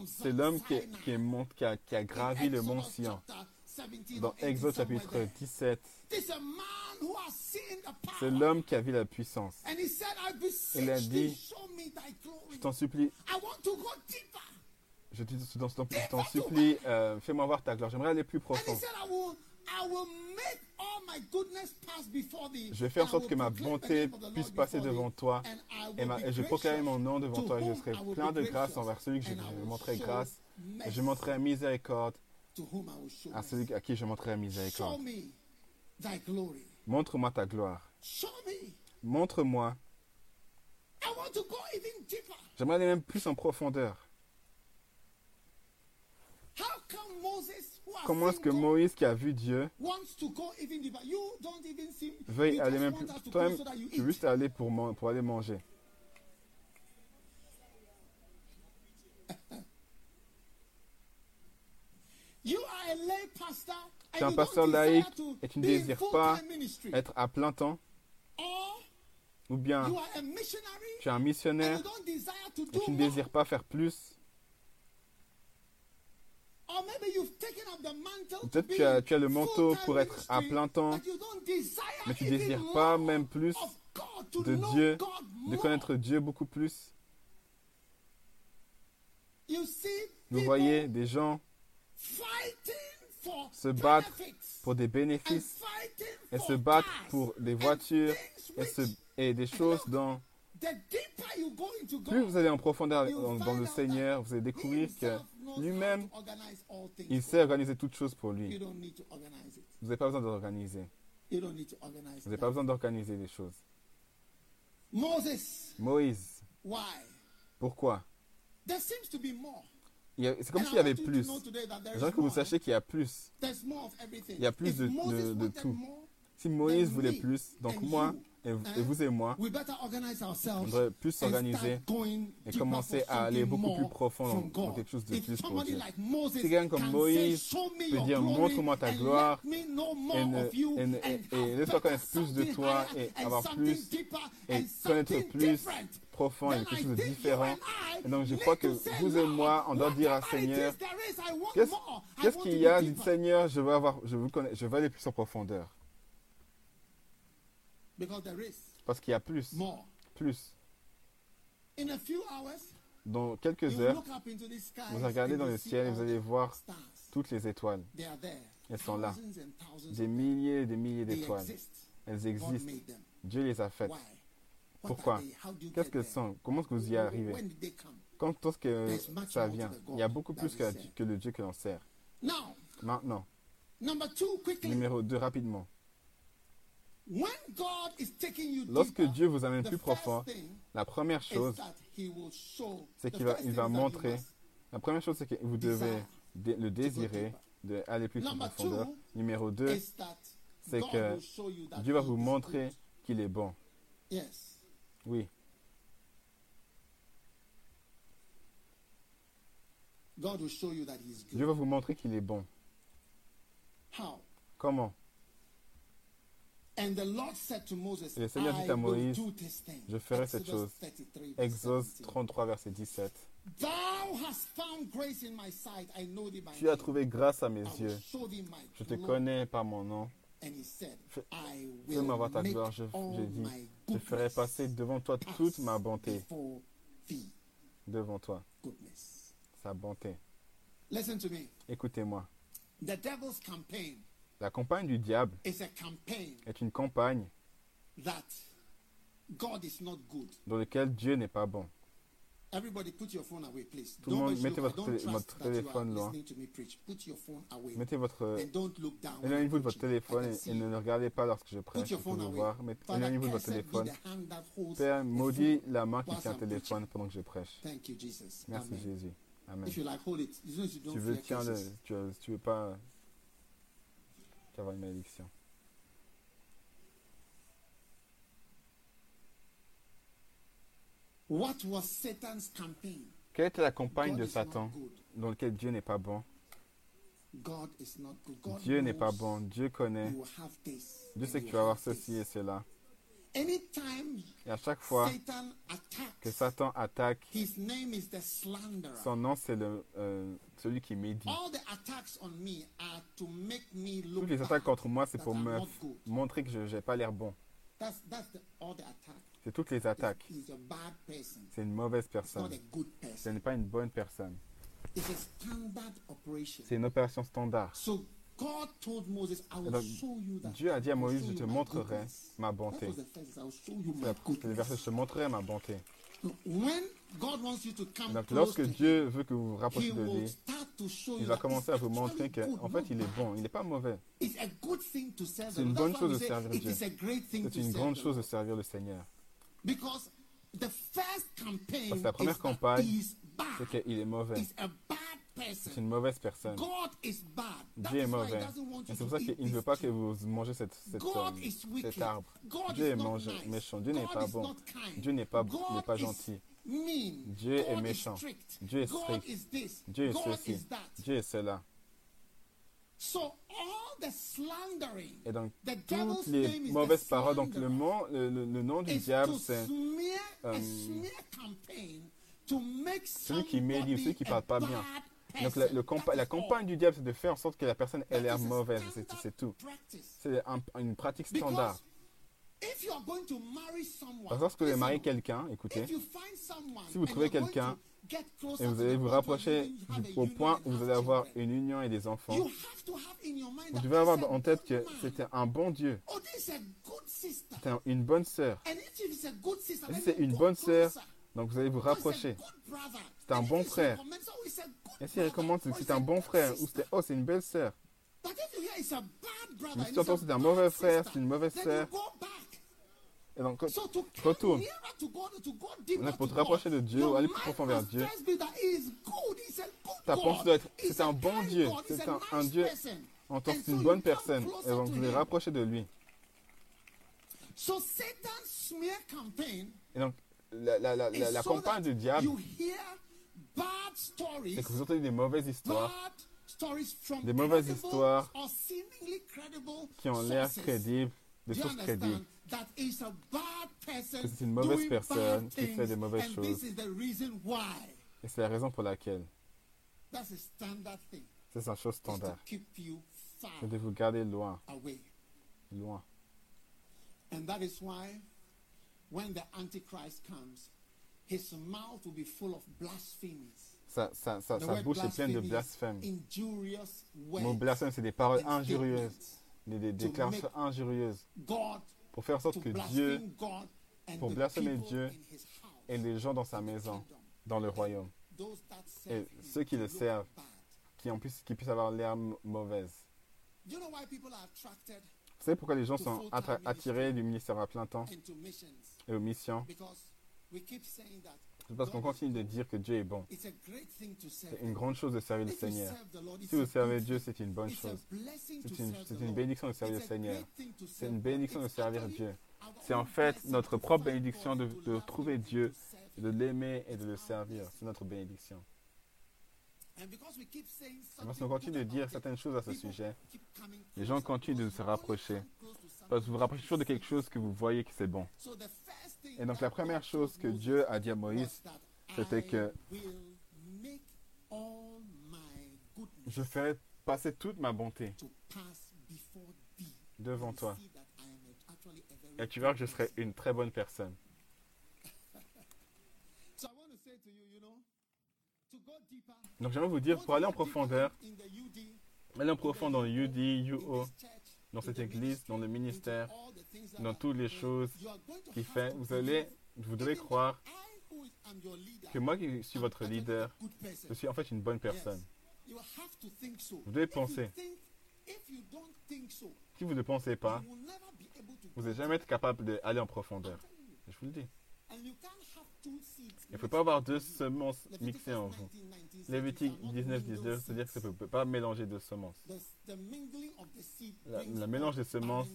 C'est l'homme qui, qui, qui a, qui a gravi le mont Sion. chapter 17 Dans or 18, Exode chapitre there. 17, This is a man who has seen the power. c'est l'homme qui a vu la puissance. Il a dit. Je t'en supplie, je te- je t'en supplie, euh, fais-moi voir ta gloire. J'aimerais aller plus profond. Said, I will, I will make all my goodness pass before thee. Je vais faire en sorte que ma bonté puisse passer devant toi. Et, ma- be et je proclamerai mon nom devant to toi et je serai plein de grâce envers celui que je, montrerai grâce. Et je montrerai miséricorde à celui à qui je montrerai miséricorde. me thy glory. Montre-moi ta gloire. Show me. Montre-moi. I want to go even deeper. J'aimerais aller même plus en profondeur. Comment est-ce que Moïse qui a vu Dieu veuille aller même plus us to Toi-même, tu veux juste aller pour, man- pour aller manger. You are a lay pastor. Tu es un and you pasteur laïque et tu ne désires pas être à plein temps ou bien you are a missionary tu es un missionnaire et tu ne désires pas faire plus. Or maybe you've taken up the mantle to Peut-être be tu as, le manteau pour être à plein temps, mais tu even désires pas même plus de Dieu, de connaître Dieu beaucoup plus. Vous voyez des gens se battre pour des bénéfices et se battre pour des voitures et, se- et des choses into plus vous allez en profondeur dans, dans le Seigneur, vous allez découvrir que lui-même, il sait organiser toutes choses pour lui. Vous n'avez pas besoin d'organiser. Vous n'avez pas besoin d'organiser les choses. Moses, Moïse, why? pourquoi? There seems to be more. Il y a- C'est comme s'il y avait plus. J'aimerais que vous sachiez qu'il y a plus. Il y a plus de- tout. Si Moïse voulait plus, donc moi Et, vous- eh, et vous et moi, we better organize on ourselves devrait plus and s'organiser et commencer à aller beaucoup plus profond dans, quelque chose de plus pour Dieu. Si quelqu'un comme Moïse peut dire, montre-moi ta and gloire et, ne- laisse-moi connaître plus de toi et and avoir plus et and connaître plus profond et quelque I chose de think you différent. and I Et donc je crois que vous et moi, on doit dire à Seigneur, qu'est-ce qu'il y a, dit deeper. Seigneur, je veux avoir, je veux connaître, je veux aller plus en profondeur. Because there is Parce qu'il y a plus, more. plus. In a few hours, Dans quelques heures, vous regardez dans le ciel et vous allez voir toutes les étoiles. They are there. Elles sont là. Des milliers et des milliers d'étoiles. Elles existent. Dieu les a faites. Pourquoi? Qu'est-ce qu'elles sont? Comment est-ce que vous y arrivez? Quand est-ce que ça vient? Il y a beaucoup plus que, que le Dieu que l'on sert. Maintenant, number two, quickly. numéro 2, rapidement. When God is taking you Lorsque Dieu vous amène plus profond, la première chose, that He will show. c'est qu'il va, il va montrer. La première chose, c'est que vous devez le désirer, d'aller plus en Number profondeur. two Numéro 2, is that c'est God que will show you that Dieu va he vous is montrer good. qu'il est bon. Yes. Oui, God will show you that He is Dieu good. va vous montrer qu'il est bon. How? Comment And the Lord said to Moses, Et le Seigneur dit à Moïse, je ferai cette chose. 33, verse Exode 17. 33, verset 17. Thou hast found grace in my sight. I know thee by Tu as trouvé grâce à mes yeux. Je te connais par mon nom. And he said, Fais- I Fais-moi voir ta gloire. Je, je dis, je ferai passer devant toi toute ma bonté. Devant toi, sa bonté. Écoutez-moi. La campagne du diable is a campaign est une campagne that God is not good. dans laquelle Dieu n'est pas bon. Tout le monde, mettez votre téléphone loin. Mettez votre, éloignez-vous de votre téléphone et, ne le regardez pas lorsque je prêche. Éloignez-vous de votre téléphone. Père, maudit la main qui tient le téléphone pendant que je prêche. Merci. Jésus. Amen. Don't Tu veux, fear tiens le, curses. tu, veux- pas avoir une malédiction. What was Satan's campaign? Quelle était la campagne God de Satan dans laquelle Dieu n'est pas bon? God is not good. God Dieu n'est pas bon. Dieu connaît. Dieu sait que tu vas avoir ceci et cela. Et à chaque fois que Satan attaque, his name is the slanderer. son nom c'est euh, celui qui médit. All the attacks on me are to make me look Toutes les attaques contre moi, c'est pour me montrer que je n'ai pas l'air bon. C'est toutes les attaques. C'est une mauvaise personne. Ce n'est pas une bonne personne. C'est une opération standard. Dieu a dit à Moïse, je te montrerai ma bonté. le verset, je te montrerai ma bonté. So when God wants you to come Donc close lorsque Dieu veut que vous vous rapprochiez de lui, il va commencer à vous montrer qu'en fait il est bon, il n'est pas mauvais. C'est une bonne chose de servir It Dieu. is a great thing C'est to une serve grande chose de servir le Seigneur. Because the first campaign Parce que la première campagne. C'est qu'il est mauvais. C'est une mauvaise personne. God is bad. That Dieu est mauvais. Et c'est pour ça qu'il ne veut pas que vous mangez cette, euh, cet arbre. God Dieu is est méchant. Dieu n'est pas bon. Dieu n'est pas, n'est gentil. Dieu est méchant. Dieu est strict. Dieu est ceci. Dieu est cela. So all the slandering, Et donc, toutes les mauvaises paroles, donc le, nom- le, le- nom du diable, c'est euh, celui qui médit ou celui qui somebody parle pas bien. Donc, la, le campagne du diable, c'est de faire en sorte que la personne ait l'air mauvaise. C'est tout. C'est un- une pratique standard. Parce que lorsque vous allez marier quelqu'un, écoutez, si vous trouvez quelqu'un et vous allez vous rapprocher au point où vous allez avoir une union et des enfants, vous devez avoir en tête que c'était un bon Dieu, Oh, c'était un- une bonne sœur. Et si c'est une bonne sœur, donc vous allez vous rapprocher. C'est un bon frère. Et si elle recommande c'est un bon frère, ou c'était oh c'est une belle sœur? Mais si tu entends c'est un mauvais frère, c'est une mauvaise sœur, et donc retourne. Donc, pour te rapprocher de Dieu, aller plus profond vers Dieu, ta pensée doit être c'est un bon Dieu, c'est un, un Dieu en tant que c'est une bonne personne, et donc vous les rapprocher de lui. Et donc, la, la, la, la, campagne du diable, c'est que vous entendez des mauvaises histoires Des mauvaises histoires qui ont l'air crédibles, you sources crédibles. c'est une mauvaise personne qui fait des mauvaises choses. Et c'est la raison pour laquelle. C'est une chose standard. C'est de vous garder loin, loin. And that is why when the Antichrist comes, his mouth will be full of blasphemies. Sa, sa, sa, The sa word bouche est pleine de blasphemy is blasphème. Injurious Le words mot blasphème, c'est des paroles injurieuses, des, des déclarations injurieuses, God pour faire en sorte que Dieu blaspheme God and pour blasphémer Dieu et les gens dans sa maison, dans le royaume, et ceux qui le servent, qui, en plus, qui puissent avoir l'air mauvaise. Do you know why people are attracted Vous savez pourquoi les gens sont attirés du ministère à plein temps et aux missions? Because we keep saying that C'est parce qu'on continue de dire que Dieu est bon. C'est une grande chose de servir le Seigneur. Si vous servez Dieu, c'est une bonne chose. C'est une, bénédiction de servir le Seigneur. C'est une bénédiction de servir Dieu. C'est en fait notre propre bénédiction de, trouver Dieu, et de l'aimer et de le servir. C'est notre bénédiction. And because we keep saying Parce qu'on continue de dire certaines choses à ce sujet. Les gens continuent de se rapprocher. Parce que vous vous rapprochez toujours de quelque chose que vous voyez que c'est bon. Et donc la première chose que Dieu a dit à Moïse, c'était que je ferai passer toute ma bonté devant toi. Et tu verras que je serai une très bonne personne. Donc j'aimerais vous dire, pour aller en profondeur, aller en profondeur dans le UD, UO, dans cette église, dans le ministère, dans toutes les choses qu'il fait, vous allez, vous devez croire que moi qui suis votre leader, je suis en fait une bonne personne. Vous devez penser. Si vous ne pensez pas, vous n'allez jamais être capable d'aller en profondeur. Je vous le dis. Il ne faut mixed pas avoir deux semences mixées en vous. 19, 19 says Lévitique you cannot 19, mingle 19, c'est-à-dire que ça ne peut pas mélanger deux semences. La- mélange des semences.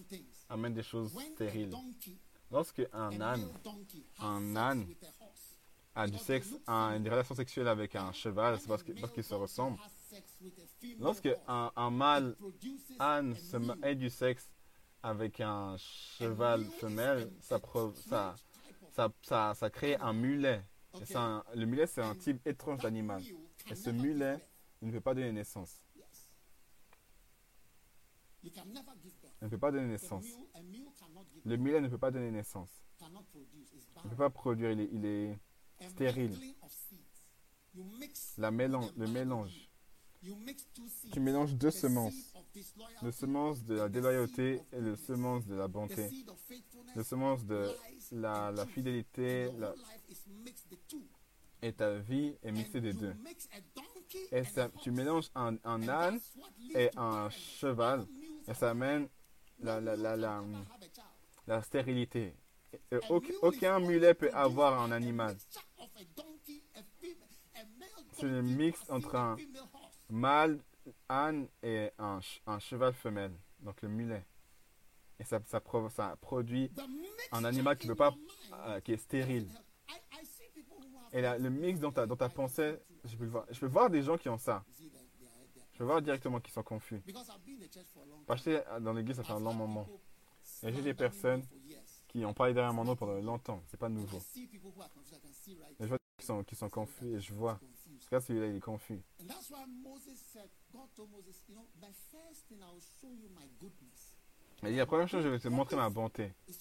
Amène des choses stériles. Lorsque un âne un âne a du sexe, a une relation sexuelle avec un cheval, c'est parce que- parce qu'ils se ressemblent. Lorsque un, un mâle âne se ait du sexe avec un cheval femelle, ça, ça, ça, ça, ça crée un mulet. Un- le mulet, c'est un type étrange d'animal. Et ce mulet, il ne peut pas donner naissance. Il ne peut pas donner naissance. Le mulet ne peut pas donner naissance. Il ne peut pas produire, il est, il est stérile. La mélange, le mélange. Tu mélanges deux semences. Le semence de la déloyauté et le semence de la bonté. Le semence de la, la fidélité la- et ta vie est mixée des deux. Et tu mélanges un, un âne et un cheval et ça amène la, la, la, stérilité. Aucun mulet peut avoir un animal. C'est le mix entre un mâle, âne et un, ch- un cheval femelle, donc le mulet. Et ça, ça, pro- ça produit un animal qui, peut pas, euh, qui est stérile. Et là, le mix dans ta, dans ta pensée, je peux, voir, je peux voir des gens qui ont ça. Je peux voir directement qu'ils sont confus. Parce que dans l'église, ça fait un long moment. Et j'ai des personnes qui ont parlé derrière mon nom pendant longtemps. C'est pas nouveau. Et je vois qu'ils sont, qui sont confus et je vois. Parce que là, celui-là, il est confus. And that's why Moses said, God told Moses, you know, the first thing I will show you my goodness. Il dit, la première chose, je vais te montrer ma bonté. C'est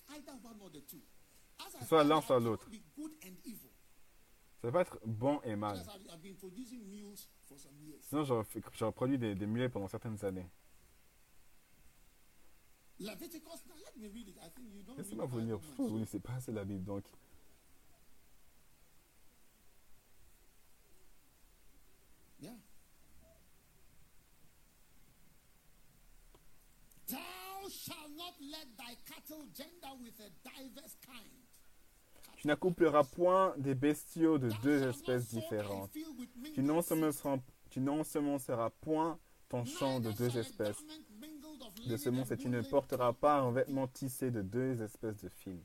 soit l'un, soit l'autre. be good and evil. Ça va pas être bon et mal. Sinon, j'aurais produit des, des mulets pendant certaines années. Leviticus, now let me read it. I think you don't read Laissez-moi vous lire. Vous ne laissez pas assez la Bible, donc. Yeah. Thou shalt not let thy cattle gender with a diverse kind. Tu n'accoupleras point des bestiaux de deux espèces différentes. Tu n'ensemenceras point ton champ de deux espèces. de ce monde, c'est tu ne porteras pas un vêtement tissé de deux espèces de fils.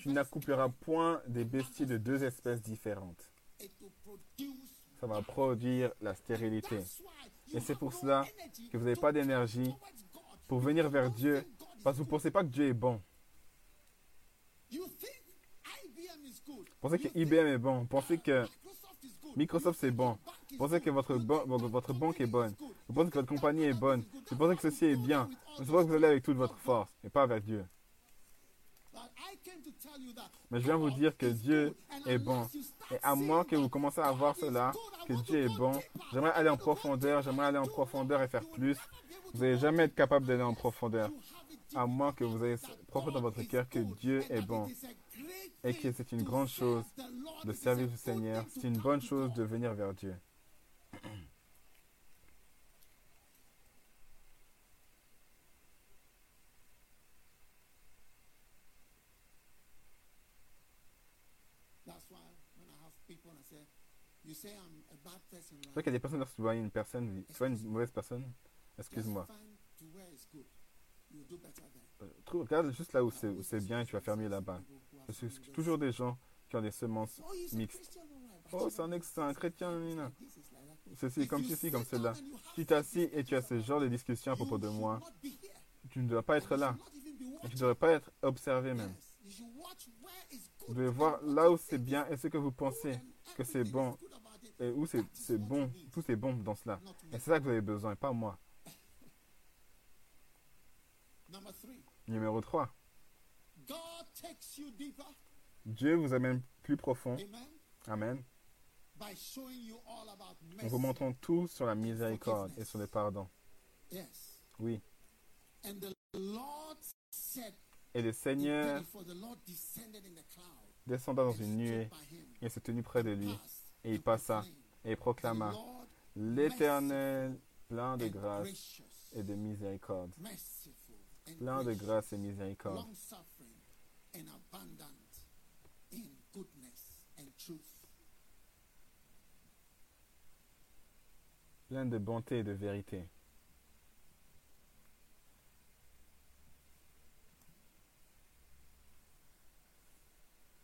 Tu n'accoupleras point des bestiaux de deux espèces différentes. Ça va produire la stérilité. Et c'est pour cela que vous n'avez pas d'énergie pour venir vers Dieu, parce que vous ne pensez pas que Dieu est bon. Vous pensez que IBM est bon. Vous pensez que Microsoft c'est bon. Vous pensez que votre, votre banque est bonne. Vous pensez que votre compagnie est bonne. Vous pensez que ceci est bien. Vous pensez que vous allez avec toute votre force et pas avec Dieu. Mais je viens vous dire que Dieu est bon. Et à moins que vous commencez à voir cela, que Dieu est bon, j'aimerais aller en profondeur, j'aimerais aller en profondeur et faire plus. Vous n'allez jamais être capable d'aller en profondeur. À moins que vous ayez profond dans votre cœur que Dieu est bon et que c'est une grande chose de servir le Seigneur. C'est une bonne chose de venir vers Dieu. That's why when I have people and I say, you say I'm a bad person, C'est vrai qu'il y a des personnes, lorsque tu vois une personne, tu vois une mauvaise personne, excuse-moi. Euh, Regarde juste là où c'est bien et tu vas faire mieux là-bas. Parce que c'est toujours des gens qui ont des semences Oh, mixtes. Oh, c'est un, ex- un chrétien, Nina. Ceci, comme ceci, comme cela. Tu t'assis et tu as ce genre de discussion à propos de moi. Tu ne dois pas être là. Et tu ne devrais pas être observé même. Vous devez voir là où c'est bien et ce que vous pensez que c'est bon. Et où c'est bon. Tout est bon dans cela. Et c'est ça que vous avez besoin et pas moi. Numéro 3. God takes you deeper. Dieu vous amène plus profond. Amen. En vous montrant tout sur la miséricorde et sur le pardon. Oui. Et le Seigneur descenda dans une nuée et se tenut près de lui et il passa et "The proclama L'Éternel plein de grâce et de miséricorde. Plein de grâce et miséricorde. Plein de bonté et de vérité.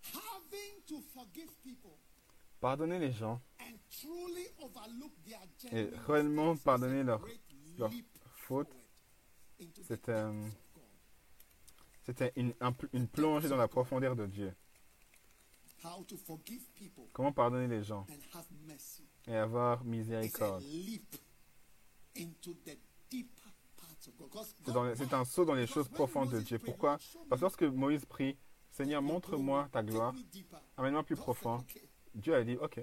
Having to forgive people Pardonnez les gens et réellement pardonner leurs leap fautes. C'était une, un pl- une plongée dans la profondeur de Dieu. Comment pardonner les gens et avoir miséricorde? C'est un saut dans les choses profondes de Dieu. Pourquoi? Parce que lorsque Moïse prie, Seigneur, montre-moi ta gloire, amène-moi plus profond. Dieu a dit, ok,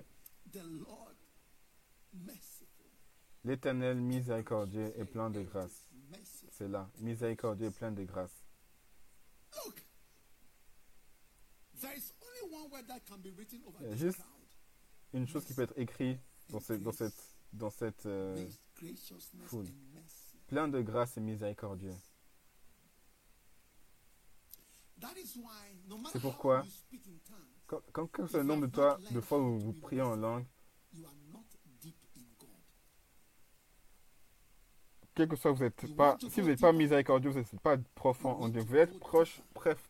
l'Éternel miséricordieux et plein de grâce. C'est là, miséricordieux et plein de grâce. Il y a juste-. Une chose qui peut être écrite dans, ce- dans cette, dans cette euh, foule. plein de grâce et miséricordieux. C'est pourquoi- Quand, quand, quand c'est le nombre de, toi, de fois où vous priez en langue, quel que soit vous êtes pas, si vous n'êtes pas miséricordieux, vous n'êtes pas profond en Dieu. Vous être proche,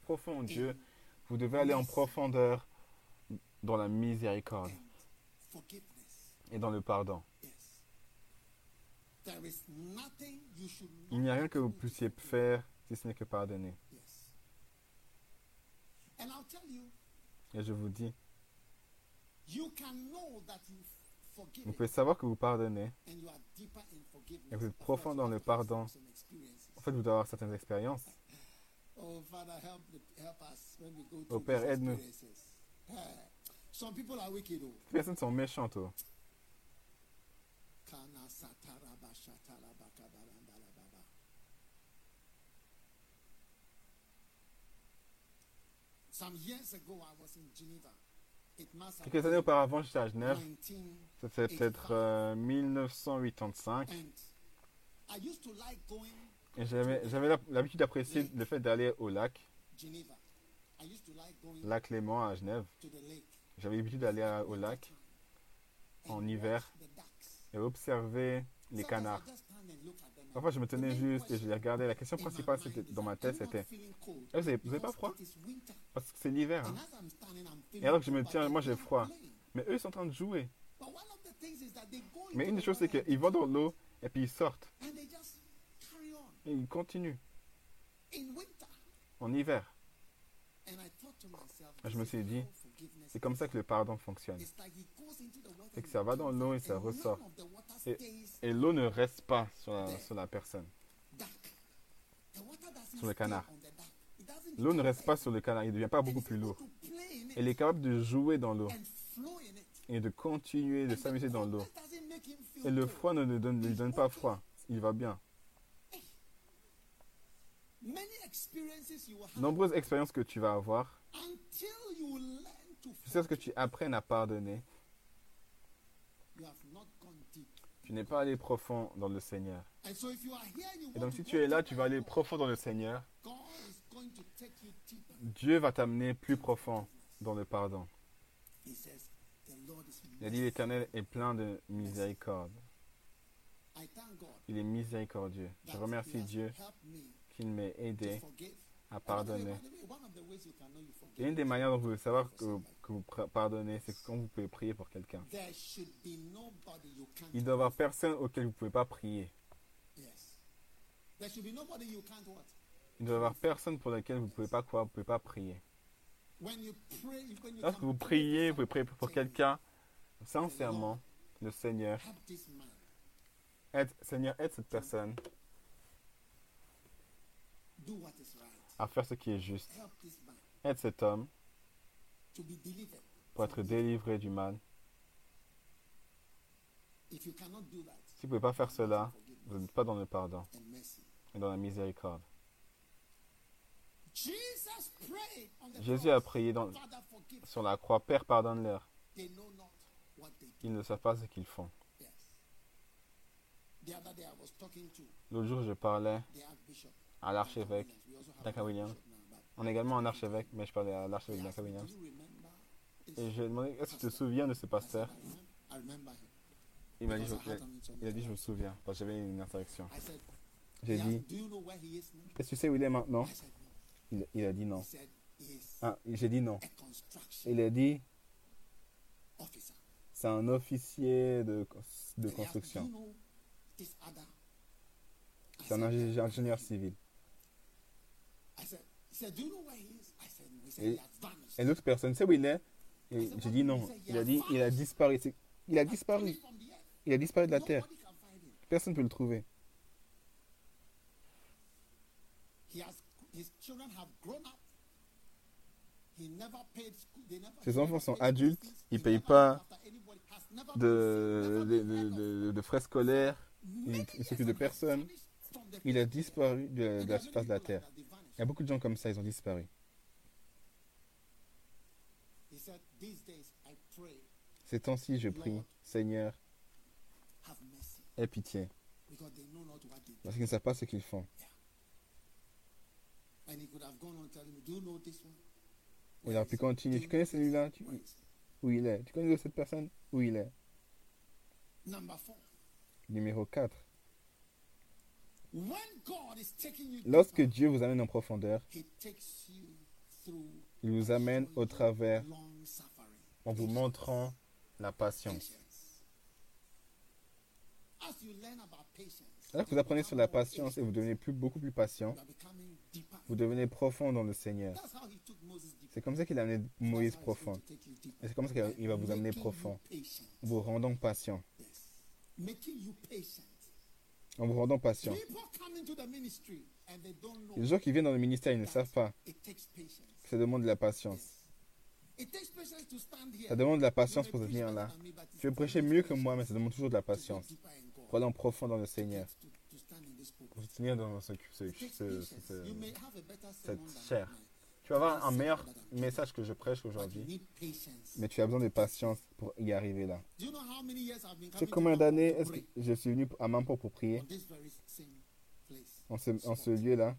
profond en Dieu. Vous devez aller en profondeur dans la miséricorde et dans le pardon. Il n'y a rien que vous puissiez faire si ce n'est que pardonner. Et je vous dis, vous pouvez savoir que vous pardonnez. Et vous êtes profond dans le pardon. En fait, vous devez avoir certaines expériences. Oh, go Oh, through Père, aide-nous. Oh. Personnes sont méchantes. oh. Kana satara bashatara bakabarandala baba. Some years ago, I was in Geneva. It must have Quelques années auparavant, j'étais à Genève. 19 C'était peut-être euh, 1985. and I used to like going Et j'avais l'habitude d'apprécier le fait d'aller au lac, lac Léman à Genève. J'avais l'habitude d'aller au lac en hiver et observer les canards. And Parfois, je me tenais juste et je les regardais. La question principale dans ma tête, c'était? Eh, vous avez, vous avez pas froid? Parce que c'est l'hiver. Hein. Et alors que je me tiens, moi j'ai froid. Mais eux, ils sont en train de jouer. Mais une des choses, c'est qu'ils vont dans l'eau et puis ils sortent. Et ils continuent en hiver. Myself, Je me suis is dit, C'est comme ça que le pardon fonctionne. C'est que ça va dans l'eau et ça ressort. Et, l'eau ne reste pas sur la, personne, sur le canard. L'eau ne reste pas sur le canard, il ne devient pas beaucoup plus lourd. Il est capable de jouer dans l'eau et de continuer de s'amuser dans l'eau. Et le froid ne lui donne, ne lui donne pas froid. Il va bien. Nombreuses expériences que tu vas avoir, jusqu'à ce que tu apprennes à pardonner, tu n'es pas allé profond dans le Seigneur. Et donc si tu es là, tu vas aller profond dans le Seigneur. Dieu va t'amener plus profond dans le pardon. Il a dit l'Éternel est plein de miséricorde. Il est miséricordieux. Je remercie Dieu qu'il m'ait aidé. À pardonner. Et une des manières dont vous pouvez savoir que, vous pardonnez, c'est quand vous pouvez prier pour quelqu'un. Il doit y avoir personne auquel vous ne pouvez pas prier. Il doit y avoir personne pour lequel vous ne pouvez pas croire, vous pouvez pas prier. Lorsque vous priez, vous pouvez prier pour quelqu'un sincèrement. Le Seigneur, aide, Seigneur, aide cette personne à faire ce qui est juste. Aide cet homme pour être délivré du mal. Si vous ne pouvez pas faire cela, vous n'êtes pas dans le pardon et dans la miséricorde. Jésus a prié sur la croix, Père, pardonne-leur. Ils ne savent pas ce qu'ils font. L'autre jour, je parlais à l'archevêque An Williams. On est également un archevêque, mais je parlais à he l'archevêque me, Williams. Et je lui ai demandé Est-ce que tu te souviens de ce pasteur? "I am- I remember him. Il m'a dit Il a dit Je me souviens, parce que j'avais une interaction. J'ai dit? Est-ce que tu sais où il est maintenant? Il, il a dit non. Ah, j'ai dit non. Il a dit. C'est un officier de, de construction. C'est un ingénieur civil. I said, he said, Do you know where he is? I said, No. He said, Et-. Et l'autre personne, sait où il est? Et J'ai dit non. Il a dit Il a disparu. C'est- Il a disparu. Il a disparu de la terre. Personne ne peut le trouver. He has, his children have grown up. He never paid school. They never, Ses enfants sont adultes, ils He payent pas De, de, frais scolaires. Many il- il years s'occupe de personne. Il a disparu de, la surface de la terre. Il y a beaucoup de gens comme ça, ils ont disparu. Ces temps-ci, je prie, Seigneur, aie pitié. Parce qu'ils ne savent pas ce qu'ils font. Il aurait pu continuer. Tu connais celui-là? Tu-? Où il est? Tu connais cette personne? Où il est? Numéro 4. When God is taking you Lorsque Dieu vous amène en profondeur, il vous amène au travers en vous montrant la patience. Alors que vous apprenez sur la patience et vous devenez plus, beaucoup plus patient, vous devenez profond dans le Seigneur. C'est comme ça qu'il a amené Moïse profond. Et c'est comme ça qu'il va vous amener profond, vous rendant patient. Yes. Making you patient. En vous rendant patient. Les gens qui viennent dans le ministère, ils ne savent pas que ça demande de la patience. Ça demande de la patience pour venir better là. Tu veux prêcher mieux que moi, mais ça demande toujours de la patience. Pour aller en profond dans le Seigneur. Pour se tenir dans ce, cette chair. Tu vas avoir un meilleur message que je prêche aujourd'hui, mais tu as besoin de patience pour y arriver là. Tu sais combien d'années est-ce que je suis venu à Mamport pour prier? En ce, en ce lieu-là.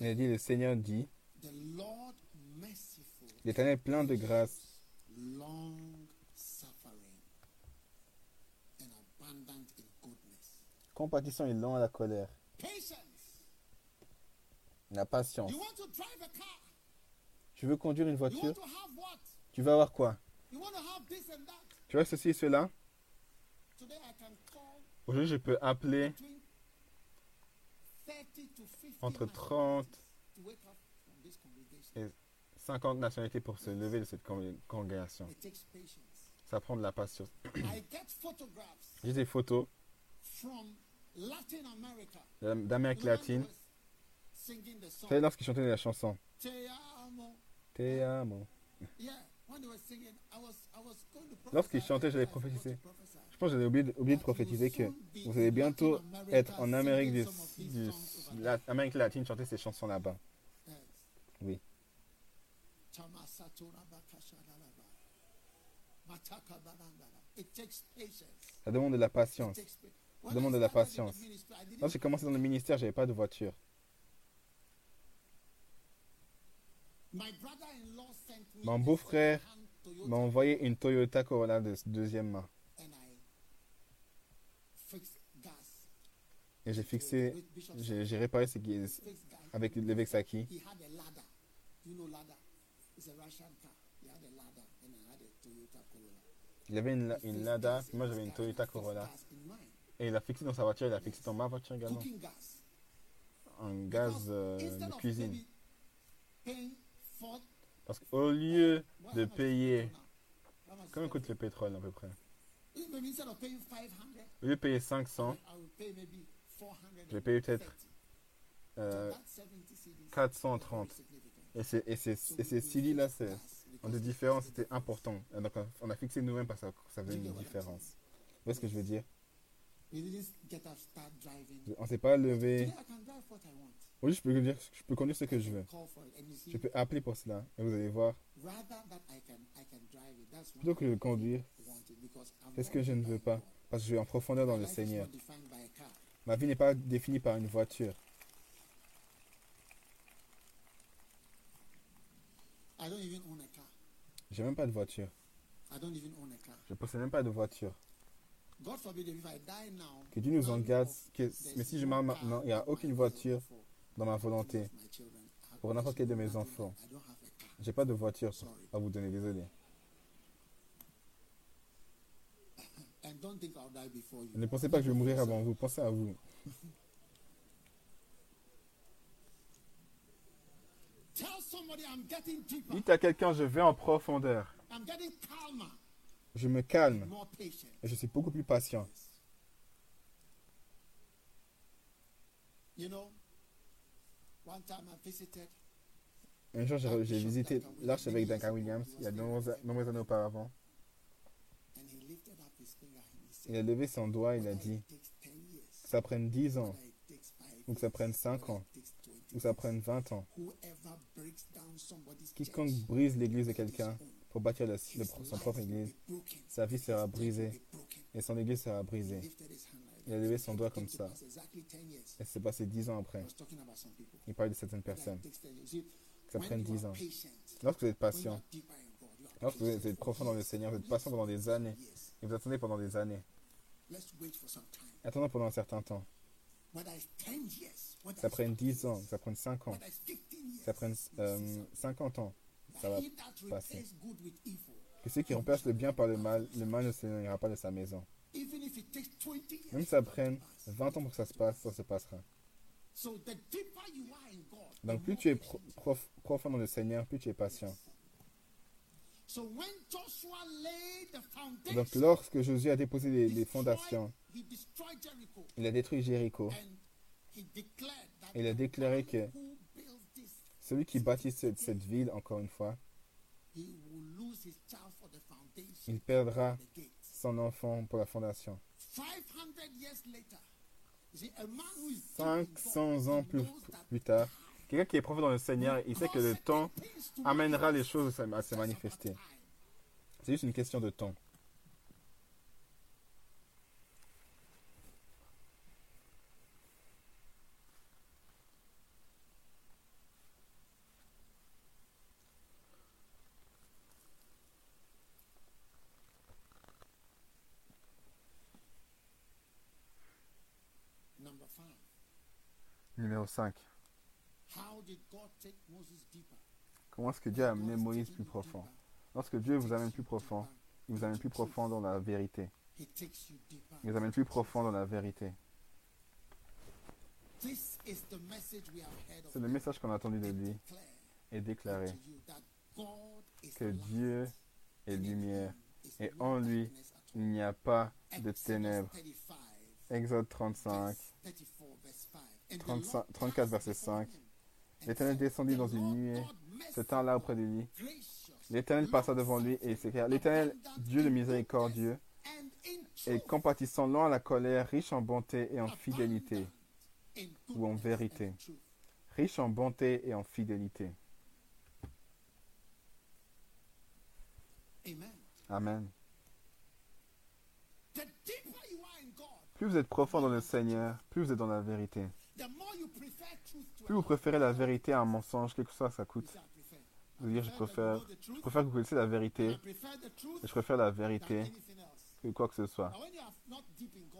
Il dit, le Seigneur dit, L'Éternel est plein de grâce, long suffering, and abundant in goodness. Compatissant et lent à la colère, la patience. Tu veux conduire une voiture? Tu veux avoir quoi? Tu veux ceci et cela? Aujourd'hui, je peux appeler between 30 to 50 entre nationalities 30 to wake up from this congregation. et 50 nationalités pour se lever de cette con- congrégation. Ça prend de la patience. J'ai des photos. d'Amérique latine. savez, lorsqu'ils chantaient la chanson Te amo. Lorsqu'ils chantaient, prophétiser. prophesy. Je pense que j'avais oublié, de- oublié de prophétiser que vous allez bientôt être en Amérique, du, du- la- Amérique latine chanter ces chansons là-bas. Oui. Ça demande de la patience. When demande de la patience. Lorsque j'ai commencé dans le ministère, j'avais pas de voiture. Mon beau-frère m'a envoyé une Toyota Corolla de deuxième main. Et j'ai fixé, j'ai réparé ce qui avec le Vexaki. Il avait une, une Lada, moi j'avais une Toyota Corolla. Et il a fixé dans sa voiture, il a fixé dans ma voiture également. Un gaz euh, de cuisine. Parce qu'au lieu de payer, combien coûte le pétrole à peu près? Maybe instead of paying 500, Au lieu de payer 500, I will pay maybe 400. je vais payer peut-être euh, 430. Et, c'est- et, ces- CD là, c'est en de différence, c'était important. Donc on a fixé nous-mêmes parce que ça faisait une différence. Vous voyez ce que je veux dire? On s'est pas levé. Oui, je peux dire, je peux conduire ce que je veux. Je peux appeler pour cela. Et vous allez voir, plutôt que de conduire, c'est ce que je ne veux pas? Parce que je vais en profondeur dans le Seigneur. Ma vie n'est pas définie par une voiture. I don't even own a car. J'ai même pas de voiture. Je possède même pas de voiture. Que Dieu nous en garde. que- mais si je meurs maintenant, il n'y a aucune voiture dans ma volonté pour n'importe quel de mes enfants. have- I don't have a car. J'ai pas de voiture à vous donner, désolé. Ne pensez pas que je vais mourir avant vous, pensez à vous. Tell somebody I'm getting deeper. Dites à quelqu'un, je vais en profondeur. Je me calme. Et je suis beaucoup plus patient. Un jour, j'ai visité l'archevêque Duncan Williams, il y a de nombreuses, années auparavant. Il a levé son doigt, il a "Whether dit it takes 10 years, que ça prenne 10 ans, ou que ça prenne 5 whether ans, it takes 20 ou que ça prenne 20 ans. Quiconque brise l'église de quelqu'un pour bâtir son propre église, sa vie sera brisée et son église sera brisée. Il a levé son doigt comme ça. pass exactly 10 years. Et c'est passé 10 ans après. Il parle de certaines personnes. it takes 10 years. See, Que ça prenne you 10 are ans. Lorsque vous êtes patient, lorsque vous êtes profond dans le Seigneur, vous êtes patient pendant des années et vous attendez pendant des années. Attendons pendant un certain temps. Whether it's 10 years, whether Que ça prenne 5 10 ans, ça prenne 5 ans, whether it's 15 que years, ça prenne euh, 50 ans, ça va passer. Que ceux qui remplacent le bien par le mal, le mal ne s'éloignera pas de sa maison. even if it takes 20 years, Même si ça prenne 20 ans pour que ça se passe, ça se passera. Donc plus tu es patient. pro- prof- profond dans le Seigneur, plus tu es patient. So when Joshua laid the foundation, Donc lorsque Josué a déposé les, he les destroyed- fondations, il a détruit Jéricho. Il a déclaré que celui qui bâtit cette, ville, encore une fois, il perdra son enfant pour la fondation. 500 years later, you see, a man who is deep in God, 500 ans plus, plus tard, quelqu'un qui est profond dans le Seigneur, il sait que le temps amènera les choses à se manifester. C'est juste une question de temps. Numéro 5. How did God take Moses deeper? Comment est-ce que Dieu a amené Moïse plus profond? Lorsque Dieu vous amène plus profond, il vous amène plus profond dans la vérité. Il vous amène plus profond dans la vérité. C'est le message qu'on a entendu de lui et déclaré que Dieu est lumière et en lui, il n'y a pas de ténèbres. 35, Exode 35, verse 34, verse 5. And the 35 Lord 34, passed verset before 5. him and L'Éternel descendit "The dans une nuée, se tint là auprès de lui. L'Éternel passa devant lui et s'écria L'Éternel, Dieu de miséricordieux et compatissant, lent à la colère, riche en bonté et en fidélité. ou en vérité. Riche en bonté et en fidélité. Amen. Plus vous êtes profond dans le Seigneur, plus vous êtes dans la vérité. the more you prefer truth to Plus vous préférez la vérité à un mensonge, quel que soit ça coûte. veux dire, je préfère, je préfère que vous connaissiez la vérité, et je préfère la vérité que quoi que ce soit.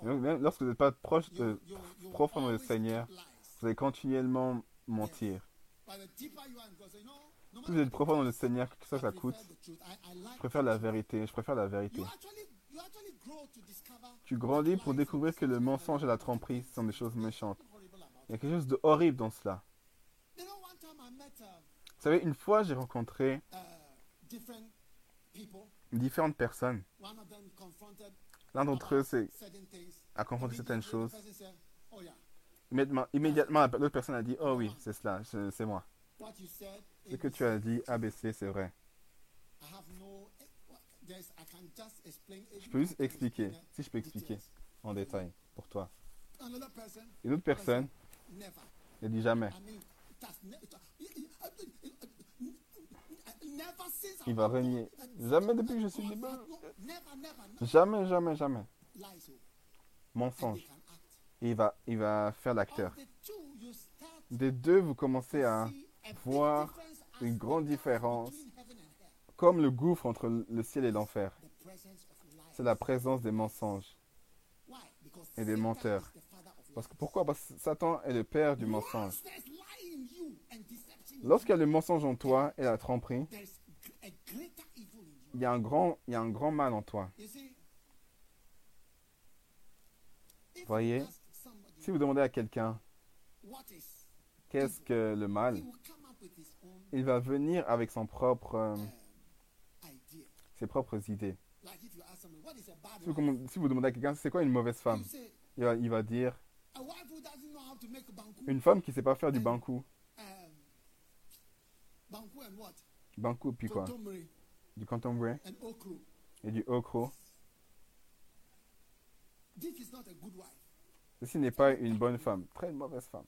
Lorsque vous n'êtes pas proche de, you, you profond dans le always Seigneur, vous allez continuellement mentir. Plus vous êtes profond dans le Seigneur, que ça prefer coûte, je préfère la vérité, je préfère la vérité. Tu grandis pour découvrir que le mensonge et la tromperie sont des choses méchantes. Il y a quelque chose de horrible dans cela. Vous savez, une fois, j'ai rencontré uh, people. différentes personnes. L'un d'entre eux a confronté certaines choses. Oh Immédiatement, immédiatement, l'autre personne a dit Oh oui, c'est cela, c'est moi. Ce que tu as dit, ABC, c'est vrai. Je peux juste expliquer, si je peux expliquer en détail pour toi. Une autre personne. Ne dit jamais. Il va born. Jamais depuis que je suis libre. Jamais, jamais, jamais. Oh, Mensonge. Et il va, il va faire l'acteur. Des deux, vous commencez à, voir une grande différence. comme le gouffre entre le ciel et l'enfer. C'est la présence des mensonges et des menteurs. Parce que pourquoi? Parce que Satan est le père du mensonge. Lorsqu'il y a le mensonge en toi et la tromperie, il y a un grand, il y a un grand mal en toi. Voyez, Si vous demandez à quelqu'un qu'est-ce que le mal, il va venir avec son propre, euh, um, ses propres idées. Like if you ask someone, what is a bad Si vous, si vous demandez à quelqu'un c'est quoi une mauvaise femme, il va, il va dire banku. une femme qui sait pas faire du. Um, banku what? Bankou puis quoi? Du contemporain et du okro. This is not a good wife. Ceci n'est pas une bonne femme, très mauvaise femme.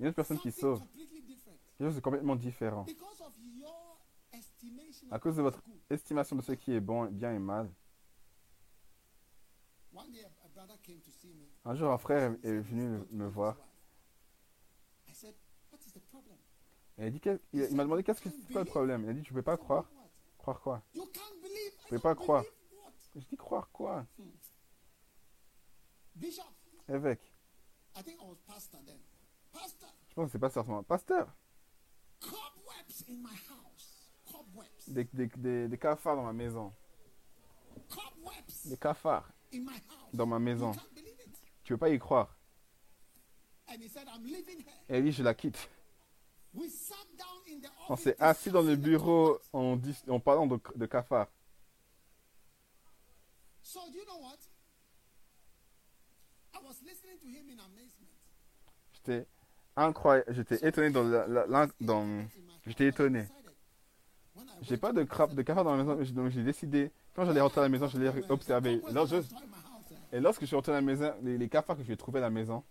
Une autre personne qui sauve, quelque chose de complètement différent. Because of your estimation À of cause de votre estimation de ce qui est bon, bien et mal. Un jour, un frère est venu "Let's go to me voir wife." I said, what is the problem? et il, il- m'a demandé qu'est-ce que c'est le problème? Il a dit tu peux pas croire. Croire quoi? I pouvez don't pas croire. Je dis croire quoi? Évêque. Je pense que c'est pas forcément. Pasteur. Des, des, des, des cafards dans ma maison. Des cafards. Dans ma maison. can't believe it. Tu veux pas y croire. Et dit je la quitte. We sat down in the On office. s'est assis dans le bureau en, en parlant de, de cafards. So do you know what? I was listening to him in amazement. J'étais incroyable. J'étais étonné dans la, dans. J'étais étonné. J'ai pas de, crabe, de cafard dans la maison, donc j'ai décidé, quand j'allais rentrer à la maison, je l'ai observé. Je- et lorsque je suis rentré à la maison, les, les cafards que j'ai trouvés à la maison,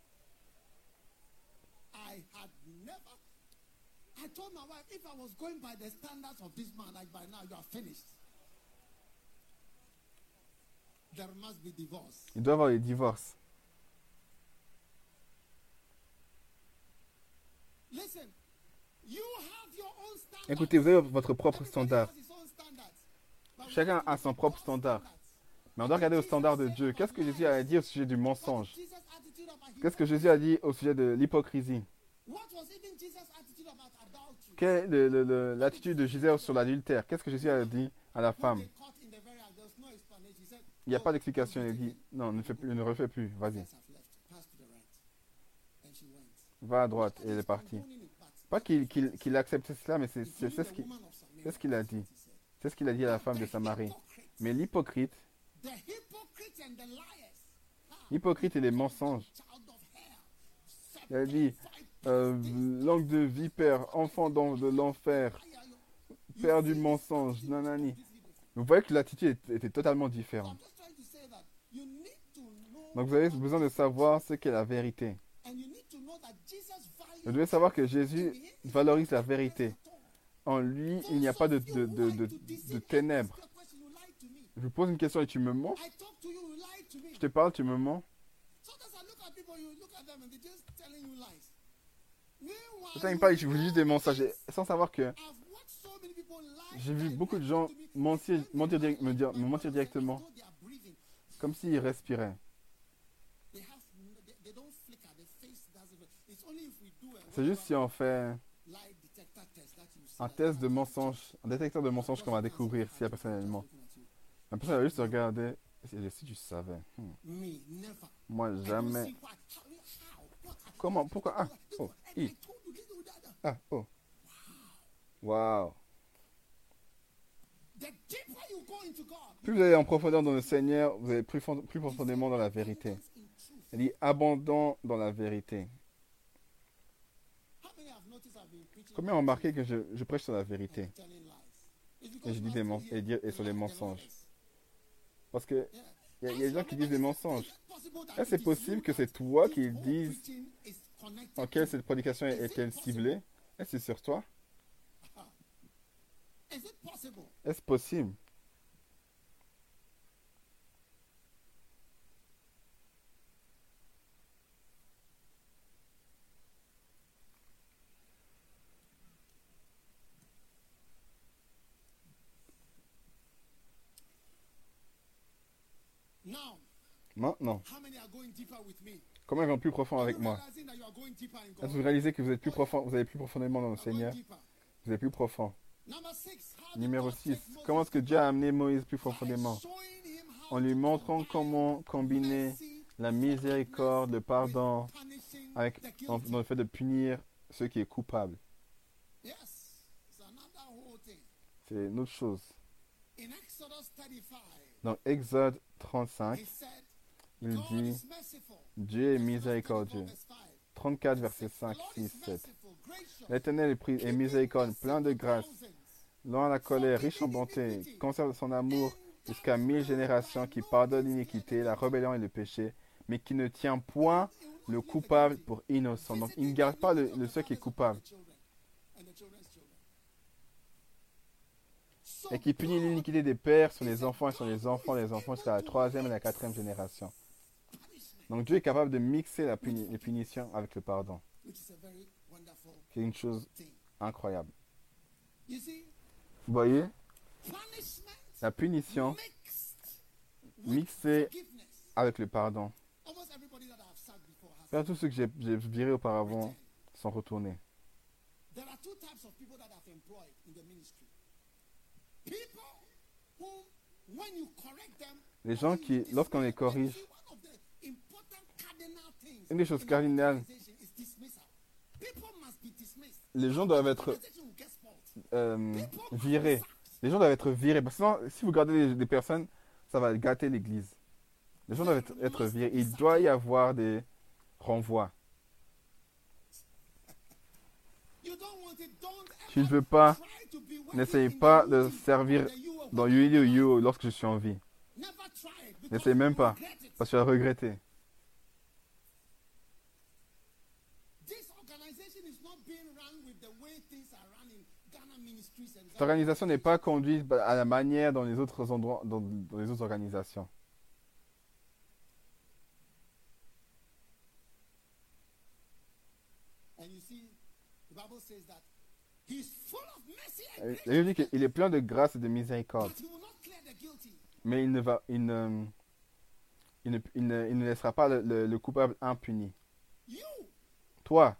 il doit y avoir les divorces. Écoutez, vous avez votre propre standard. Chacun a son propre standard. Mais on doit regarder au standard de Dieu. Qu'est-ce que Jésus a dire au sujet du mensonge Qu'est-ce que Jésus a dit au sujet de l'hypocrisie? Quelle est l'attitude de Jésus sur l'adultère Qu'est-ce que Jésus a dit à la femme Il n'y a "Oh, pas d'explication. Il dit non, ne, ne refais plus. Vas-y, va à droite. Et elle est partie. Pas qu'il accepte cela, mais c'est ce qu'il ce a dit. c'est ce qu'il a dit à la femme de Samarie. Mais l'hypocrite, l'hypocrite et les mensonges. Il a dit euh, langue de vipère, enfant de l'enfer, père du mensonge, nanani. Vous voyez que l'attitude était totalement différente. Donc vous avez besoin de savoir ce qu'est la vérité. Vous devez savoir que Jésus valorise la vérité. En lui, il n'y a pas de, de, de, de, de ténèbres. Ask a question, you lied to me. Je vous pose une question et tu me mens. Je te parle, tu me mens Putain, il me parle, je vous dis juste des mensonges. Sans savoir que j'ai vu beaucoup de gens mentir, me dire, lie, me mentir directement, comme s'ils respiraient. C'est juste si on fait un test de mensonges, un détecteur de mensonges qu'on va découvrir si la personne elle ment. La personne va juste regarder. Et si tu savais. Hmm. Moi, jamais. Comment Pourquoi? Ah, oh, I. Ah, oh. God, Plus vous allez en profondeur dans le Seigneur, vous allez plus, fond- plus profondément dans la vérité. Il dit abondant dans la vérité. Combien ont remarqué que je, je prêche sur la vérité? Et je dis des et, dire- et sur les mensonges. Parce que il y, a- des gens qui disent des mensonges. Est-ce possible que c'est toi qui connected en quelle cette prédication est- est-elle ciblée? Est-ce sur toi? Est-ce possible Now, Maintenant, combien vont plus profond avec moi? Est-ce que vous réalisez que vous êtes plus profond, vous allez plus profondément dans le Seigneur? Vous êtes plus profond. Numéro God 6. take Moses Comment est-ce que Dieu a amené Moïse plus profondément? En lui montrant comment combiner la miséricorde, le pardon, avec, en- dans le fait de punir ceux qui est coupable. Yes, it's another whole thing. C'est une autre chose. In Exodus 35, Dans Exode 35, he said, il dit. Dieu est Exodus 34, miséricordieux. verse 5. 34, verset 5, The Lord 6, is 7. merciful, gracious, L'Éternel est, est miséricorde, plein de grâce, lent à la colère, riche en bonté, conserve son amour jusqu'à mille générations, qui pardonne l'iniquité, la rébellion et le péché, mais qui ne tient point le coupable pour innocent. Donc il ne garde pas le, le ceux qui est coupable. et qui punit l'iniquité des pères sur les enfants et sur les enfants, les enfants jusqu'à la troisième et la quatrième génération. Donc Dieu est capable de mixer la puni- les punitions avec le pardon, qui est une chose incroyable. Vous voyez, la punition mixée avec le pardon. Tous ceux que j'ai virés auparavant sont retournés. There are two types of people that I've employed in the ministry. People who, when you correct them, Les gens qui, lorsqu'on les corrige, see, one of the important cardinal things une des choses cardinales, les gens doivent être euh, virés. Les gens doivent être virés. Parce que sinon, si vous gardez des, personnes, ça va gâter l'église. Les gens doivent être, virés. Il doit y avoir des renvois. Tu ne veux pas, n'essaye pas de servir UO. dans Yuli ou Yo lorsque je suis en vie. N'essaye même pas. Parce que tu vas regretter. This organization is not being run with the way things are run in Ghana ministries and Cette organisation n'est pas conduite à la manière dans les autres endroits, dans, dans les autres organisations. La Bible dit qu'il est plein de grâce et de miséricorde. Mais il ne va, il ne, Il ne, il ne- il ne laissera pas le, le- le coupable impuni. Toi,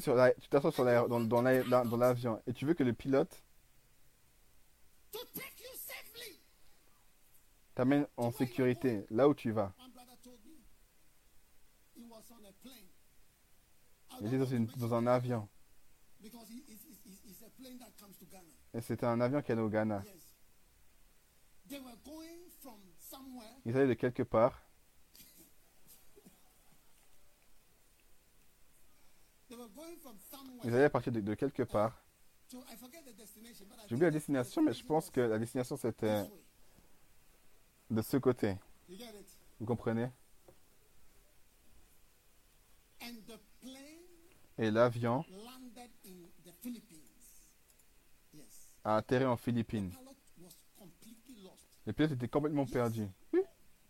sur la, tu t'assois sur la, dans, dans la- dans- dans l'avion et tu veux que le pilote t'amène en sécurité là où tu vas. Il était dans, une- dans un avion. Because he, it's, it's, it's, it's a plane that comes to Ghana. Et c'était un avion qui allait au Ghana. Ils allaient de quelque part. They were going from somewhere. Ils allaient partir de, quelque part. J'ai oublié la destination, mais je pense que la destination c'était de ce côté. Vous comprenez? Et l'avion a atterri en Philippines. Le pilote était complètement perdu.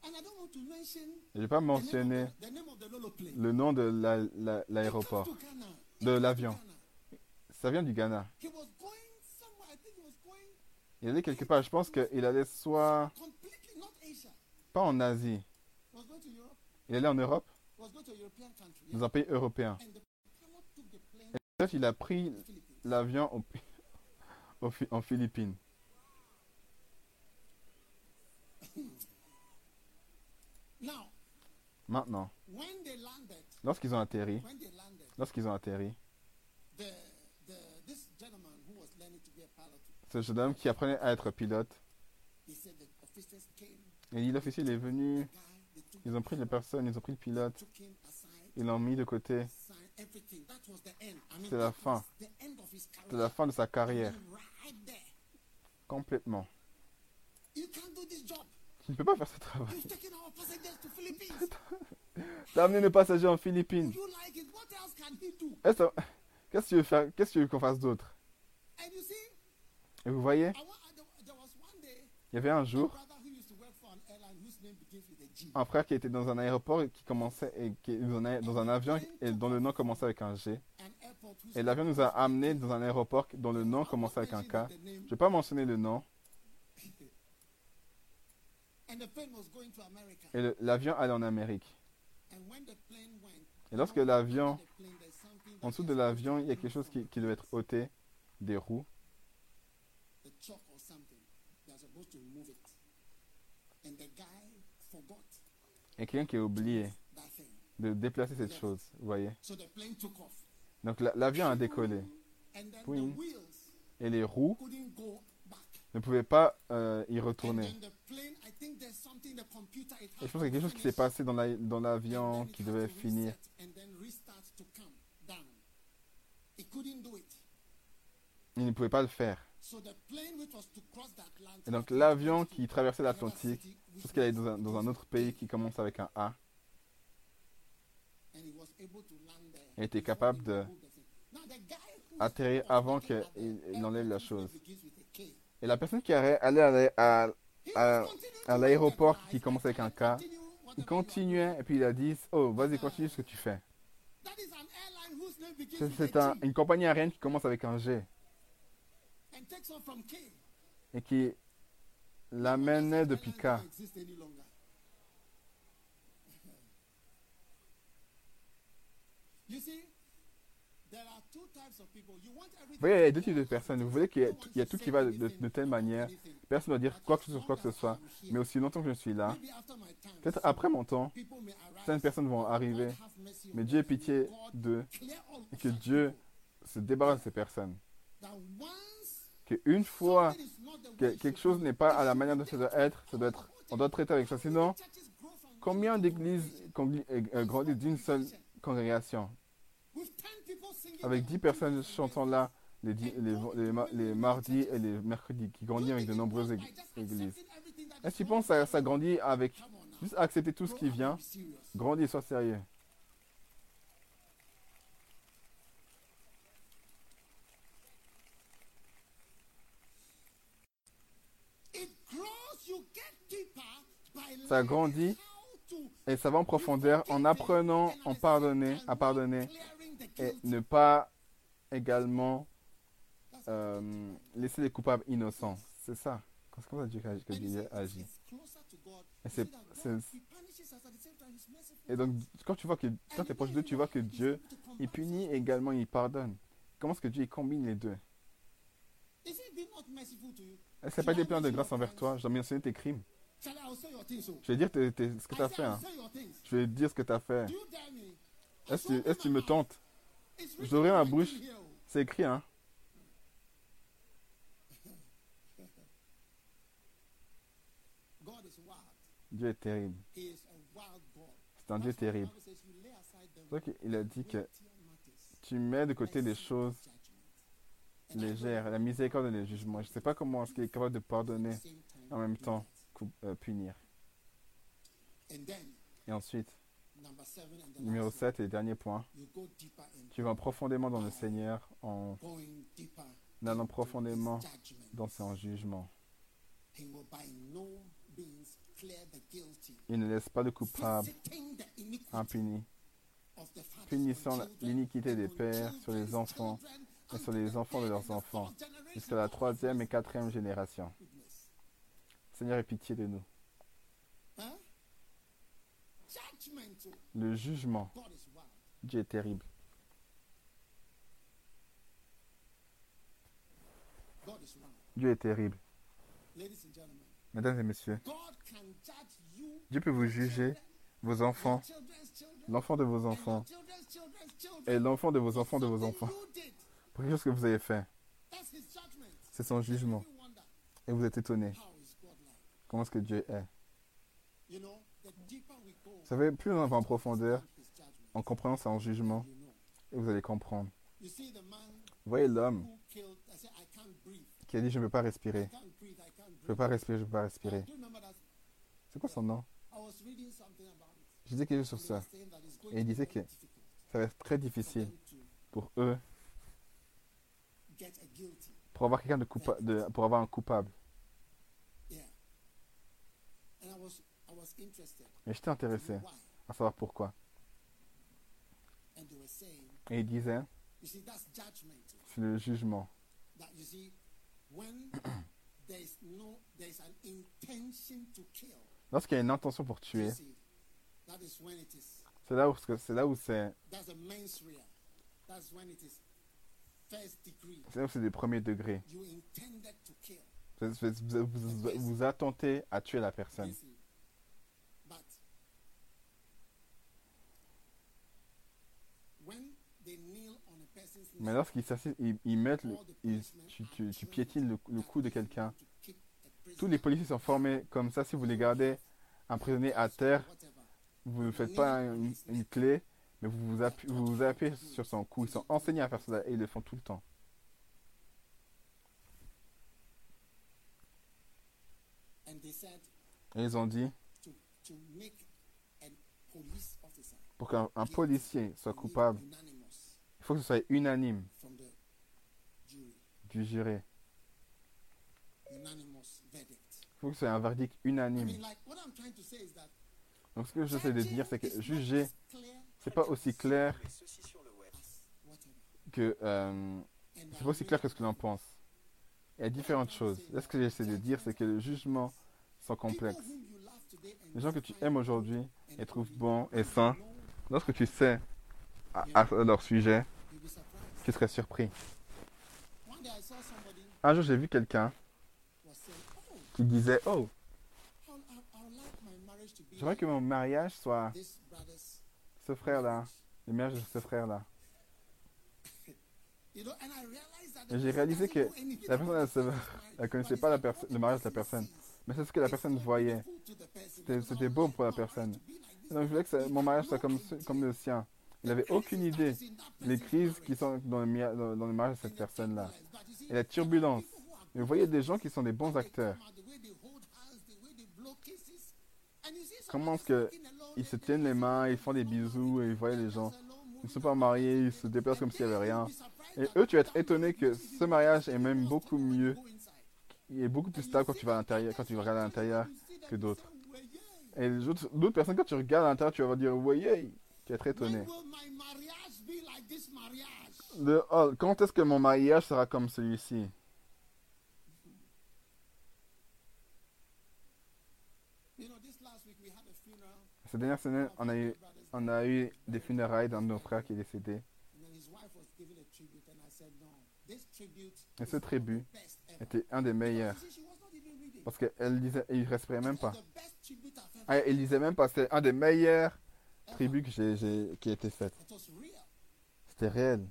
And I don't want to mention Je ne vais pas mentionner le nom de la- la- De l'avion. Ça vient du Ghana. Il allait quelque part. Je pense qu'il allait soit pas en Asie. Il allait en Europe, dans un pays européen. Et peut-être il a pris l'avion au- au Fi- en Philippines. Maintenant, lorsqu'ils ont atterri, lorsqu'ils ont atterri, ce jeune homme qui apprenait à être pilote, et dit, l'officier il est venu, ils ont pris les personnes, ils ont pris le pilote, ils l'ont mis de côté. C'est la fin. C'est la fin de sa carrière, complètement. Tu ne peux pas faire ce travail. T'as amené le passager en Philippines. Qu'est-ce que tu veux faire Qu'est-ce que tu veux qu'on fasse d'autre? Et vous voyez, il y avait un jour un frère qui était dans un aéroport et qui commençait et qui dans un, dans un avion et dont le nom commençait avec un G. Et l'avion nous a amenés dans un aéroport dont le nom commençait avec un K. Je ne vais pas mentionner le nom. And the plane was going to America. Et l'avion allait en Amérique. Et lorsque l'avion, en dessous de l'avion, il y a quelque chose qui, qui devait être ôté, des roues. Et quelqu'un qui a oublié de déplacer cette chose, vous voyez. Donc la- l'avion a décollé. Wheels Et les roues ne pouvaient pas euh, y retourner. Et je pense qu'il y a quelque chose qui s'est passé dans la- dans l'avion qui devait finir. reset And then restart to come down. It couldn't do it. Il ne pouvait pas le faire. So the plane which was to cross the Atlantic. Et donc l'avion qui traversait l'Atlantique, parce qu'il allait dans un, dans un autre pays qui commence avec un A, était capable de atterrir avant qu'il enlève la chose. Et la personne qui allait à, l'aéroport qui commence avec un K, il continuait et puis il a dit Oh, vas-y, continue ce que tu fais. C'est un- une compagnie aérienne qui commence avec un G and takes off from K. et qui l'amenait want everything Vous voyez, il y a deux types de personnes. Vous voulez qu'il y a tout qui va de, de- de telle manière. Personne ne doit dire quoi que ce soit, quoi que ce soit. Mais aussi longtemps que je suis là, peut-être après mon temps, certaines personnes vont arriver. Mais Dieu ait pitié d'eux et que Dieu se débarrasse de ces personnes. Qu'une fois que quelque chose n'est pas à la manière dont ça doit être, ça doit être, on doit traiter avec ça. Sinon, combien d'églises congli- euh, grandissent d'une seule congrégation? With 10 people singing Avec the 10 personnes chantant là les, di- les, les ma- les mardis et les mercredis, qui grandit avec de nombreuses ég- églises. Est-ce que tu penses que ça, ça grandit avec juste accepter tout ce qui vient Grandis, sois sérieux? Ça grandit et ça va en profondeur en apprenant, en pardonner, à pardonner et ne pas également euh, laisser les coupables innocents. C'est ça. C'est que Dieu agit. Et donc, quand tu vois que quand tu es proche de Dieu, tu vois que Dieu, il punit et également il pardonne. Comment est-ce que Dieu il combine les deux? Est-ce pas été plein de grâce envers toi Je dois mentionner tes crimes. Things? So? Je vais dire ce que tu as fait. Hein. Je vais dire ce que tu as fait. Est-ce que, tu me tentes? L'aurai ma bouche. here. C'est écrit, hein. Dieu est terrible. C'est un Dieu terrible. Qu'il a dit que tu mets de côté les choses légères, la miséricorde et les jugements. Je ne sais pas comment est-ce qu'il est capable de pardonner en même temps punir. And then, Et ensuite, numéro last 7 et dernier point, tu vas profondément dans le Seigneur en allant profondément dans son jugement. Il ne laisse pas de coupable impuni, punissant l'iniquité des pères sur les enfants et sur les enfants de leurs enfants, jusqu'à la troisième et quatrième génération. Seigneur, aie pitié de nous. Judgmental. Le jugement. Dieu est terrible. Dieu est terrible. Mesdames et messieurs, Dieu peut vous juger, vos enfants, l'enfant de vos enfants, et l'enfant de vos enfants de vos enfants, pour quelque chose que vous avez fait. C'est son jugement. Et vous êtes étonné. how is God like? Comment est-ce que Dieu est? Vous savez, plus on va en profondeur, en comprenant son jugement, et vous allez comprendre. Vous voyez l'homme qui a dit Je ne peux pas respirer. Je ne peux pas respirer, je ne peux pas respirer. C'est quoi son nom? Je disais quelque chose sur ça. Et il disait que ça va être très difficile pour eux, pour avoir quelqu'un de coupable, de, pour avoir un coupable. Yeah. And I was, I was interested. Et j'étais intéressé à savoir pourquoi. Et il disait. C'est le jugement. Lorsqu'il y a une intention pour tuer, c'est là où c'est là où c'est des premiers degrés. Vous, vous, à tuer la personne. You see. But when they kneel on a person's Mais lorsqu'ils ils, ils mettent, le- tu, piétines le, cou de quelqu'un. Tous les policiers sont formés comme ça. Si vous les gardez un prisonnier à terre, vous ne faites pas une, clé, mais vous vous, appuyez, vous appuyez sur son cou. Ils sont enseignés à faire cela et ils le font tout le temps. Et ils ont dit, pour qu'un policier soit coupable, il faut que ce soit unanime jury. du verdict. Il faut que ce soit un verdict unanime. Donc ce que j'essaie de dire, c'est que juger, c'est pas aussi clair que euh, c'est pas aussi clair que ce que l'on pense. Il y a différentes choses. Là, ce que j'essaie de dire, c'est que les jugements sont complexes. Les gens que tu aimes aujourd'hui et trouves bons et sains, lorsque tu sais à, à leur sujet. Tu serais surpris. Un jour, j'ai vu quelqu'un "Oh, qui disait Oh, j'aimerais que mon mariage soit this brother's." ce frère-là, le mariage de ce frère-là. Et j'ai réalisé que la personne, elle connaissait pas la le mariage de la person personne. Mais c'est ce que la personne voyait. C'était beau pour la personne. Et donc, je voulais que ça- mon mariage soit comme, comme le sien. Il n'avait aucune idée des crises qui sont dans le, dans, mariage de cette personne-là. Et la turbulence. Mais vous voyez des gens qui sont des bons acteurs. Comment est-ce que ils se tiennent les mains, ils font des bisous et ils voient les gens. Ils ne sont pas mariés, ils se déplacent comme s'il n'y avait rien. Et eux, tu vas être étonné que ce mariage est même beaucoup mieux, il est beaucoup plus stable quand tu vas à l'intérieur, quand tu regardes à l'intérieur que d'autres. Et les autres- d'autres personnes, quand tu regardes à l'intérieur, tu vas dire, voyez, qui est très étonné. Oh, quand est-ce que mon mariage sera comme celui-ci? Cette dernière semaine, on a eu, des funérailles d'un de nos frères qui est décédé. Et ce tribut était un des meilleurs. Parce qu'elle disait, il ne respirait même pas. Elle ah, disait même pas, c'est un des meilleurs tribus que qui a été fait. It was real, C'était réel.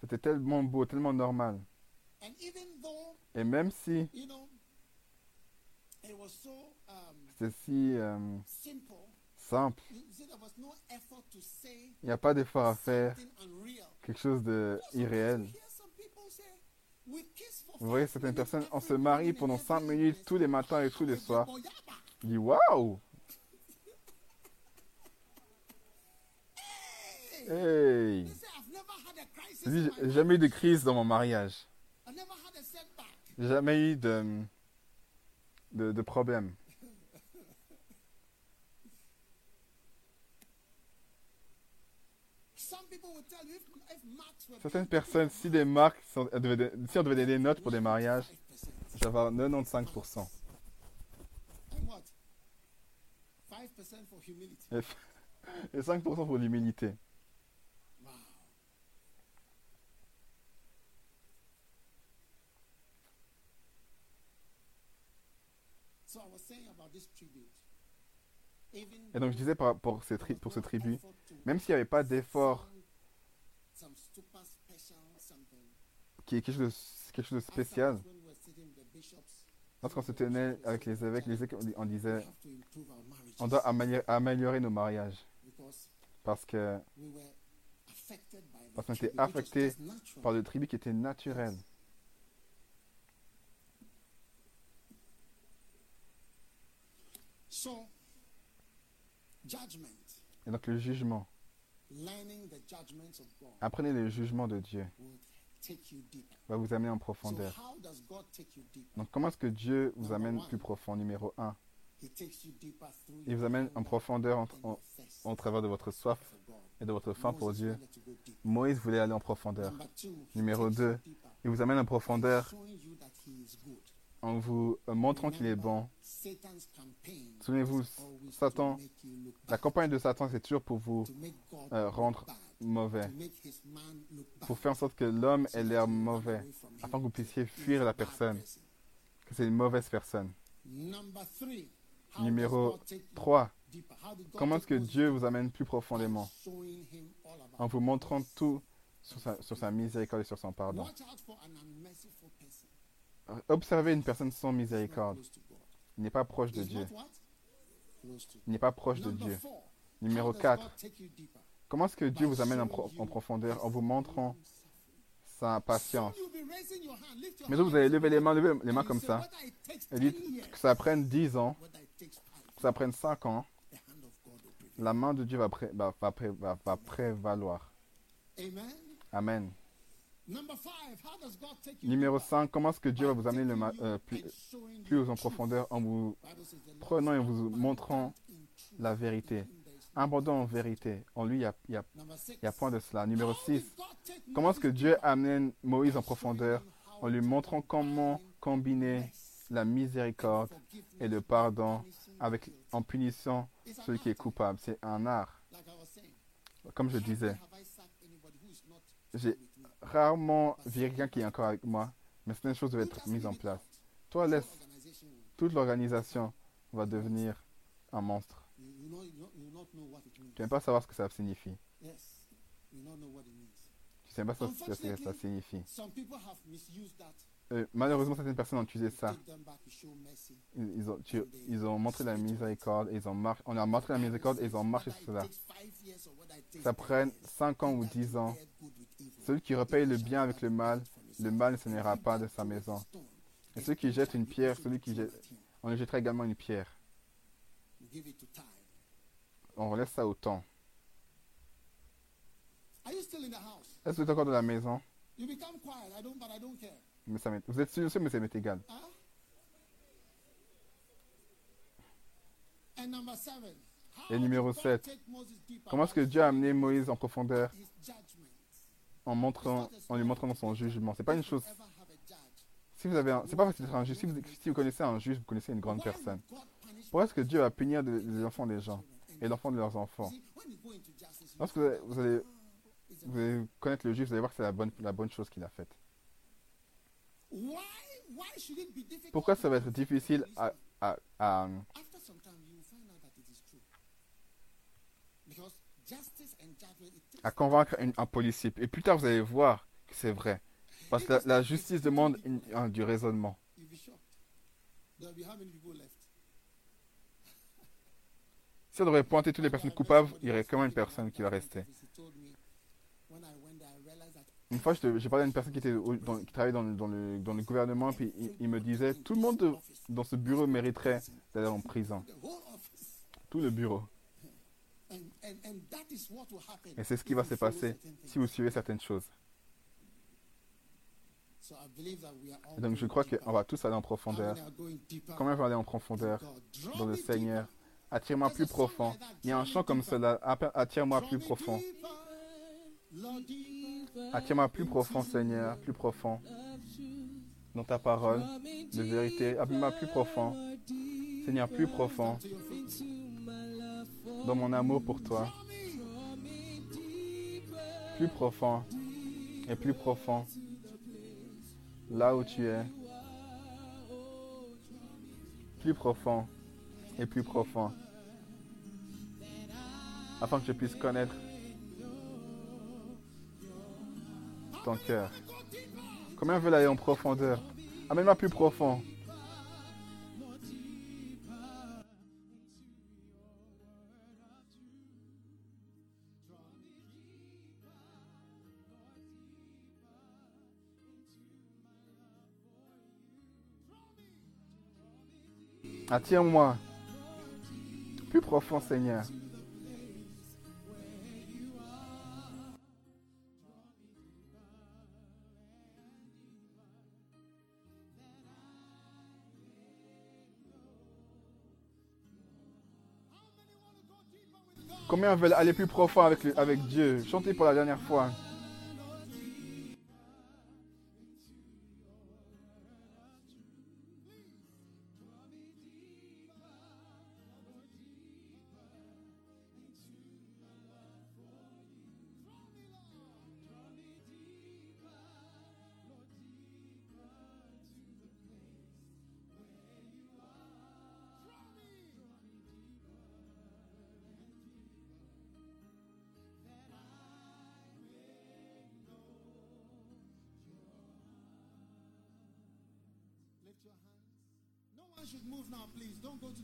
C'était tellement beau, tellement normal. Et même si c'était si euh, simple, il n'y a pas d'effort à faire, quelque chose de irréel. You hear some people say, "We kiss for Vous voyez certaines personnes, on se marie pendant and 5 every minutes evening." tous les matins et tous les soirs. Je dis waouh Hey. Hey They say, I've never had a crisis Je dis, in j'ai jamais eu de crise dans mon mariage. Jamais eu de, de, de problème. Certaines personnes, si des marques, si on devait donner des notes pour des mariages, 5%, j'avais 95%. and what? 5% for humility. Et, et 5% pour l'humilité. Wow. So I was saying about this tribute. Even Et donc je disais par, pour, ces tri- pour ce tribut, même s'il n'y avait pas d'effort, qui est quelque chose, de- quelque chose de spécial, lorsqu'on se tenait avec les évêques, les évêques, on disait, on doit améliorer, améliorer nos mariages. Parce que Parce qu'on était affecté par le tribut qui était naturel. So, judgment, Et donc le jugement. Apprenez le jugement de Dieu. Va vous amener en profondeur. Donc comment est-ce que Dieu vous amène plus profond? Numéro 1. He takes you deeper through Il vous amène en profondeur en, en- au travers de votre soif et de votre faim pour Dieu. Moïse voulait aller en profondeur. Numéro takes deux, you deeper Il vous amène en profondeur en vous euh, montrant qu'il est bon. Souvenez-vous, Satan, la campagne de Satan, c'est toujours pour vous euh, rendre mauvais, pour faire en sorte que l'homme ait l'air mauvais, afin que vous puissiez fuir la personne, person. que c'est une mauvaise personne. Numéro does God take you 3. deeper? How did God Comment est-ce que Dieu vous amène plus profondément? En vous montrant tout sur sa miséricorde et sur son pardon. Observez une personne sans miséricorde. n'est pas proche de Dieu. Il n'est pas proche de Dieu. Numéro how does 4. God take you deeper? Comment est-ce que Dieu vous amène en, pro- profondeur en vous montrant sa patience? Mais vous allez lever les mains, lever les mains comme ça. Et 10 dites que ça prenne 10 ans, que ça prenne 5 ans, la main de Dieu va, pré- va, va pré- va- va prévaloir. Amen. Numéro deeper? 5. Comment est-ce que Dieu va vous amener le euh, plus, plus en profondeur en vous prenant et vous montrant la vérité. Abondant en vérité. En lui, il n'y a, point de cela. Numéro How 6. did God take Comment est-ce que Dieu amène Moïse en profondeur en lui montrant comment combine combiner la miséricorde et le pardon avec, en punissant celui qui est coupable? C'est un art. Comme je disais, j'ai. Rarement quelqu'un qui est encore avec moi, mais certaines choses doivent être mises en place. Toi, laisse, toute l'organisation va devenir un monstre. Tu n'aimes pas savoir ce que ça signifie. Tu sais pas ce que ça signifie. Euh, malheureusement, certaines personnes ont utilisé ça. Ils, ont, ils ont montré la miséricorde, et ils ont mar- on a montré la miséricorde et ils ont marché sur cela. Ça prenne 5 ans ou 10 ans. Celui qui repaye le bien avec le mal, le mal ne s'en pas de sa maison. Et celui qui jette une pierre, celui qui jette, on lui jettera également une pierre. On relaisse ça au temps. Est-ce que vous êtes encore dans la maison? Mais ça Vous êtes silencieux, mais ça m'est égal. Et numéro did God sept. take Moses deeper? Comment est-ce que Dieu a amené Moïse en profondeur? En, montrant, en lui montrant son jugement C'est pas une chose. Si vous avez, c'est pas facile d'être un juge. Si vous, connaissez un juge, vous connaissez une grande personne. Pourquoi est-ce que Dieu va punir les enfants des gens et l'enfant de leurs enfants? Lorsque vous allez, connaître le juif, vous allez voir que c'est la bonne, la bonne chose qu'il a faite. Pourquoi ça va être difficile à, à- À convaincre un policier Et plus tard, vous allez voir que c'est vrai. Parce que la, justice demande du raisonnement. Si on devrait pointer toutes les personnes coupables, il y aurait quand même une personne qui va rester. Une fois, j'ai parlé à une personne qui, travaillait dans le, dans, le, gouvernement, puis il, il me disait, tout le monde de- dans ce bureau mériterait d'aller en prison. Tout le bureau. And, and, and that is what will happen. Et c'est ce qui va se passer si vous suivez certaines choses. Et donc, je crois qu'on va tous aller en profondeur. Combien vont aller en profondeur dans le Seigneur. Attire-moi plus profond. Il y a un chant comme cela. Attire-moi plus profond. Attire-moi plus profond, Seigneur. Plus profond. Dans ta parole de vérité. Appelle-moi plus profond. Seigneur, plus profond. Dans mon amour pour toi. Plus profond. Et plus profond. Là où tu es. Plus profond. Et plus profond. Afin que je puisse connaître ton cœur. Combien veulent aller en profondeur? Amène-moi plus profond. Attire-moi. Plus profond, Seigneur. Combien veulent aller plus profond avec, avec Dieu? Chantez pour la dernière fois.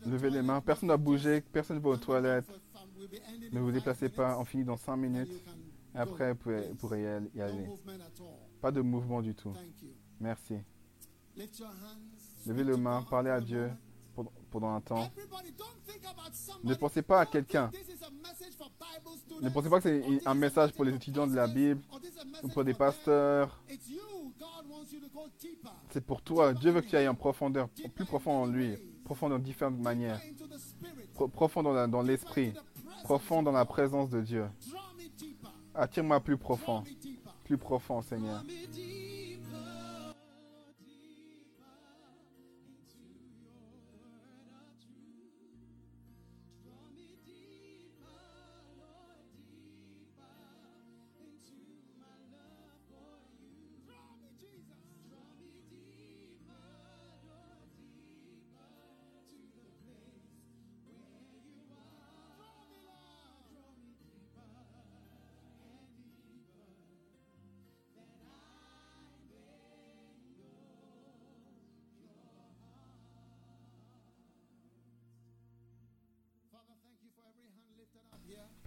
Levez les mains. Personne ne va bouger. Personne ne va aux toilettes. Ne vous déplacez pas. On finit dans 5 and minutes. Après, vous pourrez, y aller-. Pas de mouvement du tout. Merci. Levez les mains. Parlez à Dieu pendant un temps. Ne pensez pas à quelqu'un. Ne pensez pas que c'est un message pour les étudiants de la Bible ou pour des pasteurs. C'est pour toi. Dieu veut que tu ailles en profondeur, plus profond en lui, profond dans différentes manières, profond dans l'esprit, profond dans la présence de Dieu. Attire-moi plus profond, plus profond, Seigneur.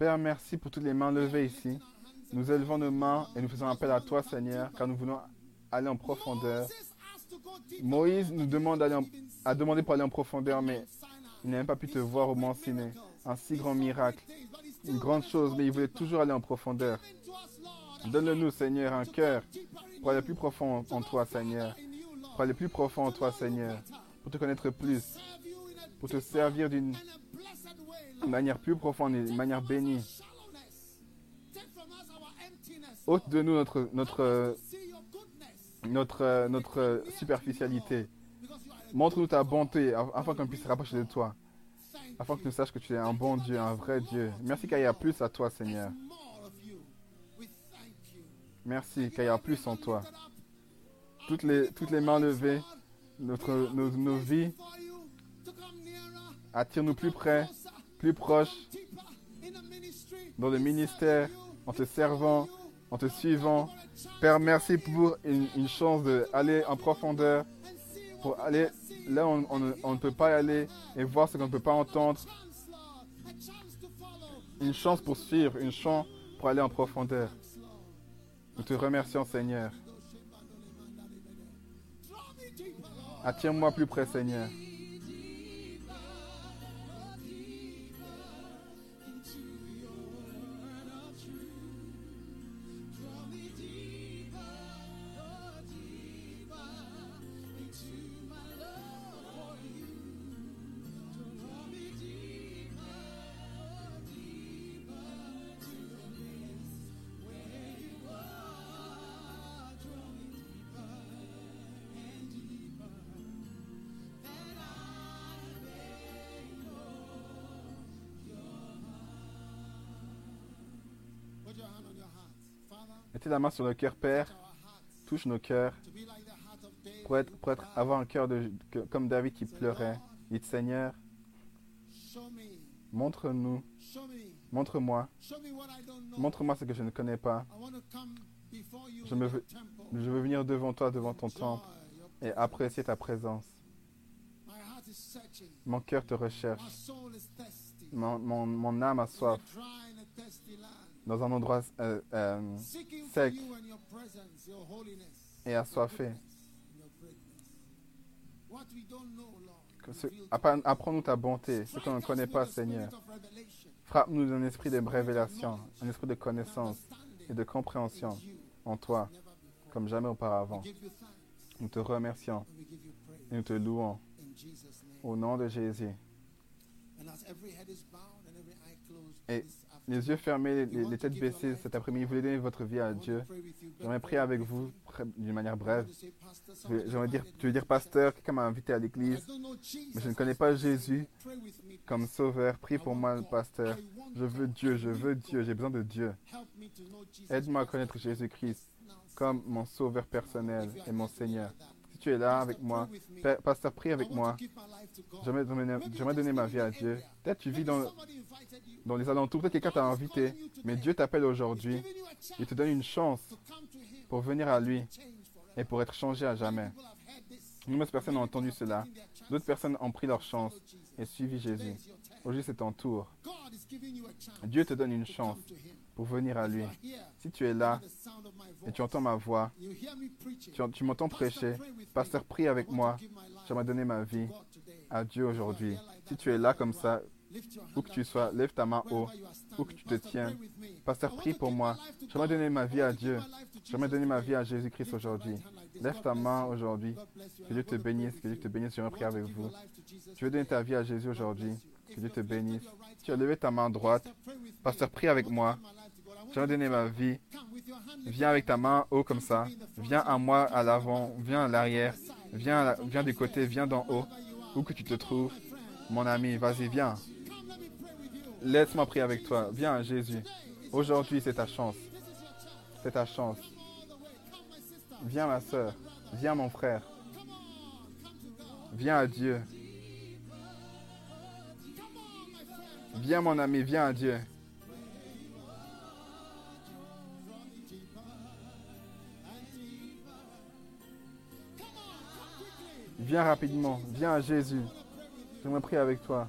Merci pour toutes les mains levées ici. Nous élevons nos mains et nous faisons appel à toi, Seigneur, car nous voulons aller en profondeur. Moïse nous demande a demandé pour aller en profondeur, mais il n'a même pas pu te voir au Mont Siné. Un si grand miracle, une grande chose, mais il voulait toujours aller en profondeur. To us, Lord. Donne-le-nous, Seigneur, un cœur pour aller plus profond en toi, Seigneur. Pour aller plus profond en toi, Seigneur. Pour te connaître plus. Pour te servir d'une Lord. manière plus profonde et d'une manière bénie. Ôte de nous notre, notre, notre, notre superficialité. Montre-nous ta bonté af- afin qu'on puisse se rapprocher de toi. afin que nous sachions que tu es un bon Dieu, un vrai Dieu. Merci qu'il y a plus à toi, Seigneur. Merci qu'il y a plus en toi. Toutes les, toutes les mains levées, notre, nos, nos vies, attire-nous plus près, plus ministry. dans le ministère, en te servant, en te suivant. Père, merci pour une, une chance d'aller en profondeur, pour aller là où on, ne- peut pas y aller et voir ce qu'on ne peut pas entendre. Une chance pour suivre, une chance pour aller en profondeur. Nous te remercions, Seigneur. Attire-moi plus près, Seigneur. La main sur le cœur, Père. Touche nos cœurs pour être, pour être- avoir un cœur de, comme David qui pleurait. Il dit, Seigneur, montre-nous, montre-moi, montre-moi ce que je ne connais pas. Je veux-. Je veux venir devant toi, devant ton temple, et apprécier ta présence. Mon cœur te recherche. Mon, mon, mon âme a soif. Dans un endroit euh, euh, sec. Et assoiffé. Apprends-nous ta bonté, ce qu'on ne connaît pas, Seigneur. Frappe-nous d'un esprit de révélation, un esprit de connaissance et de compréhension en toi, comme jamais auparavant. Nous te remercions et nous te louons. Au nom de Jésus. Et Les yeux fermés, les, les têtes baissées cet après-midi, vous voulez donner votre vie à Dieu? J'aimerais prier avec vous d'une manière brève. J'aimerais dire, tu veux dire pasteur, quelqu'un m'a invité à l'église, mais je ne connais pas. Jésus comme sauveur. Prie pour moi, pasteur. Je veux Dieu, je veux Dieu, j'ai besoin de Dieu. Aide-moi à connaître Jésus-Christ comme mon sauveur personnel et mon Seigneur. Tu es là avec moi, pasteur, prie avec moi. J'aimerais donner, ma vie à Dieu. Peut-être tu vis dans, dans les alentours, peut-être quelqu'un t'a invité, mais Dieu t'appelle aujourd'hui. Il te donne une chance pour venir à lui et pour être changé à jamais. Nombreuses personnes ont entendu cela. D'autres personnes ont pris leur chance et suivi Jésus. Aujourd'hui, c'est ton tour. Dieu te donne une chance. Pour venir à lui. Si tu es là et tu entends ma voix, tu, m'entends prêcher, pasteur, prie avec moi. J'aimerais donner ma vie à Dieu aujourd'hui. Si tu es là comme ça, où que tu sois, lève ta main haut. où que tu te tiens. Pasteur, prie pour moi. J'aimerais donner ma vie à Dieu. J'aimerais donner ma vie à Jésus-Christ aujourd'hui. Lève ta main aujourd'hui. Que Dieu te bénisse, que Dieu te bénisse. J'aimerais prier avec vous. Tu veux donner ta vie à Jésus aujourd'hui. Que Dieu te bénisse. Tu as levé ta main droite. Pasteur, prie avec moi. J'aimerais you donner ma vie. Viens avec ta main haut comme ça. Viens à moi à l'avant. Viens à l'arrière. Viens, viens des côtés. Viens d'en haut. Où que tu te trouves. Mon ami, vas-y, viens. Laisse-moi prier avec toi. Viens, Jésus. Aujourd'hui, c'est ta chance. C'est ta chance. Viens, ma soeur. Viens, mon frère. Viens à Dieu. Viens, mon ami. Viens à Dieu. Viens rapidement. Viens à Jésus. J'aimerais prier avec toi.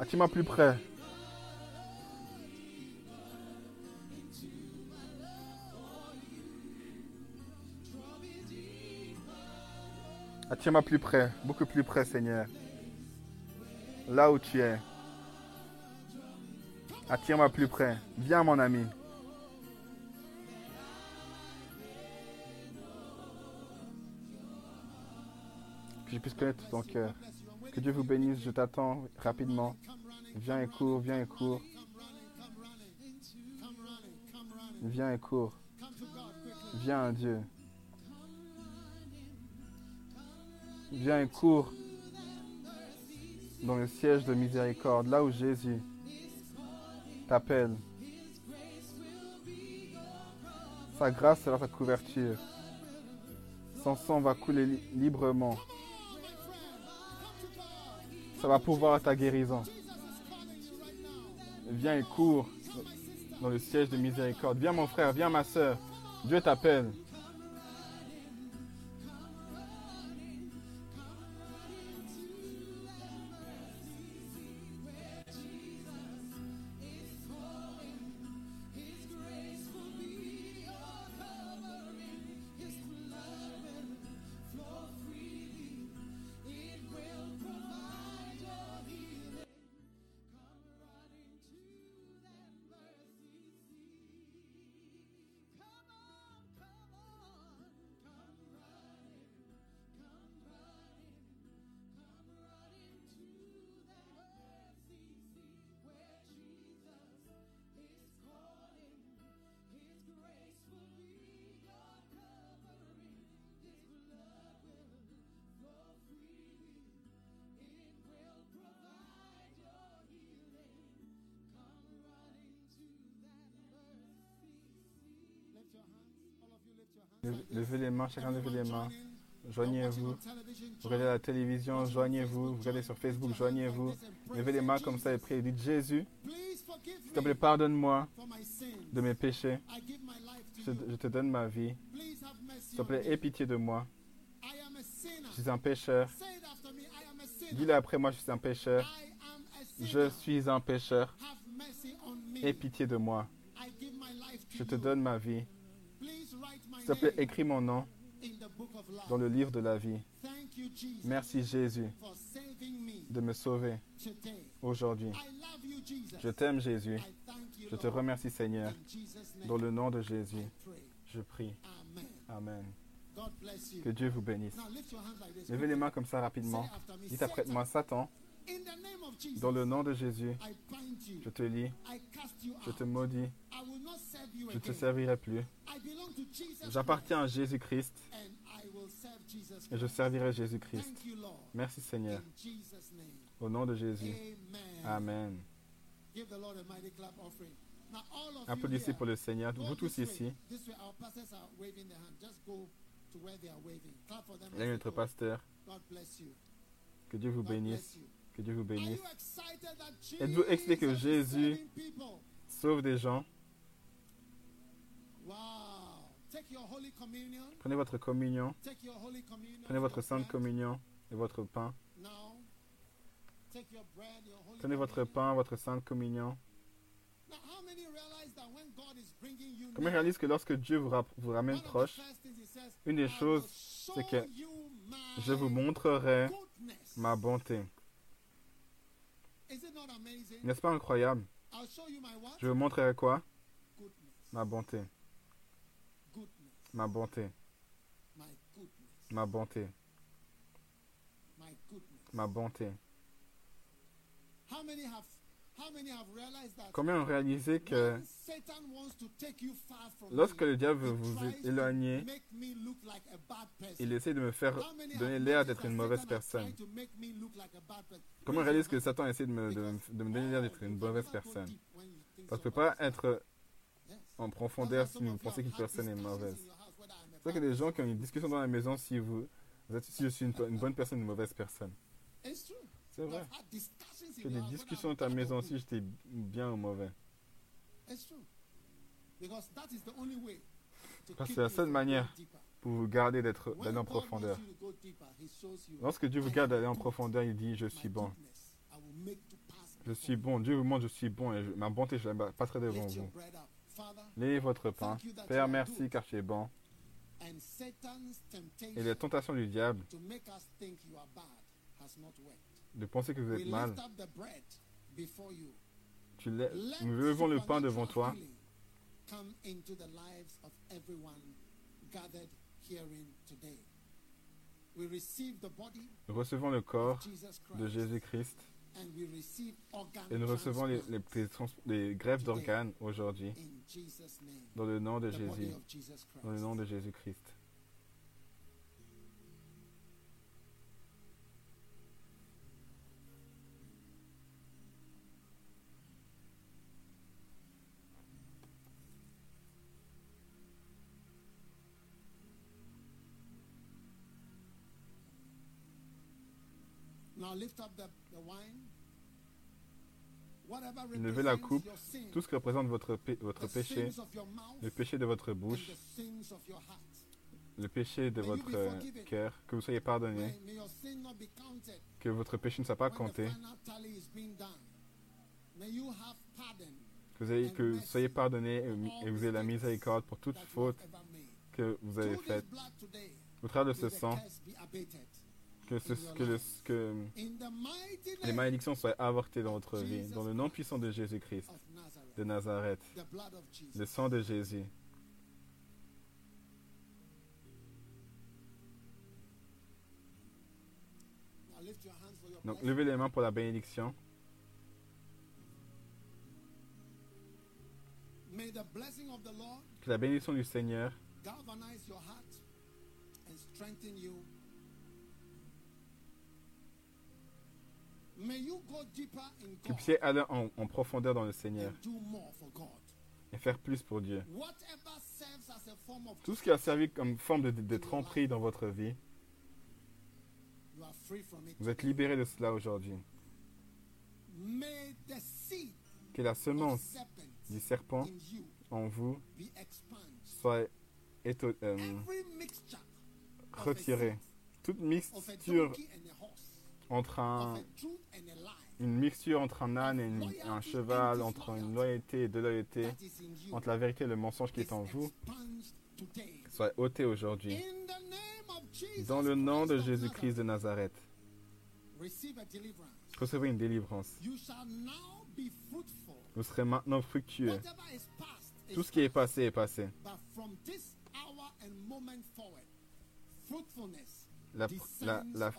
Attire-moi plus près. Attire-moi plus près, beaucoup plus près, Seigneur. Là où tu es. Attire-moi plus près. Viens, mon ami. Que je puisse connaître ton cœur. Que Dieu vous bénisse. Je t'attends rapidement. Viens et cours, viens et cours. Viens et cours. Viens Dieu. Viens et cours dans le siège de miséricorde, là où Jésus t'appelle. Sa grâce sera ta couverture. Son sang va couler li- librement. Ça va pouvoir ta guérison. Viens et cours dans le siège de miséricorde. Viens mon frère, viens ma soeur. Dieu t'appelle. Levez les mains, chacun levez les mains. Joignez-vous. Vous regardez la télévision, joignez-vous. Vous regardez sur Facebook, joignez-vous. Levez les mains comme ça et priez. Dites Jésus, s'il te plaît, pardonne-moi de mes péchés. Je, je te donne ma vie. S'il te plaît, aie pitié de moi. Je suis un pécheur. Dis-le après moi, je suis un pécheur. Je suis un pécheur. Aie pitié de moi. Je te donne ma vie. S'il te plaît, écris mon nom dans le livre de la vie. Merci Jésus de me sauver aujourd'hui. Je t'aime Jésus. Je te remercie Seigneur. Dans le nom de Jésus, je prie. Amen. Que Dieu vous bénisse. Levez les mains comme ça rapidement. Dites après moi, Satan, Dans le nom de Jésus, je te lis, je te maudis, je te again. servirai plus. J'appartiens à Jésus-Christ et je servirai Jésus-Christ. Merci Seigneur. Au nom de Jésus. Amen. Applaudissez pour le Seigneur. Vous tous ici, là notre pasteur. Que Dieu vous bénisse. Que Dieu vous bénisse. Êtes-vous excité que Jésus-? Sauve des gens? Prenez votre communion. Prenez votre sainte communion et votre pain. Prenez votre pain, votre sainte communion. Combien réalise que lorsque Dieu vous, ramène proche, une des "I choses, c'est que je vous montrerai goodness." ma bonté. Is it not amazing? N'est-ce pas incroyable? I'll show you my what? Je vous montrerai quoi? Ma bonté. Ma bonté. My goodness. Ma bonté. Ma bonté. Combien ont réalisé que lorsque le diable veut vous éloigner, il essaie de me faire donner l'air d'être une mauvaise personne? Comment Raise réalise que. Satan essaie de me, de, Because- de me donner l'air d'être une mauvaise personne? Parce que somebody pas is être en profondeur si vous pensez qu'une personne est mauvaise. C'est vrai bad qu'il y a des gens qui ont une discussion dans la maison si vous, vous êtes, si je suis une, une bonne personne ou une mauvaise personne. C'est vrai. Your des discussions dans ta maison si j'étais bien ou mauvais. C'est la seule manière. Pour vous garder d'être d'aller en profondeur. Lorsque Dieu vous garde d'aller en profondeur, il dit Je suis bon. Je suis bon. Dieu vous montre Je suis bon et je- ma bonté, je la passerai devant vous. Layez votre pain. Père, merci car tu es bon. Et les tentations du diable de penser que vous êtes mal. Tu nous levons le pain devant toi. Nous recevons le corps de Christ Jésus-Christ Et nous recevons les, les, les les greffes d'organes aujourd'hui dans le nom de Jésus. Dans le nom de Jésus-Christ. Levez la coupe, Tout ce qui représente votre, votre péché, le péché de votre bouche, le péché de votre euh, cœur, que vous soyez pardonné, que votre péché ne soit pas compté, que vous, ayez, que vous soyez pardonné et, vous ayez la miséricorde pour toute faute que vous avez faite. Au travers de ce sang. Que, les malédictions soient avortées dans votre vie, dans le nom puissant de Jésus-Christ, de Nazareth, le sang de Jésus. Donc levez les mains pour la bénédiction. Que la bénédiction du Seigneur que puissiez aller en, en profondeur dans le Seigneur et faire plus pour Dieu. Tout ce qui a servi comme forme de, de, de tromperie dans votre vie, vous êtes libéré de cela aujourd'hui. Que la semence du serpent en vous soit euh, retirée. Toute mixture entre un, une mixture entre un âne et une- un cheval, entre une loyauté et deux loyautés, entre la vérité et le mensonge qui est en vous, soit ôté aujourd'hui. Dans le nom de Jésus-Christ de Nazareth, recevez une délivrance. Vous serez maintenant fructueux. Tout ce qui est passé est passé. La, la, la.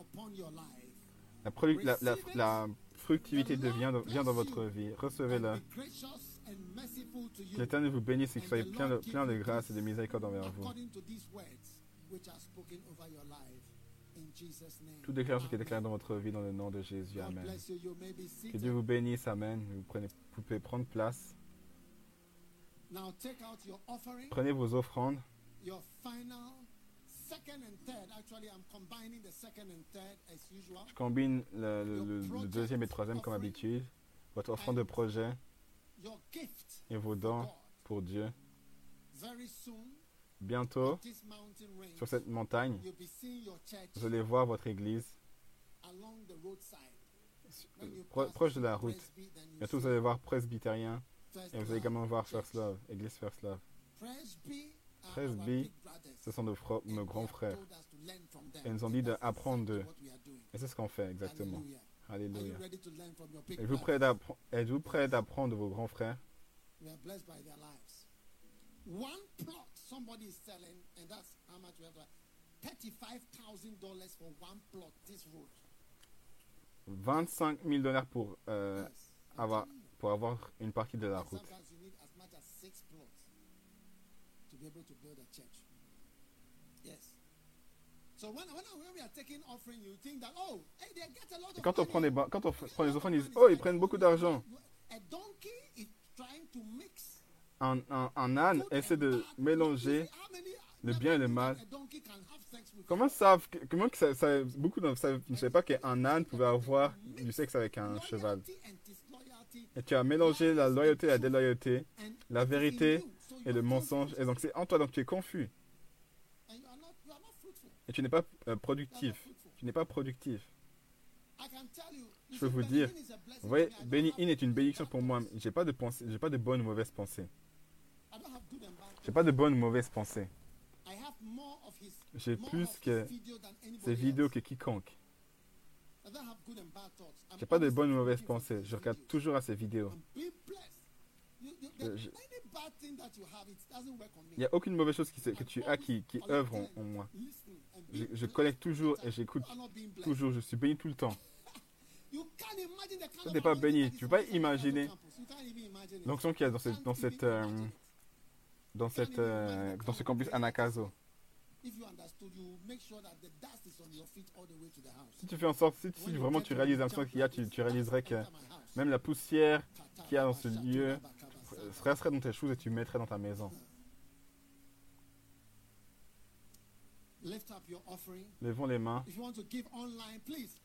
La, produ- la, la, la fructivité devient dans- vient dans votre vie. Recevez-la. Que l'Éternel vous bénisse et que vous soyez plein de, plein de grâce et de miséricorde envers vous. Tout déclaration qui est déclaré dans votre vie dans le nom de Jésus. Amen. Que. Dieu vous bénisse. Amen. Vous, prenez, vous pouvez prendre place. Prenez vos offrandes. Je combine le, le- le- le deuxième et troisième comme habitude. Votre offrande de projet et vos dons pour Dieu. Bientôt, sur cette montagne, vous allez voir votre église pro- proche de la route. Bientôt, vous allez voir Presbytérien et vous allez également voir. First Love, Église First Love. Presby are Presby, our big brothers. Ce sont nos, grands frères. Et ils nous ont dit d'apprendre d'eux. Et c'est ce qu'on fait exactement. Alléluia. Êtes-vous prêts d'apprendre de vos grands frères? We are blessed by their lives. One plot somebody is selling, and that's how much we have. to- Thirty-five thousand dollars for one plot. This road. 25 000 dollars pour, euh, avoir, pour une partie de la route. Sometimes you need as much as six plots to be able to build a church. Yes. So when, when, when we are taking offering, you think that oh, hey, they get a lot of quand on prend, ba- quand on prend les offrandes, ils disent. Oh, ils prennent beaucoup d'argent. A donkey is trying to mix Un, un, un âne essaie de mélanger le bien et le mal. Comment savent comment que ça, ça- beaucoup ne savaient pas qu'un âne pouvait avoir du sexe avec un cheval Et tu as mélangé la loyauté et la déloyauté, la in vérité et le mensonge. Et donc c'est en toi, donc tu es confus. Et tu n'es pas euh, productif. Tu n'es pas productif. Je peux vous dire, Vous voyez, to me. I don't Benny have- Hinn est une bénédiction pour moi. J'ai pas de pensée, j'ai pas de bonnes ou mauvaises pensées. J'ai pas de bonnes ou mauvaises pensées. J'ai plus que ces vidéos que quiconque. J'ai pas de bonnes ou mauvaises pensées. Je regarde toujours à ces vidéos. Il n'y a aucune mauvaise chose qui, que tu as qui, qui œuvre en, moi. Je, je collecte toujours et j'écoute toujours. Je suis béni tout le temps. Of t'es pas béni. Tu is peux pas imaginer l'onction qu'il y a dans cette, dans cette, euh, dans euh, dans ce campus Anakazo. Si tu fais en sorte, si, vraiment tu réalises un truc qu'il y a, tu, tu réaliserais que même la poussière qu'il y a dans ce lieu resterait dans tes choses et tu mettrais dans ta maison. Levons les mains.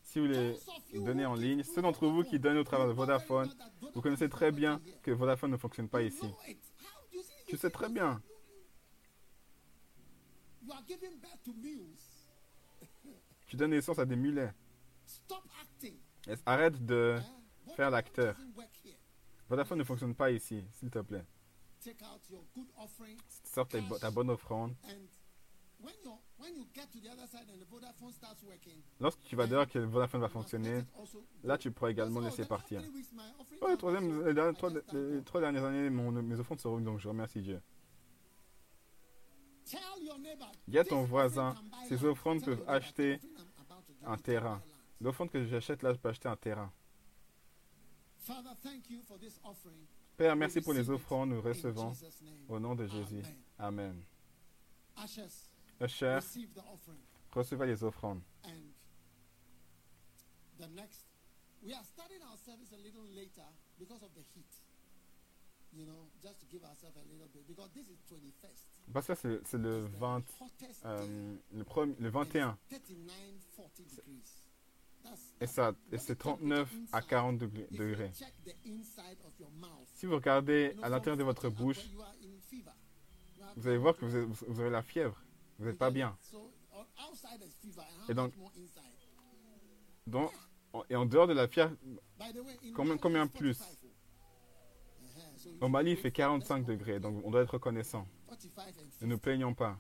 Si vous voulez donner en ligne, ceux d'entre vous qui donnent au travers de Vodafone, vous connaissez très bien que Vodafone ne fonctionne pas ici. Tu sais très bien. You are giving birth to mules. Tu donnes naissance à des mulets. Stop acting. Et Arrête de eh? faire l'acteur. Here? Vodafone ne fonctionne pas ici, s'il te plaît. Take out your good offering Sors ta, bo- ta bonne offrande. Lorsque tu vas dehors que Vodafone va fonctionner, là tu pourras également laisser partir. Ouais, les, troisième, dernières- trois dernières années, mon- mes offrandes seront donc je remercie Dieu. Dis à ton voisin, ces offrandes peuvent acheter un terrain. L'offrande que j'achète là, je peux acheter un terrain. Père, merci pour les offrandes, nous recevons au nom de Jésus. Amen. Offering. recevez les offrandes. And the next, we are starting our service a little later because of the heat. You know, just to give ourselves a little bit because this is 21st. Parce que là, c'est le, It's the 20, hottest euh, le, premier- le 21. 39, 40 degrees. That's, Et, ça, et c'est 39 à 40 degrés- Si vous regardez à l'intérieur de votre 40 bouche, vous allez voir que vous avez, vous avez la fièvre. Vous n'êtes pas bien. Et donc-? Donc, en- et en dehors de la fièvre, Combien- plus 45, oh. Uh-huh, so if au Mali, il fait for- 45 let's go degrés. Donc, on doit être reconnaissant. 45 and Ne 50. nous plaignons pas.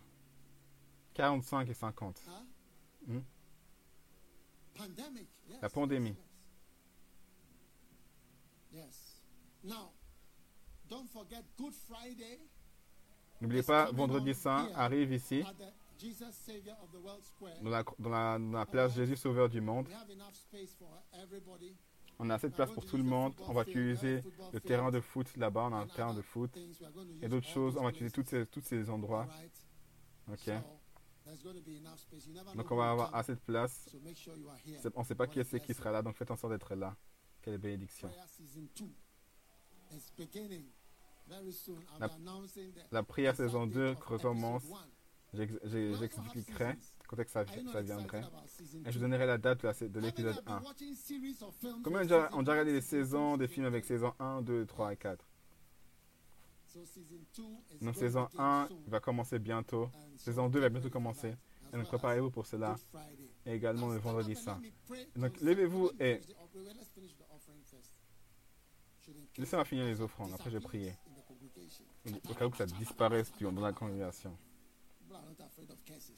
45 et 50. Huh? Hmm? La pandémie. N'oubliez pas, Vendredi Saint arrive ici, dans la place Jésus Sauveur du monde. On a assez de place pour tout le monde. On va utiliser le terrain de foot là-bas. On a un terrain de foot. Et d'autres choses. On va utiliser tous ces, endroits. Ok. Donc on va avoir assez de place. On ne sait pas qui c'est qui sera là. Donc faites en sorte d'être là. Quelle bénédiction. La- prière saison date 2 of recommence. J'expliquerai. Quand est-ce que ça, viendrait. Et je two? donnerai la date de l'épisode have been 1. watching series of films Combien with déjà regardé two, saisons, des films avec saison 1, 2, 3 et 4 So season two is Donc saison to begin 1 soon. va commencer bientôt. Saison 2 va bientôt commencer. Et donc préparez-vous pour cela. Et également le vendredi saint. Donc, levez-vous et- Laissez-moi finir les offrandes, après je vais prier. disappears in the congregation. Au cas où ça disparaisse dans la congrégation. People are not afraid of curses.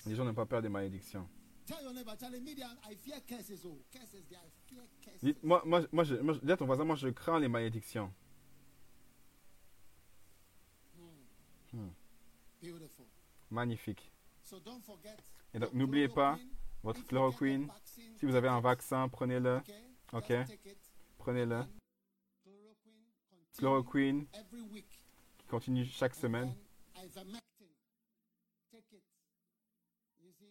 Les gens n'ont pas peur des malédictions. Tell your neighbor, tell him, media, I fear curses. Oh, moi, moi, moi, je, moi, je- dis à ton voisin, moi je crains les malédictions. Hmm. Beautiful. Magnifique. So don't forget. Et donc n'oubliez pas votre chloroquine. Si vous avez un vaccin, prenez-le. Ok? Prenez-le. Chloroquine. qui continue chaque semaine. then ivermectin. Take it. You see?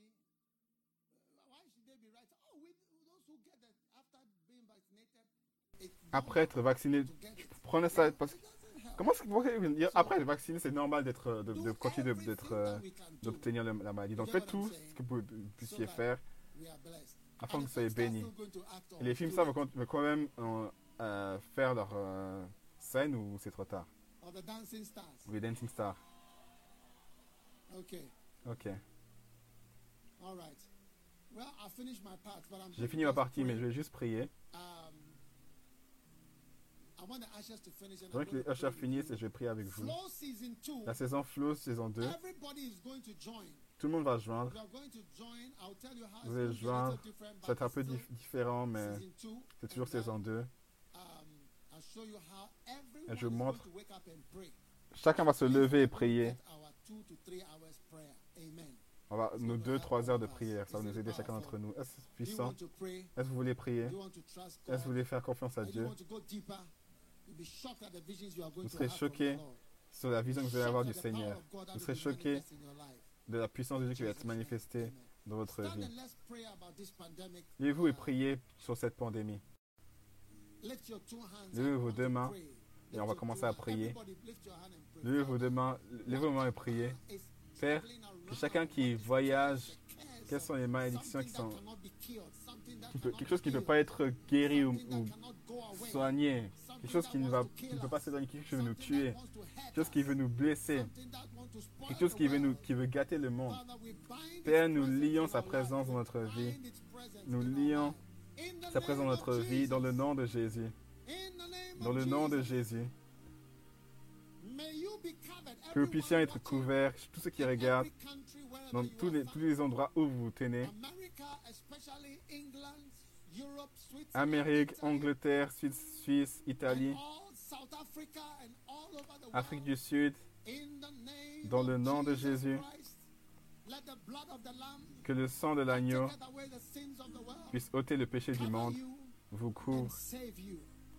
Uh, Why should they be right? Oh, we, those who get it after being vaccinated. it don't Après être vacciné, prenez ça parce help. Comment est-ce que après être vacciné, c'est normal d'être, euh, de, de continuer d'être, euh, d'obtenir la maladie. Donc faites tout ce que vous puissiez faire afin que vous soyez bénis. Et les films, ça, vont quand même euh, faire leur euh, scène ou c'est trop tard? Ou les Dancing Stars. Okay. Ok. I'm J'ai fini ma partie, mais je vais juste prier. Um, I want the ushers to finish. and J'aimerais I'm que les with finissent et je vais prier avec vous. La saison Flow, saison 2, Everybody is going to join. tout le monde va joindre. Vous it's allez joindre. Ça va être un peu différent, mais c'est toujours saison 2. um, I'll show you how everyone je going montre. to wake up and pray. Chacun va se lever et prier. On va nos deux, trois heures de prière. Ça va nous aider chacun d'entre nous. Est-ce puissant? Est-ce que vous voulez prier? Est-ce que vous voulez faire confiance à Dieu? Vous serez Lord. sur la vision que vous allez avoir du Seigneur. Vous serez life. de la puissance de Dieu qui va être manifestée dans votre vie. this pandemic. Levez-vous et priez sur cette pandémie. Levez vos deux mains et on va commencer à prier. Levez vos deux mains, levez vos mains et priez. Père, que chacun qui voyage, quelles sont les malédictions qui sont, qui peut- quelque chose qui ne peut pas être guéri ou, ou soigné, quelque chose qui ne, va, qui ne peut pas s'éloigner, quelque chose qui veut nous tuer, quelque chose qui veut nous blesser, quelque chose qui veut, qui veut gâter le monde. Père, nous lions sa présence dans notre vie. Nous lions sa présence dans notre vie dans le nom de Jésus. Dans le nom de. Jésus. Que vous puissiez être couverts, tous ceux qui regardent, dans tous les, tous les endroits où vous vous tenez. Amérique, Angleterre, Suisse, Italie, Afrique du Sud, dans le nom de Jésus. Que le sang de l'agneau puisse ôter le péché du monde, vous couvre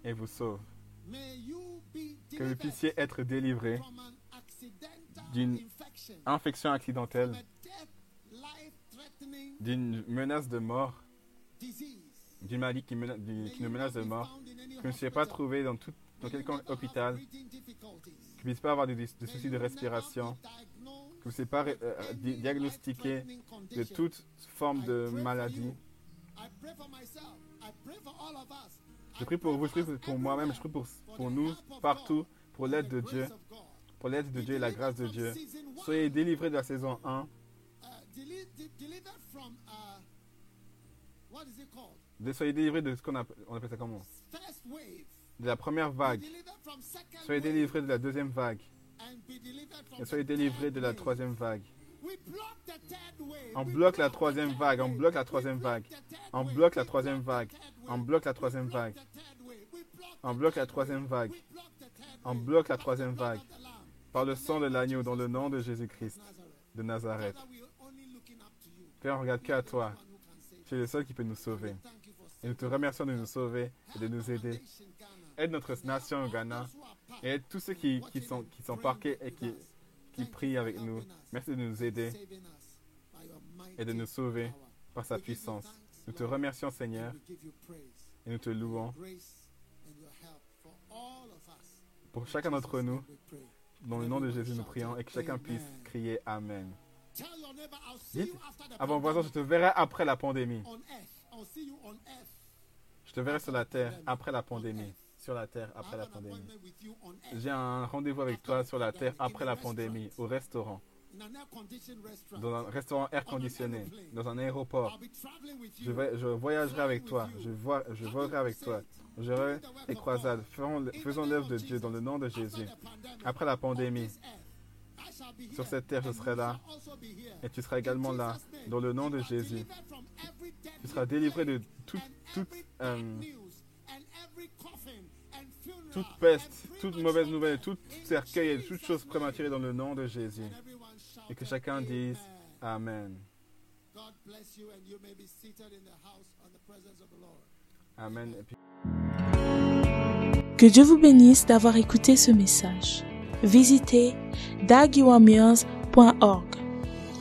et vous sauve. Que vous puissiez être accidental d'une infection, accidentelle, d'une menace de mort. D'une maladie qui, nous menace de mort, que vous ne soyez pas trouvé dans, tout, dans have hôpital, que vous ne puissiez pas avoir des, soucis de respiration, que vous ne soyez pas euh, di- diagnostiqué de toute forme de maladie. Je prie pour vous, je prie pour moi-même, je prie pour, pour nous, partout, pour l'aide de Dieu, pour l'aide de Dieu et la grâce de Dieu. Soyez délivrés de la saison 1, Soyez délivrés de ce qu'on appelle, on appelle ça comment? De la première vague. Soyez délivrés de la deuxième vague. Et soyez délivrés de la troisième vague. On bloque la troisième vague, on bloque la troisième vague. On bloque la troisième vague. On bloque la troisième vague. On bloque la troisième vague. On bloque la troisième vague. Par le sang de l'agneau, dans le nom de Jésus-Christ de Nazareth. Père, on regarde qu'à toi. Tu es le seul qui peut nous sauver. Et nous te remercions de nous sauver et de nous aider. Aide notre nation au Ghana et aide tous ceux qui, sont, qui sont parqués et qui, qui prient avec nous. Merci de nous aider et de nous sauver par sa puissance. Nous te remercions, Seigneur, et nous te louons pour chacun d'entre nous. Dans le nom de Jésus, nous prions et que chacun puisse crier Amen. Dites à mon voisin, je te verrai après la pandémie. Je te verrai sur la terre après la pandémie. Sur la terre après la pandémie. J'ai un rendez-vous avec toi sur la terre après la pandémie, au restaurant, dans un restaurant air conditionné, dans un aéroport. Je, vais, je voyagerai avec toi, je, je volerai avec toi. J'irai les croisades. Faisons l'œuvre de Dieu dans le nom de Jésus. Après la pandémie, sur cette terre, je serai là. Et tu seras également là, dans le nom de Jésus. Tu seras délivré de euh, toute peste, toute mauvaise nouvelle, tout cercueil et toute chose prématurée dans le nom de Jésus. Et que chacun dise Amen. Amen. Que Dieu vous bénisse d'avoir écouté ce message. Visitez dagiwamiers.org